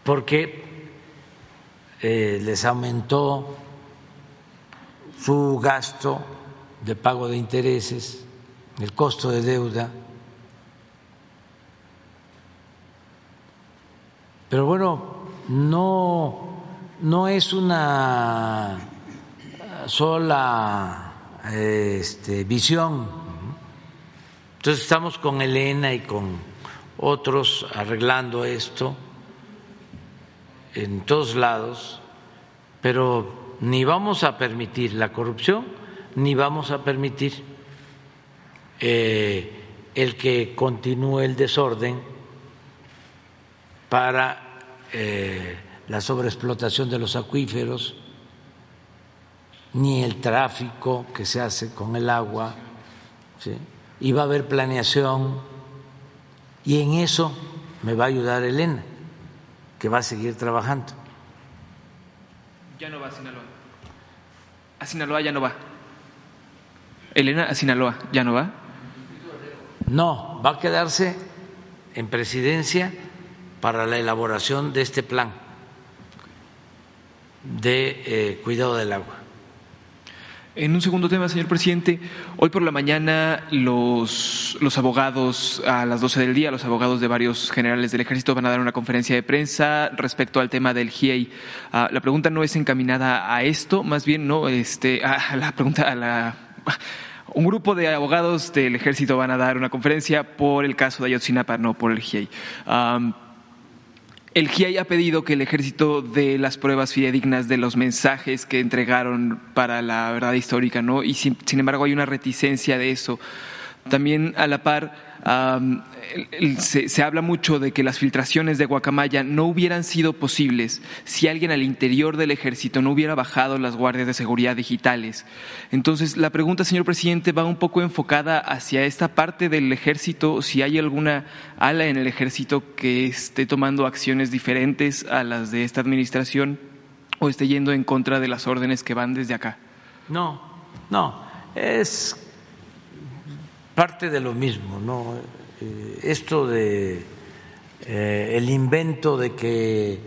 porque eh, les aumentó su gasto de pago de intereses, el costo de deuda. Pero bueno, no, no es una sola este, visión. Entonces estamos con Elena y con otros arreglando esto en todos lados, pero ni vamos a permitir la corrupción ni vamos a permitir eh, el que continúe el desorden para eh, la sobreexplotación de los acuíferos, ni el tráfico que se hace con el agua. Y va a haber planeación y en eso me va a ayudar Elena, que va a seguir trabajando. Ya no va a Sinaloa. A Sinaloa ya no va. Elena a Sinaloa, ¿ya no va? No, va a quedarse en presidencia para la elaboración de este plan de eh, cuidado del agua. En un segundo tema, señor presidente, hoy por la mañana los, los abogados, a las 12 del día, los abogados de varios generales del ejército van a dar una conferencia de prensa respecto al tema del GIEI. Ah, la pregunta no es encaminada a esto, más bien no, este, a la pregunta a la un grupo de abogados del ejército van a dar una conferencia por el caso de Ayotzinapa, no por el GIEI. El GIEI ha pedido que el ejército dé las pruebas fidedignas de los mensajes que entregaron para la verdad histórica, ¿no? Y sin embargo hay una reticencia de eso. También a la par se, habla mucho de que las filtraciones de Guacamaya no hubieran sido posibles si alguien al interior del ejército no hubiera bajado las guardias de seguridad digitales. Entonces, la pregunta, señor presidente, va un poco enfocada hacia esta parte del ejército, si hay alguna ala en el ejército que esté tomando acciones diferentes a las de esta administración o esté yendo en contra de las órdenes que van desde acá. No, no, es parte de lo mismo, ¿no? Eh, esto de eh, el invento de que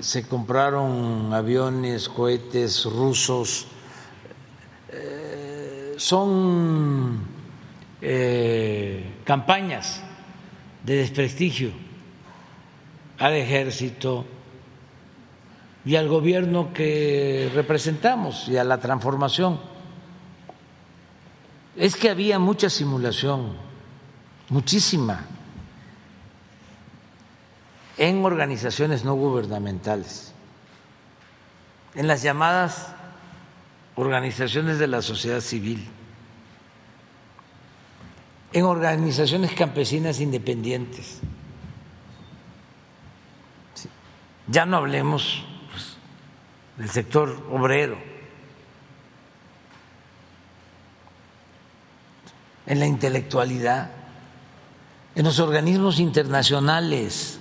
se compraron aviones, cohetes rusos, eh, son campañas de desprestigio al ejército y al gobierno que representamos y a la transformación es que había mucha simulación, muchísima, en organizaciones no gubernamentales, en las llamadas organizaciones de la sociedad civil, en organizaciones campesinas independientes. Ya no hablemos pues, del sector obrero en la intelectualidad, en los organismos internacionales.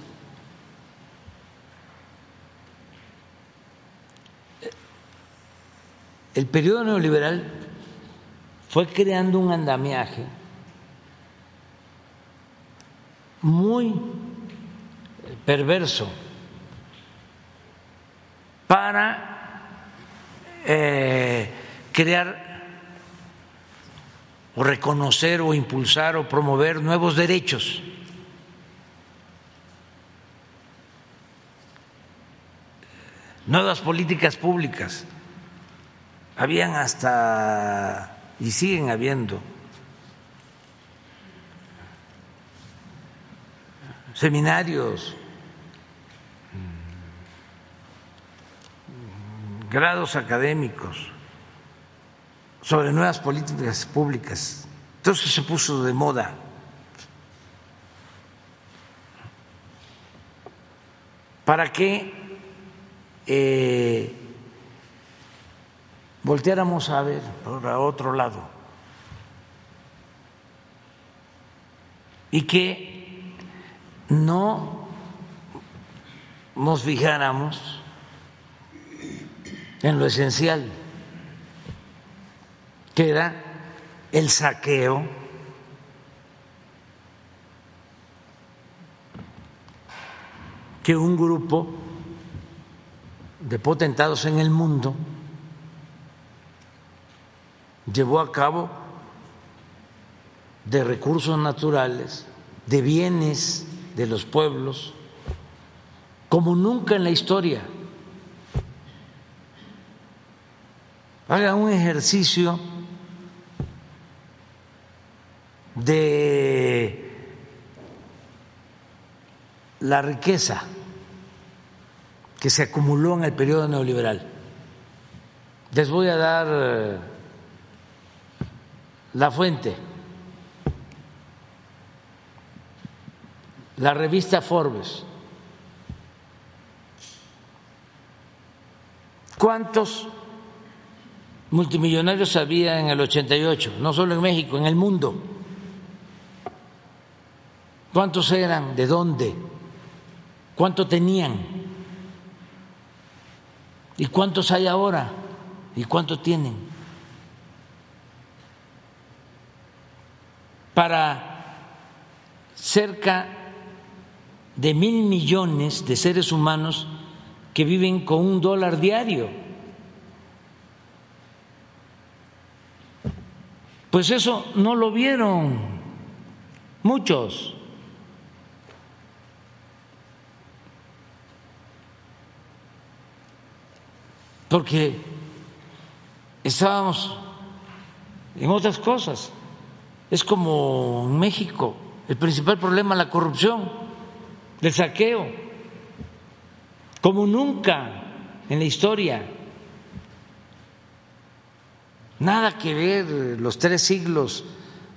El periodo neoliberal fue creando un andamiaje muy perverso para eh, crear o reconocer o impulsar o promover nuevos derechos. nuevas políticas públicas. Habían hasta, y siguen habiendo, seminarios, grados académicos sobre nuevas políticas públicas. Entonces se puso de moda. Para que eh, volteáramos a ver por otro lado y que no nos fijáramos en lo esencial, que era el saqueo que un grupo de potentados en el mundo llevó a cabo de recursos naturales, de bienes de los pueblos, como nunca en la historia. Haga un ejercicio de la riqueza que se acumuló en el periodo neoliberal. Les voy a dar eh, la fuente. La revista Forbes. ¿Cuántos multimillonarios había en el 88? No solo en México, en el mundo. ¿Cuántos eran? ¿De dónde? ¿Cuánto tenían? ¿Y cuántos hay ahora? ¿Y cuánto tienen? Para cerca de mil millones de seres humanos que viven con un dólar diario. Pues eso no lo vieron muchos. Porque estábamos en otras cosas. Es como en México, el principal problema la corrupción, el saqueo, como nunca en la historia. Nada que ver los tres siglos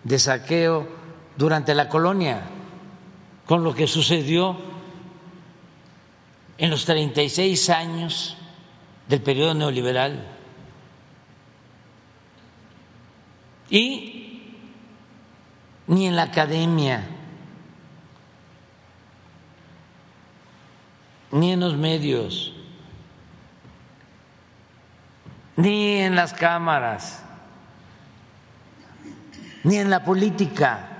de saqueo durante la colonia con lo que sucedió en los 36 años del periodo neoliberal. Y ni en la academia, ni en los medios, ni en las cámaras, ni en la política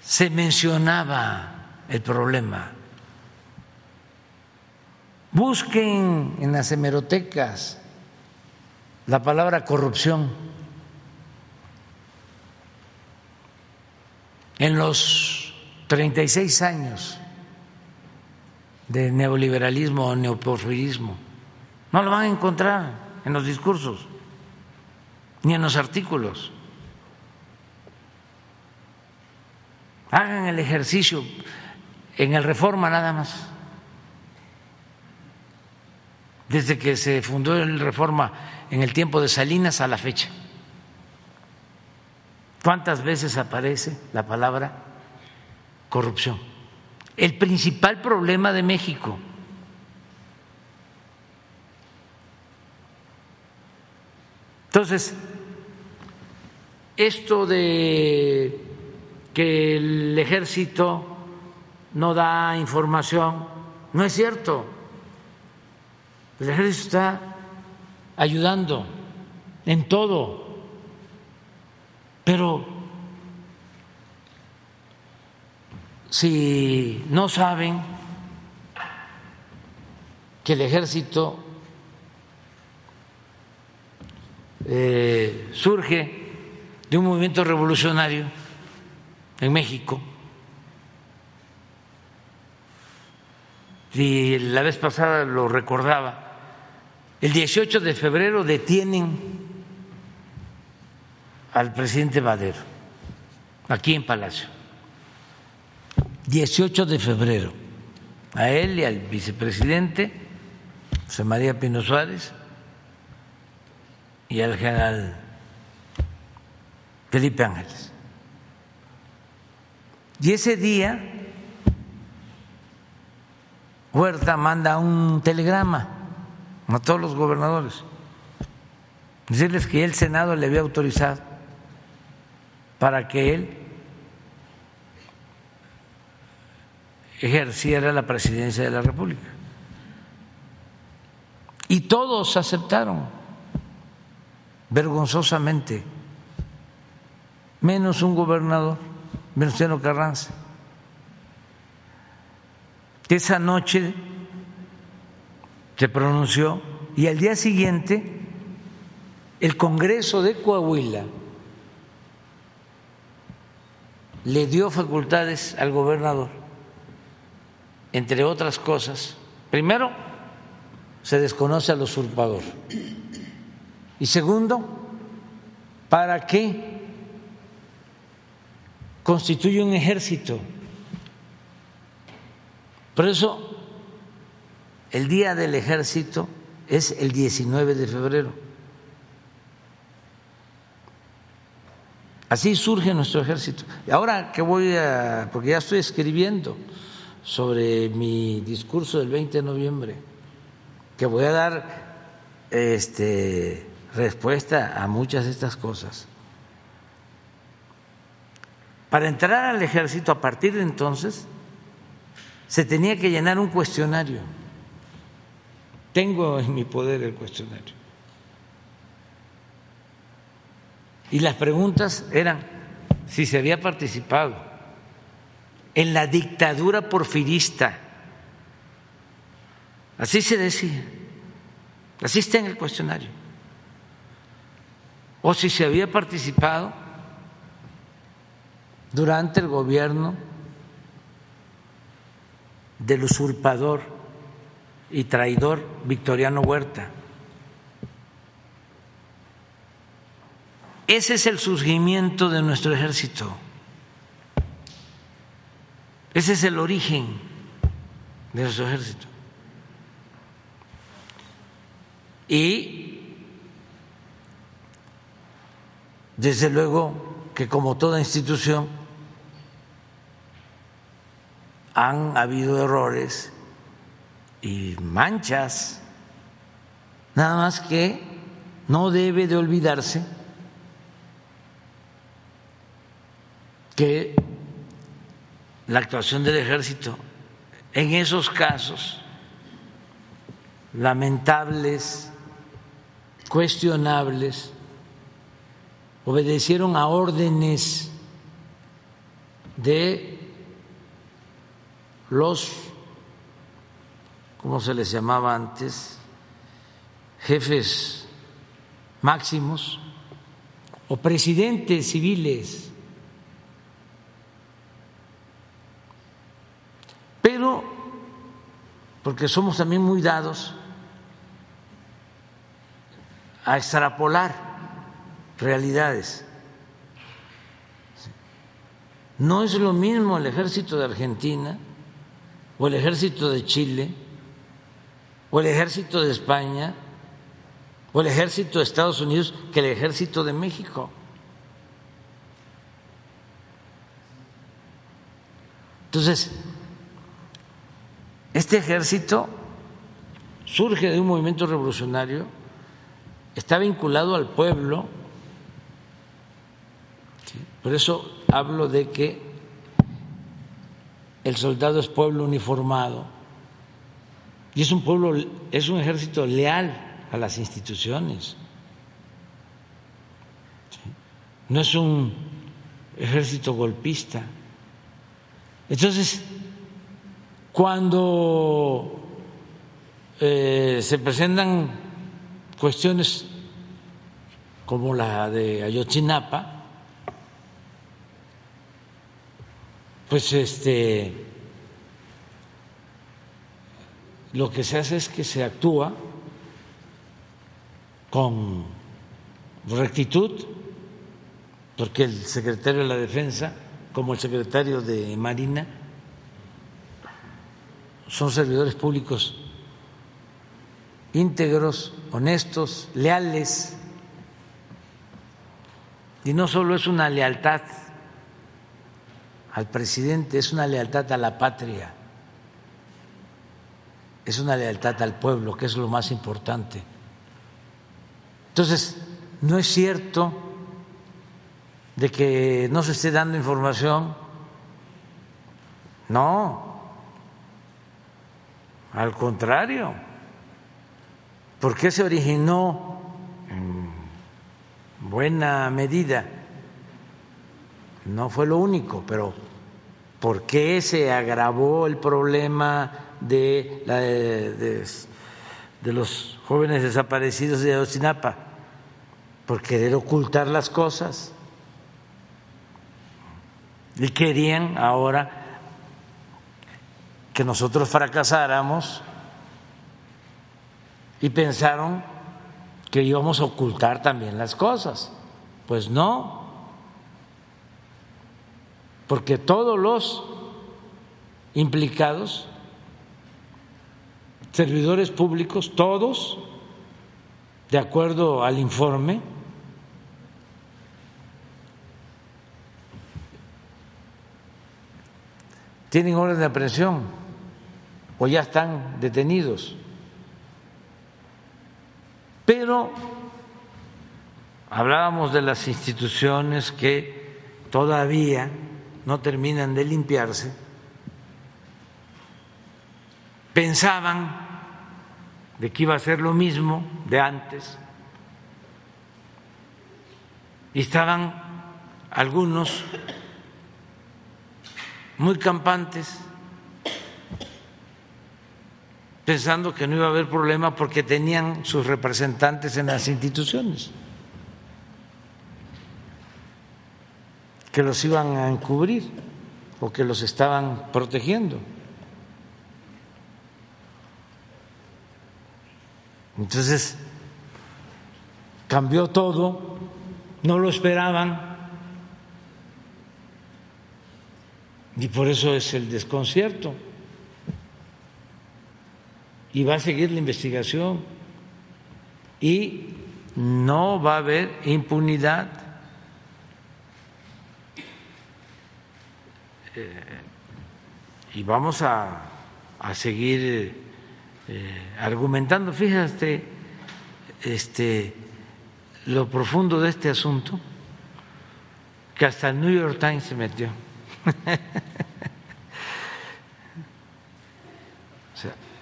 se mencionaba el problema. Busquen en las hemerotecas la palabra corrupción. En los 36 años de neoliberalismo o neoporfirismo, no lo van a encontrar en los discursos ni en los artículos. Hagan el ejercicio en el Reforma nada más desde que se fundó el Reforma en el tiempo de Salinas a la fecha. ¿Cuántas veces aparece la palabra corrupción? El principal problema de México. Entonces, esto de que el ejército no da información no es cierto. El ejército está ayudando en todo, pero si no saben que el ejército eh, surge de un movimiento revolucionario en México, y la vez pasada lo recordaba, el 18 de febrero detienen al presidente Madero, aquí en Palacio. 18 de febrero, a él y al vicepresidente José María Pino Suárez y al general Felipe Ángeles. Y ese día Huerta manda un telegrama a todos los gobernadores, decirles que el Senado le había autorizado para que él ejerciera la presidencia de la República. Y todos aceptaron, vergonzosamente, menos un gobernador, Venustiano Carranza, que esa noche se pronunció y al día siguiente el Congreso de Coahuila le dio facultades al gobernador, entre otras cosas. Primero, se desconoce al usurpador. Y segundo, para qué constituye un ejército. Por eso, el día del ejército es el 19 de febrero. Así surge nuestro ejército. Y ahora que voy a, porque ya estoy escribiendo sobre mi discurso del 20 de noviembre, que voy a dar este, respuesta a muchas de estas cosas. Para entrar al ejército a partir de entonces se tenía que llenar un cuestionario. Tengo en mi poder el cuestionario. Y las preguntas eran si se había participado en la dictadura porfirista. Así se decía, así está en el cuestionario. O si se había participado durante el gobierno del usurpador y traidor Victoriano Huerta. Ese es el surgimiento de nuestro ejército. Ese es el origen de nuestro ejército. Y desde luego que como toda institución han habido errores y manchas, nada más que no debe de olvidarse que la actuación del ejército en esos casos lamentables, cuestionables, obedecieron a órdenes de los, ¿cómo se les llamaba antes? Jefes máximos o presidentes civiles pero porque somos también muy dados a extrapolar realidades. No es lo mismo el ejército de Argentina o el ejército de Chile o el ejército de España o el ejército de Estados Unidos que el ejército de México. Entonces, este ejército surge de un movimiento revolucionario, está vinculado al pueblo, por eso hablo de que el soldado es pueblo uniformado y es un pueblo, es un ejército leal a las instituciones. No es un ejército golpista. Entonces, cuando eh, se presentan cuestiones como la de Ayotzinapa, pues este lo que se hace es que se actúa con rectitud, porque el secretario de la Defensa, como el secretario de Marina, son servidores públicos íntegros, honestos, leales. Y no solo es una lealtad al presidente, es una lealtad a la patria, es una lealtad al pueblo, que es lo más importante. Entonces, no es cierto de que no se esté dando información, no, al contrario, ¿por qué se originó en buena medida? No fue lo único, pero ¿por qué se agravó el problema de, la, de, los jóvenes desaparecidos de Ocinapa? por querer ocultar las cosas. Y querían ahora que nosotros fracasáramos y pensaron que íbamos a ocultar también las cosas. Pues no, porque todos los implicados, servidores públicos, todos, de acuerdo al informe, tienen orden de aprehensión o ya están detenidos. Pero hablábamos de las instituciones que todavía no terminan de limpiarse, pensaban de que iba a ser lo mismo de antes y estaban algunos muy campantes, pensando que no iba a haber problema porque tenían sus representantes en las instituciones, que los iban a encubrir o que los estaban protegiendo. Entonces, cambió todo, no lo esperaban. Y por eso es el desconcierto. Y va a seguir la investigación. Y no va a haber impunidad. Eh, y vamos a, a seguir eh, argumentando. Fíjate este, lo profundo de este asunto, que hasta el New York Times se metió.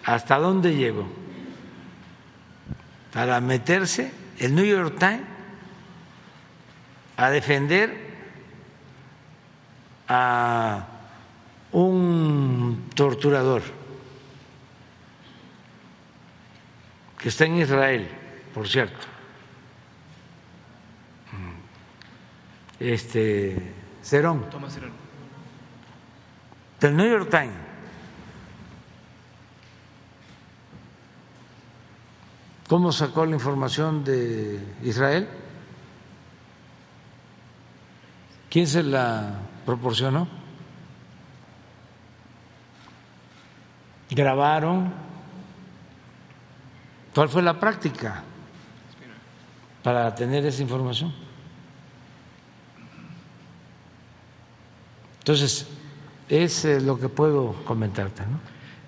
¿hasta dónde llegó? Para meterse el New York Times a defender a un torturador que está en Israel, por cierto. Este Cerón. Tomás Cerón del New York Times. ¿Cómo sacó la información de Israel? ¿Quién se la proporcionó? ¿Grabaron? ¿Cuál fue la práctica para tener esa información? Entonces, es lo que puedo comentarte. ¿no?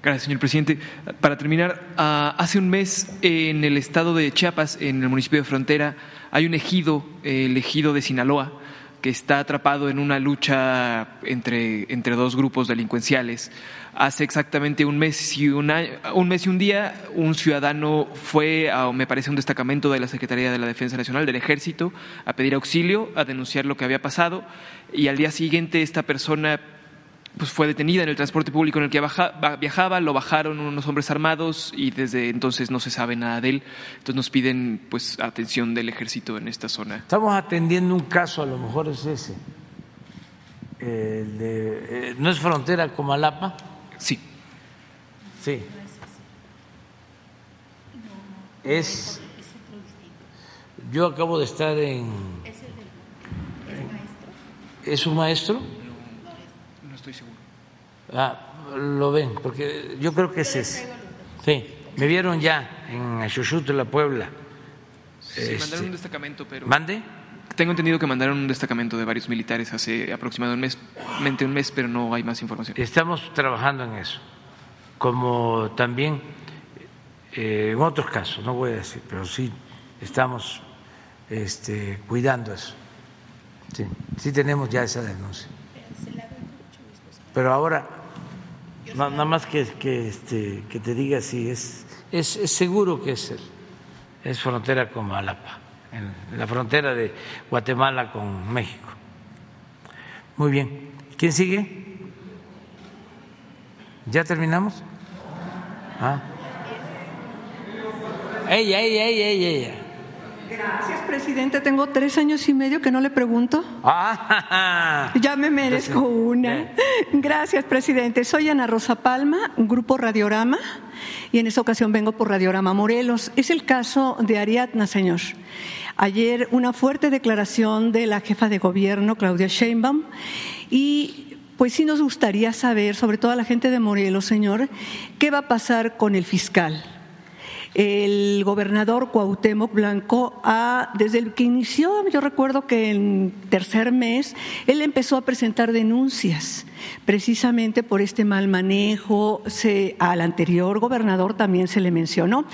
Gracias, señor presidente. Para terminar, ah, hace un mes en el estado de Chiapas, en el municipio de Frontera, hay un ejido, el ejido de Sinaloa, que está atrapado en una lucha entre, entre dos grupos delincuenciales. Hace exactamente un mes, y un mes y un día, un ciudadano fue, a, me parece, un destacamento de la Secretaría de la Defensa Nacional, del Ejército, a pedir auxilio, a denunciar lo que había pasado, y al día siguiente esta persona pues fue detenida en el transporte público en el que viajaba, lo bajaron unos hombres armados y desde entonces no se sabe nada de él. Entonces nos piden pues atención del ejército en esta zona. Estamos atendiendo un caso, a lo mejor es ese. Eh, ¿No es frontera con Malapa? Sí. Sí. Es. Yo acabo de estar en. ¿Es un maestro? Ah, lo ven, porque yo creo que ese es. Sí, me vieron ya en la Puebla. Sí, mandaron Este, un destacamento, pero. ¿Mande? Tengo entendido que mandaron un destacamento de varios militares hace aproximadamente un mes, pero no hay más información. Estamos trabajando en eso, como también eh, en otros casos, no voy a decir, pero sí estamos este, cuidando eso. Sí, sí tenemos ya esa denuncia. Pero ahora, na- nada más que, que, este, que te diga si es, es, es seguro que es, el- es frontera con Malapa, en la frontera de Guatemala con México. Muy bien. ¿Quién sigue? ¿Ya terminamos? Ah. Ella, ella, ella, ella, ella. Gracias, presidente. Tengo tres años y medio que no le pregunto. Ah, Ya me merezco una. Gracias, presidente. Soy Ana Rosa Palma, Grupo Radiorama, y en esta ocasión vengo por Radiorama Morelos. Es el caso de Ariadna, señor. Ayer una fuerte declaración de la jefa de gobierno, Claudia Sheinbaum, y pues sí nos gustaría saber, sobre todo a la gente de Morelos, señor, qué va a pasar con el fiscal. El gobernador Cuauhtémoc Blanco, ha, desde el que inició, yo recuerdo que en tercer mes, él empezó a presentar denuncias precisamente por este mal manejo. Se, al anterior gobernador también se le mencionó.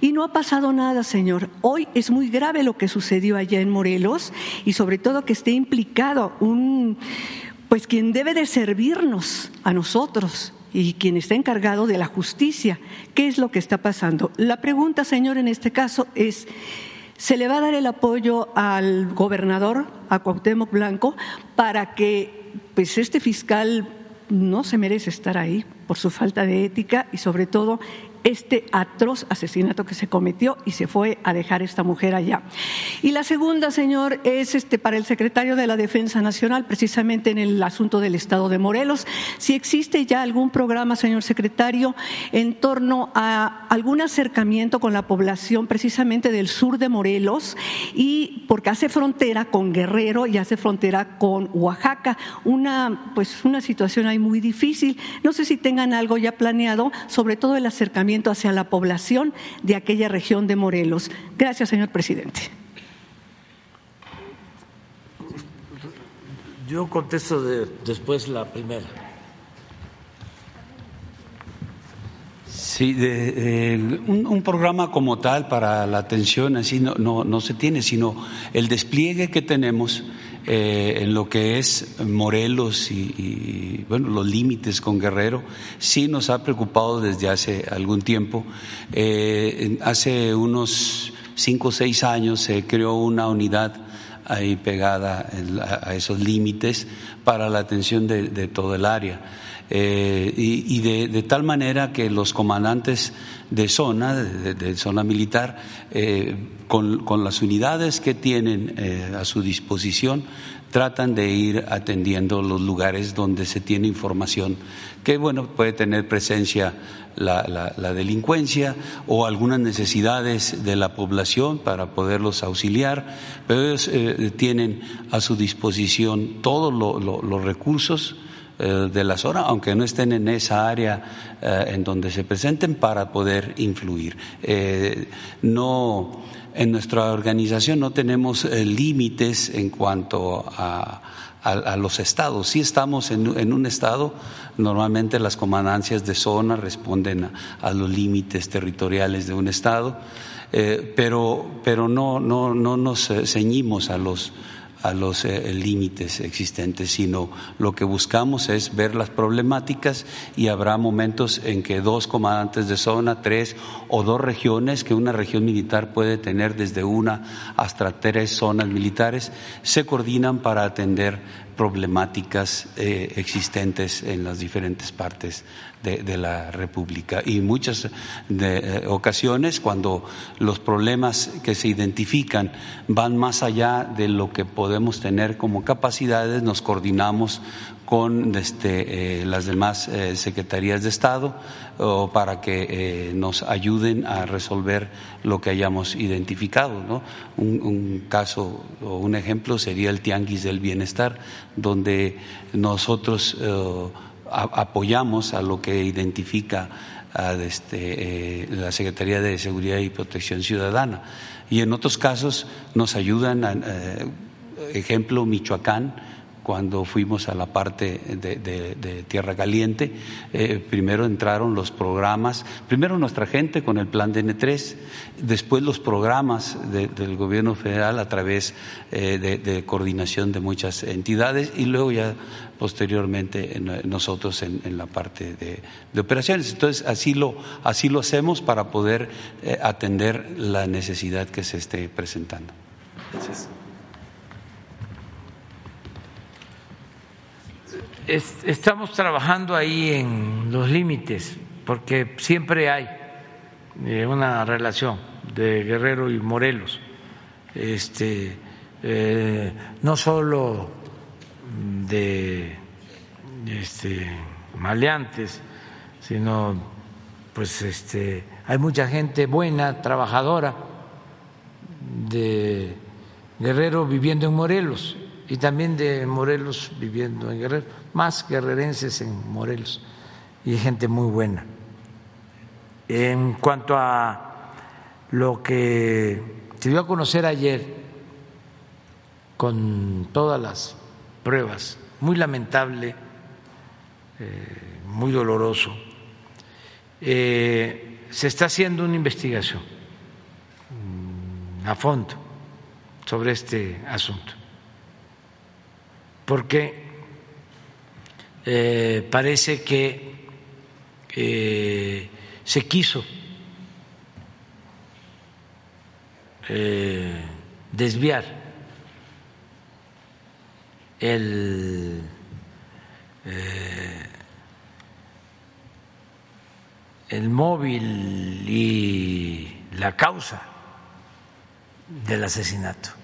Y no ha pasado nada, señor. Hoy es muy grave lo que sucedió allá en Morelos y sobre todo que esté implicado un, pues quien debe de servirnos a nosotros y quien está encargado de la justicia. ¿Qué es lo que está pasando? La pregunta, señor, en este caso es, ¿se le va a dar el apoyo al gobernador, a Cuauhtémoc Blanco, para que pues este fiscal no se merece estar ahí por su falta de ética y sobre todo este atroz asesinato que se cometió y se fue a dejar esta mujer allá. Y la segunda, señor, es este para el secretario de la Defensa Nacional, precisamente en el asunto del Estado de Morelos. Si existe ya algún programa, señor secretario, en torno a algún acercamiento con la población precisamente del sur de Morelos y porque hace frontera con Guerrero y hace frontera con Oaxaca, una pues una situación ahí muy difícil. No sé si tengan algo ya planeado, sobre todo el acercamiento hacia la población de aquella región de Morelos. Gracias, señor presidente. Yo contesto de- después la primera. Sí, de- un, un programa como tal para la atención así no, no, no se tiene, sino el despliegue que tenemos eh, en lo que es Morelos y, bueno los límites con Guerrero sí nos ha preocupado desde hace algún tiempo. Eh, hace unos cinco o seis años se creó una unidad ahí pegada a esos límites para la atención de, de todo el área. Eh, y de tal manera que los comandantes de zona, de, zona militar, eh, con, con las unidades que tienen eh, a su disposición, tratan de ir atendiendo los lugares donde se tiene información que, bueno, puede tener presencia la, la- delincuencia o algunas necesidades de la población para poderlos auxiliar, pero ellos eh, tienen a su disposición todos lo- lo- los recursos de la zona, aunque no estén en esa área eh, en donde se presenten, para poder influir. Eh, no, en nuestra organización no tenemos eh, límites en cuanto a, los estados. Sí estamos en, un estado, normalmente las comandancias de zona responden a, los límites territoriales de un estado, eh, pero, pero no, no, no nos eh, ceñimos a los a los eh, límites existentes, sino lo que buscamos es ver las problemáticas y habrá momentos en que dos comandantes de zona, tres o dos regiones, que una región militar puede tener desde una hasta tres zonas militares, se coordinan para atender problemáticas eh, existentes en las diferentes partes de, la República. Y muchas de, eh, ocasiones, cuando los problemas que se identifican van más allá de lo que podemos tener como capacidades, nos coordinamos con este, eh, las demás eh, secretarías de Estado para que eh, nos ayuden a resolver lo que hayamos identificado. ¿no? Un, caso o un ejemplo sería el Tianguis del Bienestar, donde nosotros apoyamos a lo que identifica a este, la Secretaría de Seguridad y Protección Ciudadana. Y en otros casos nos ayudan, a, ejemplo, Michoacán, cuando fuimos a la parte de, Tierra Caliente, eh, primero entraron los programas, primero nuestra gente con el plan de N3, después los programas del gobierno federal a través eh, de, coordinación de muchas entidades y luego ya posteriormente nosotros en, la parte de, operaciones. Entonces así lo, así lo hacemos para poder eh, atender la necesidad que se esté presentando. Gracias. Estamos trabajando ahí en los límites, porque siempre hay eh, una relación de Guerrero y Morelos, este, eh, no solo de este, maleantes, sino pues este, hay mucha gente buena, trabajadora de Guerrero viviendo en Morelos y también de Morelos viviendo en Guerrero, más guerrerenses en Morelos y gente muy buena. En cuanto a lo que se dio a conocer ayer con todas las pruebas, muy lamentable, eh, muy doloroso, eh, se está haciendo una investigación mm, a fondo sobre este asunto porque eh, parece que eh, se quiso eh, desviar el el móvil y la causa del asesinato.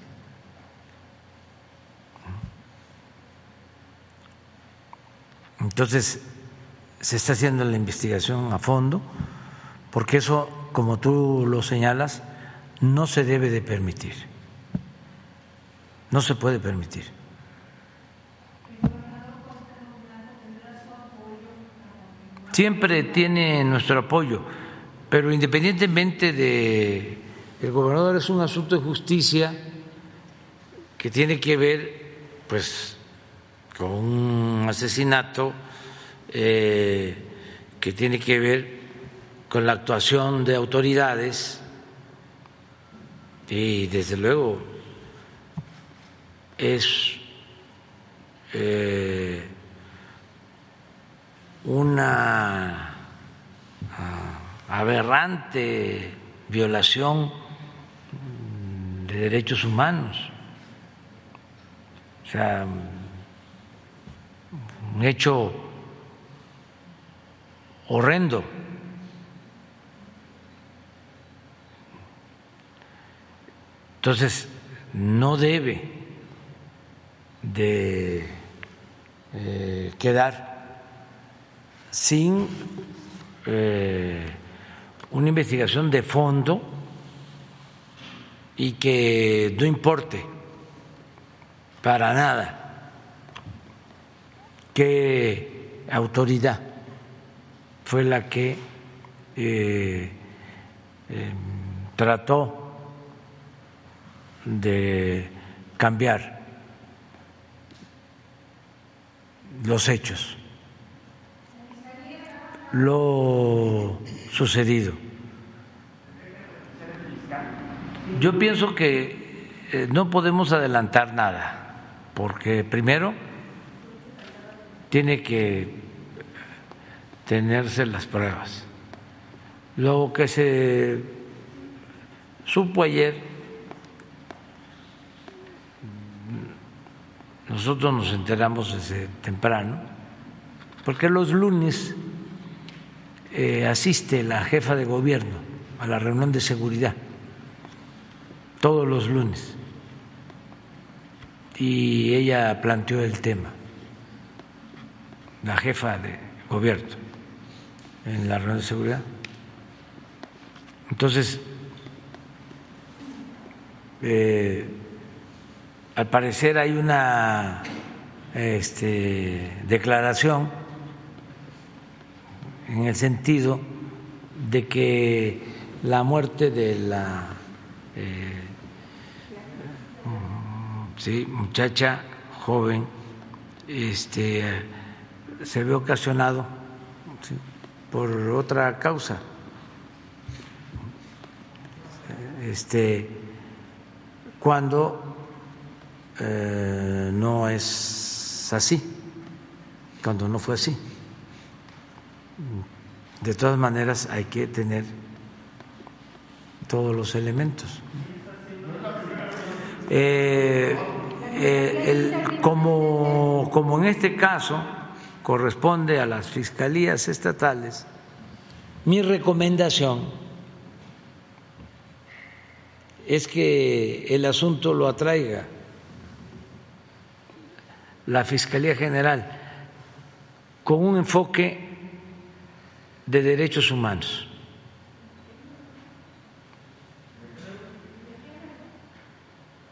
Entonces, se está haciendo la investigación a fondo, porque eso, como tú lo señalas, no se debe de permitir. No se puede permitir. Siempre tiene nuestro apoyo, pero independientemente de el gobernador es un asunto de justicia que tiene que ver, pues, con un asesinato eh, que tiene que ver con la actuación de autoridades y desde luego es eh, una aberrante violación de derechos humanos. O sea, un hecho horrendo. Entonces, no debe de eh, quedar sin eh, una investigación de fondo y que no importe para nada qué autoridad fue la que eh, em, trató de cambiar los hechos, lo sucedido. Yo pienso que eh, no podemos adelantar nada, porque primero tiene que tenerse las pruebas. Lo que se supo ayer, nosotros nos enteramos desde temprano, porque los lunes eh, asiste la jefa de gobierno a la reunión de seguridad, todos los lunes, y ella planteó el tema la jefa de gobierno en la reunión de seguridad. Entonces, eh, al parecer hay una este, declaración en el sentido de que la muerte de la eh, sí, muchacha joven este, se ve ocasionado por otra causa. Este, cuando eh, no es así, cuando no fue así. De todas maneras hay que tener todos los elementos. Eh, eh, como, como en este caso corresponde a las fiscalías estatales, mi recomendación es que el asunto lo atraiga la Fiscalía General con un enfoque de derechos humanos.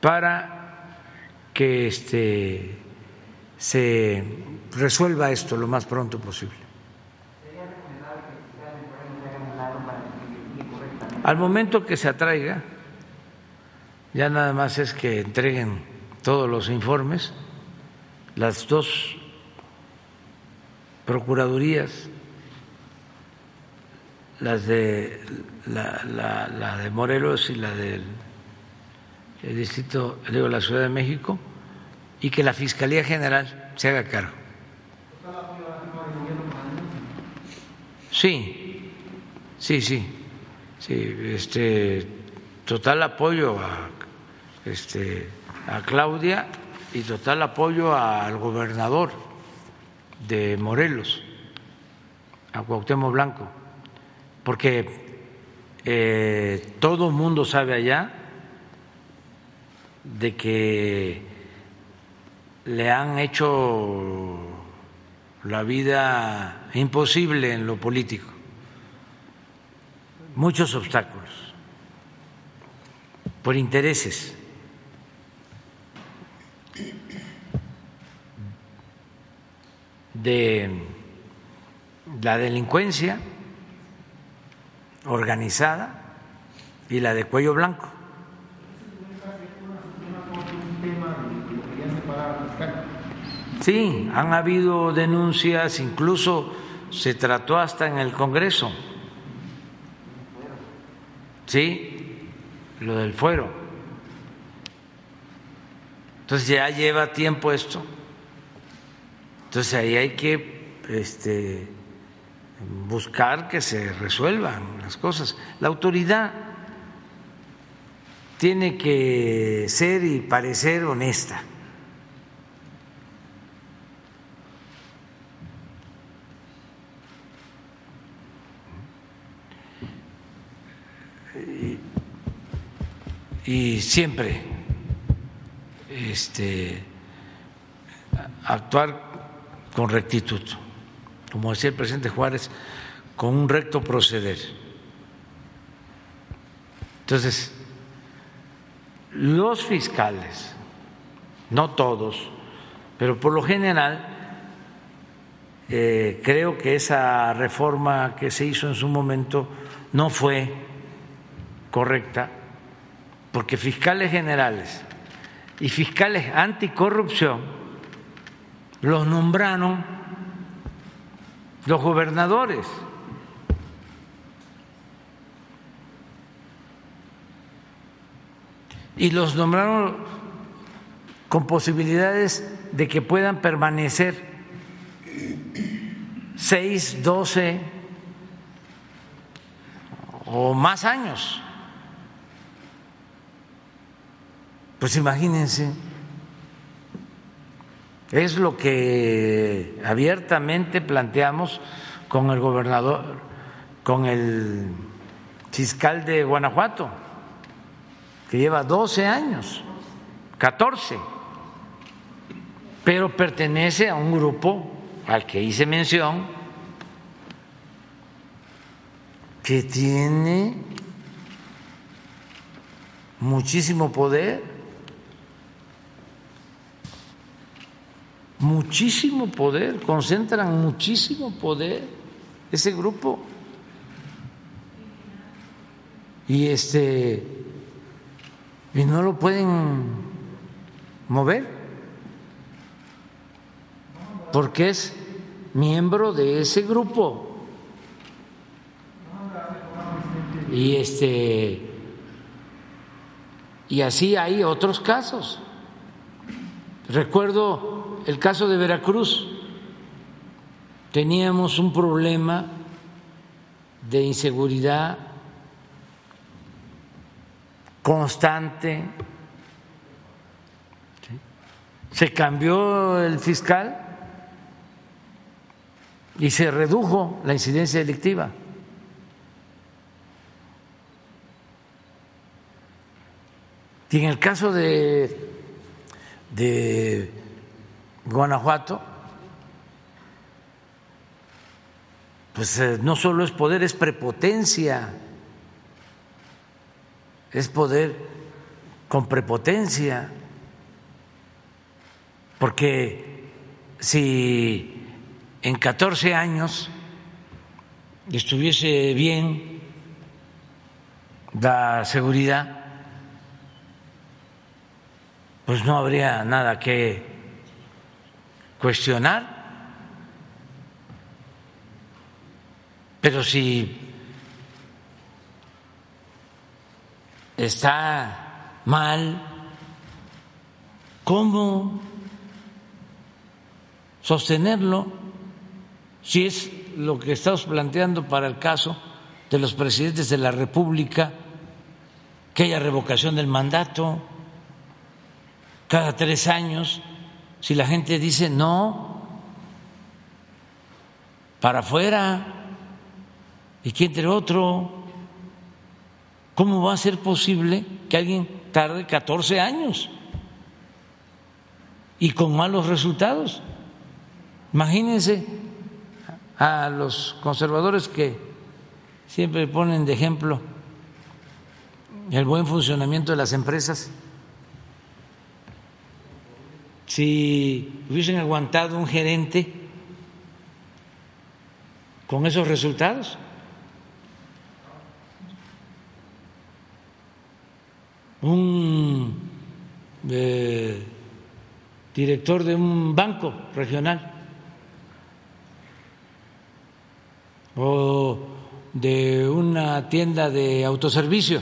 para que este, se resuelva esto lo más pronto posible. Al momento que se atraiga, ya nada más es que entreguen todos los informes, las dos procuradurías, las de la, la de Morelos y la del el distrito, digo, la Ciudad de México, y que la Fiscalía General se haga cargo. Sí, sí, sí, sí, este, total apoyo a, este, a Claudia y total apoyo al gobernador de Morelos, a Cuauhtémoc Blanco, porque eh, todo el mundo sabe allá de que le han hecho la vida imposible en lo político, muchos obstáculos por intereses. de la delincuencia organizada y la de cuello blanco. Sí, han habido denuncias, incluso se trató hasta en el Congreso. Sí, lo del fuero. Entonces ya lleva tiempo esto. Entonces ahí hay que este, buscar que se resuelvan las cosas. La autoridad tiene que ser y parecer honesta. Y siempre este, actuar con rectitud, como decía el presidente Juárez, con un recto proceder. Entonces, los fiscales, no todos, pero por lo general, eh, creo que esa reforma que se hizo en su momento no fue correcta porque fiscales generales y fiscales anticorrupción los nombraron los gobernadores. Y los nombraron con posibilidades de que puedan permanecer seis, doce o más años. Pues imagínense, es lo que abiertamente planteamos con el gobernador, con el fiscal de Guanajuato, que lleva 12 años, 14, pero pertenece a un grupo al que hice mención, que tiene muchísimo poder muchísimo poder, concentran muchísimo poder ese grupo. Y este y no lo pueden mover porque es miembro de ese grupo. Y este y así hay otros casos. Recuerdo el caso de Veracruz. Teníamos un problema de inseguridad constante. Se cambió el fiscal y se redujo la incidencia delictiva. Y en el caso de, de Guanajuato, pues eh, no solo es poder, es prepotencia. Es poder con prepotencia, porque si en 14 años estuviese bien la seguridad, pues no habría nada que cuestionar. Pero si está mal, ¿cómo sostenerlo si es lo que estamos planteando para el caso de los presidentes de la República, que haya revocación del mandato cada tres años? Si la gente dice no, para afuera, y que entre otro, ¿Cómo va a ser posible que alguien tarde 14 años y con malos resultados? Imagínense a los conservadores que siempre ponen de ejemplo el buen funcionamiento de las empresas. Si hubiesen aguantado un gerente con esos resultados, un eh, director de un banco regional. O de una tienda de autoservicio.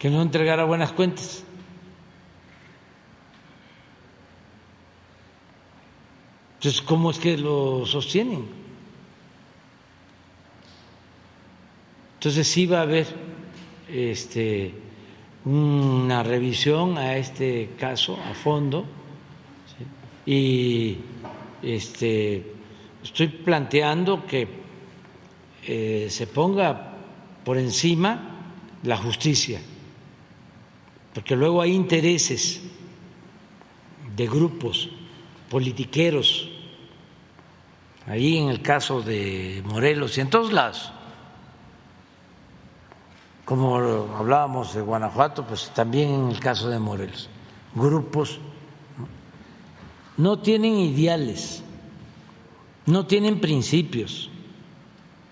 Que no entregara buenas cuentas. Entonces, ¿cómo es que lo sostienen? Entonces sí va a haber este, una revisión a este caso a fondo y este, estoy planteando que eh, se ponga por encima la justicia, porque luego hay intereses de grupos politiqueros, ahí en el caso de Morelos y en todos lados como hablábamos de Guanajuato, pues también en el caso de Morelos, grupos no tienen ideales, no tienen principios,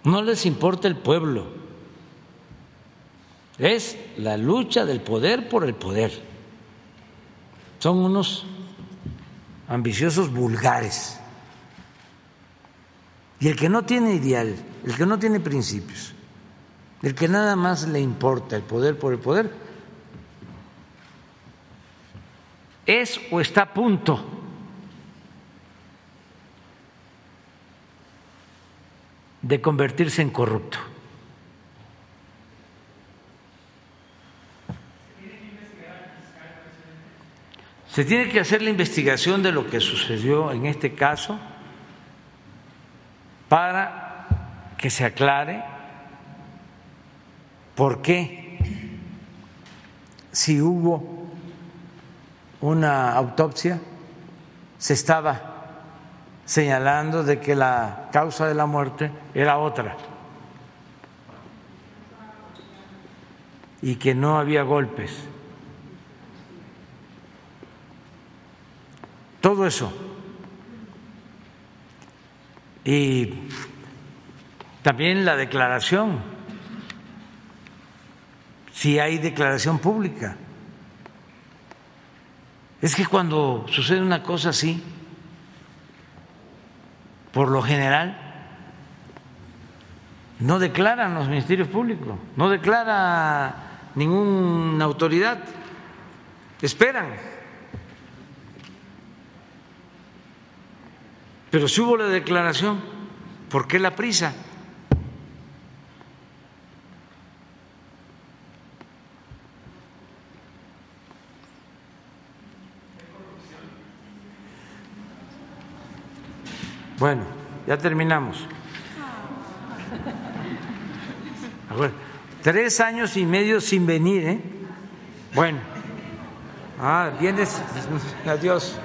no les importa el pueblo, es la lucha del poder por el poder. Son unos ambiciosos vulgares. Y el que no tiene ideal, el que no tiene principios, el que nada más le importa el poder por el poder, es o está a punto de convertirse en corrupto. Se tiene que hacer la investigación de lo que sucedió en este caso para que se aclare ¿Por qué? Si hubo una autopsia, se estaba señalando de que la causa de la muerte era otra y que no había golpes. Todo eso Y también la declaración, si hay declaración pública. Es que cuando sucede una cosa así, por lo general, no declaran los ministerios públicos, no declara ninguna autoridad, esperan. Pero si hubo la declaración, ¿por qué la prisa? Bueno, ya terminamos. tres años y medio sin venir, ¿eh? Bueno. Ah, vienes. Adiós.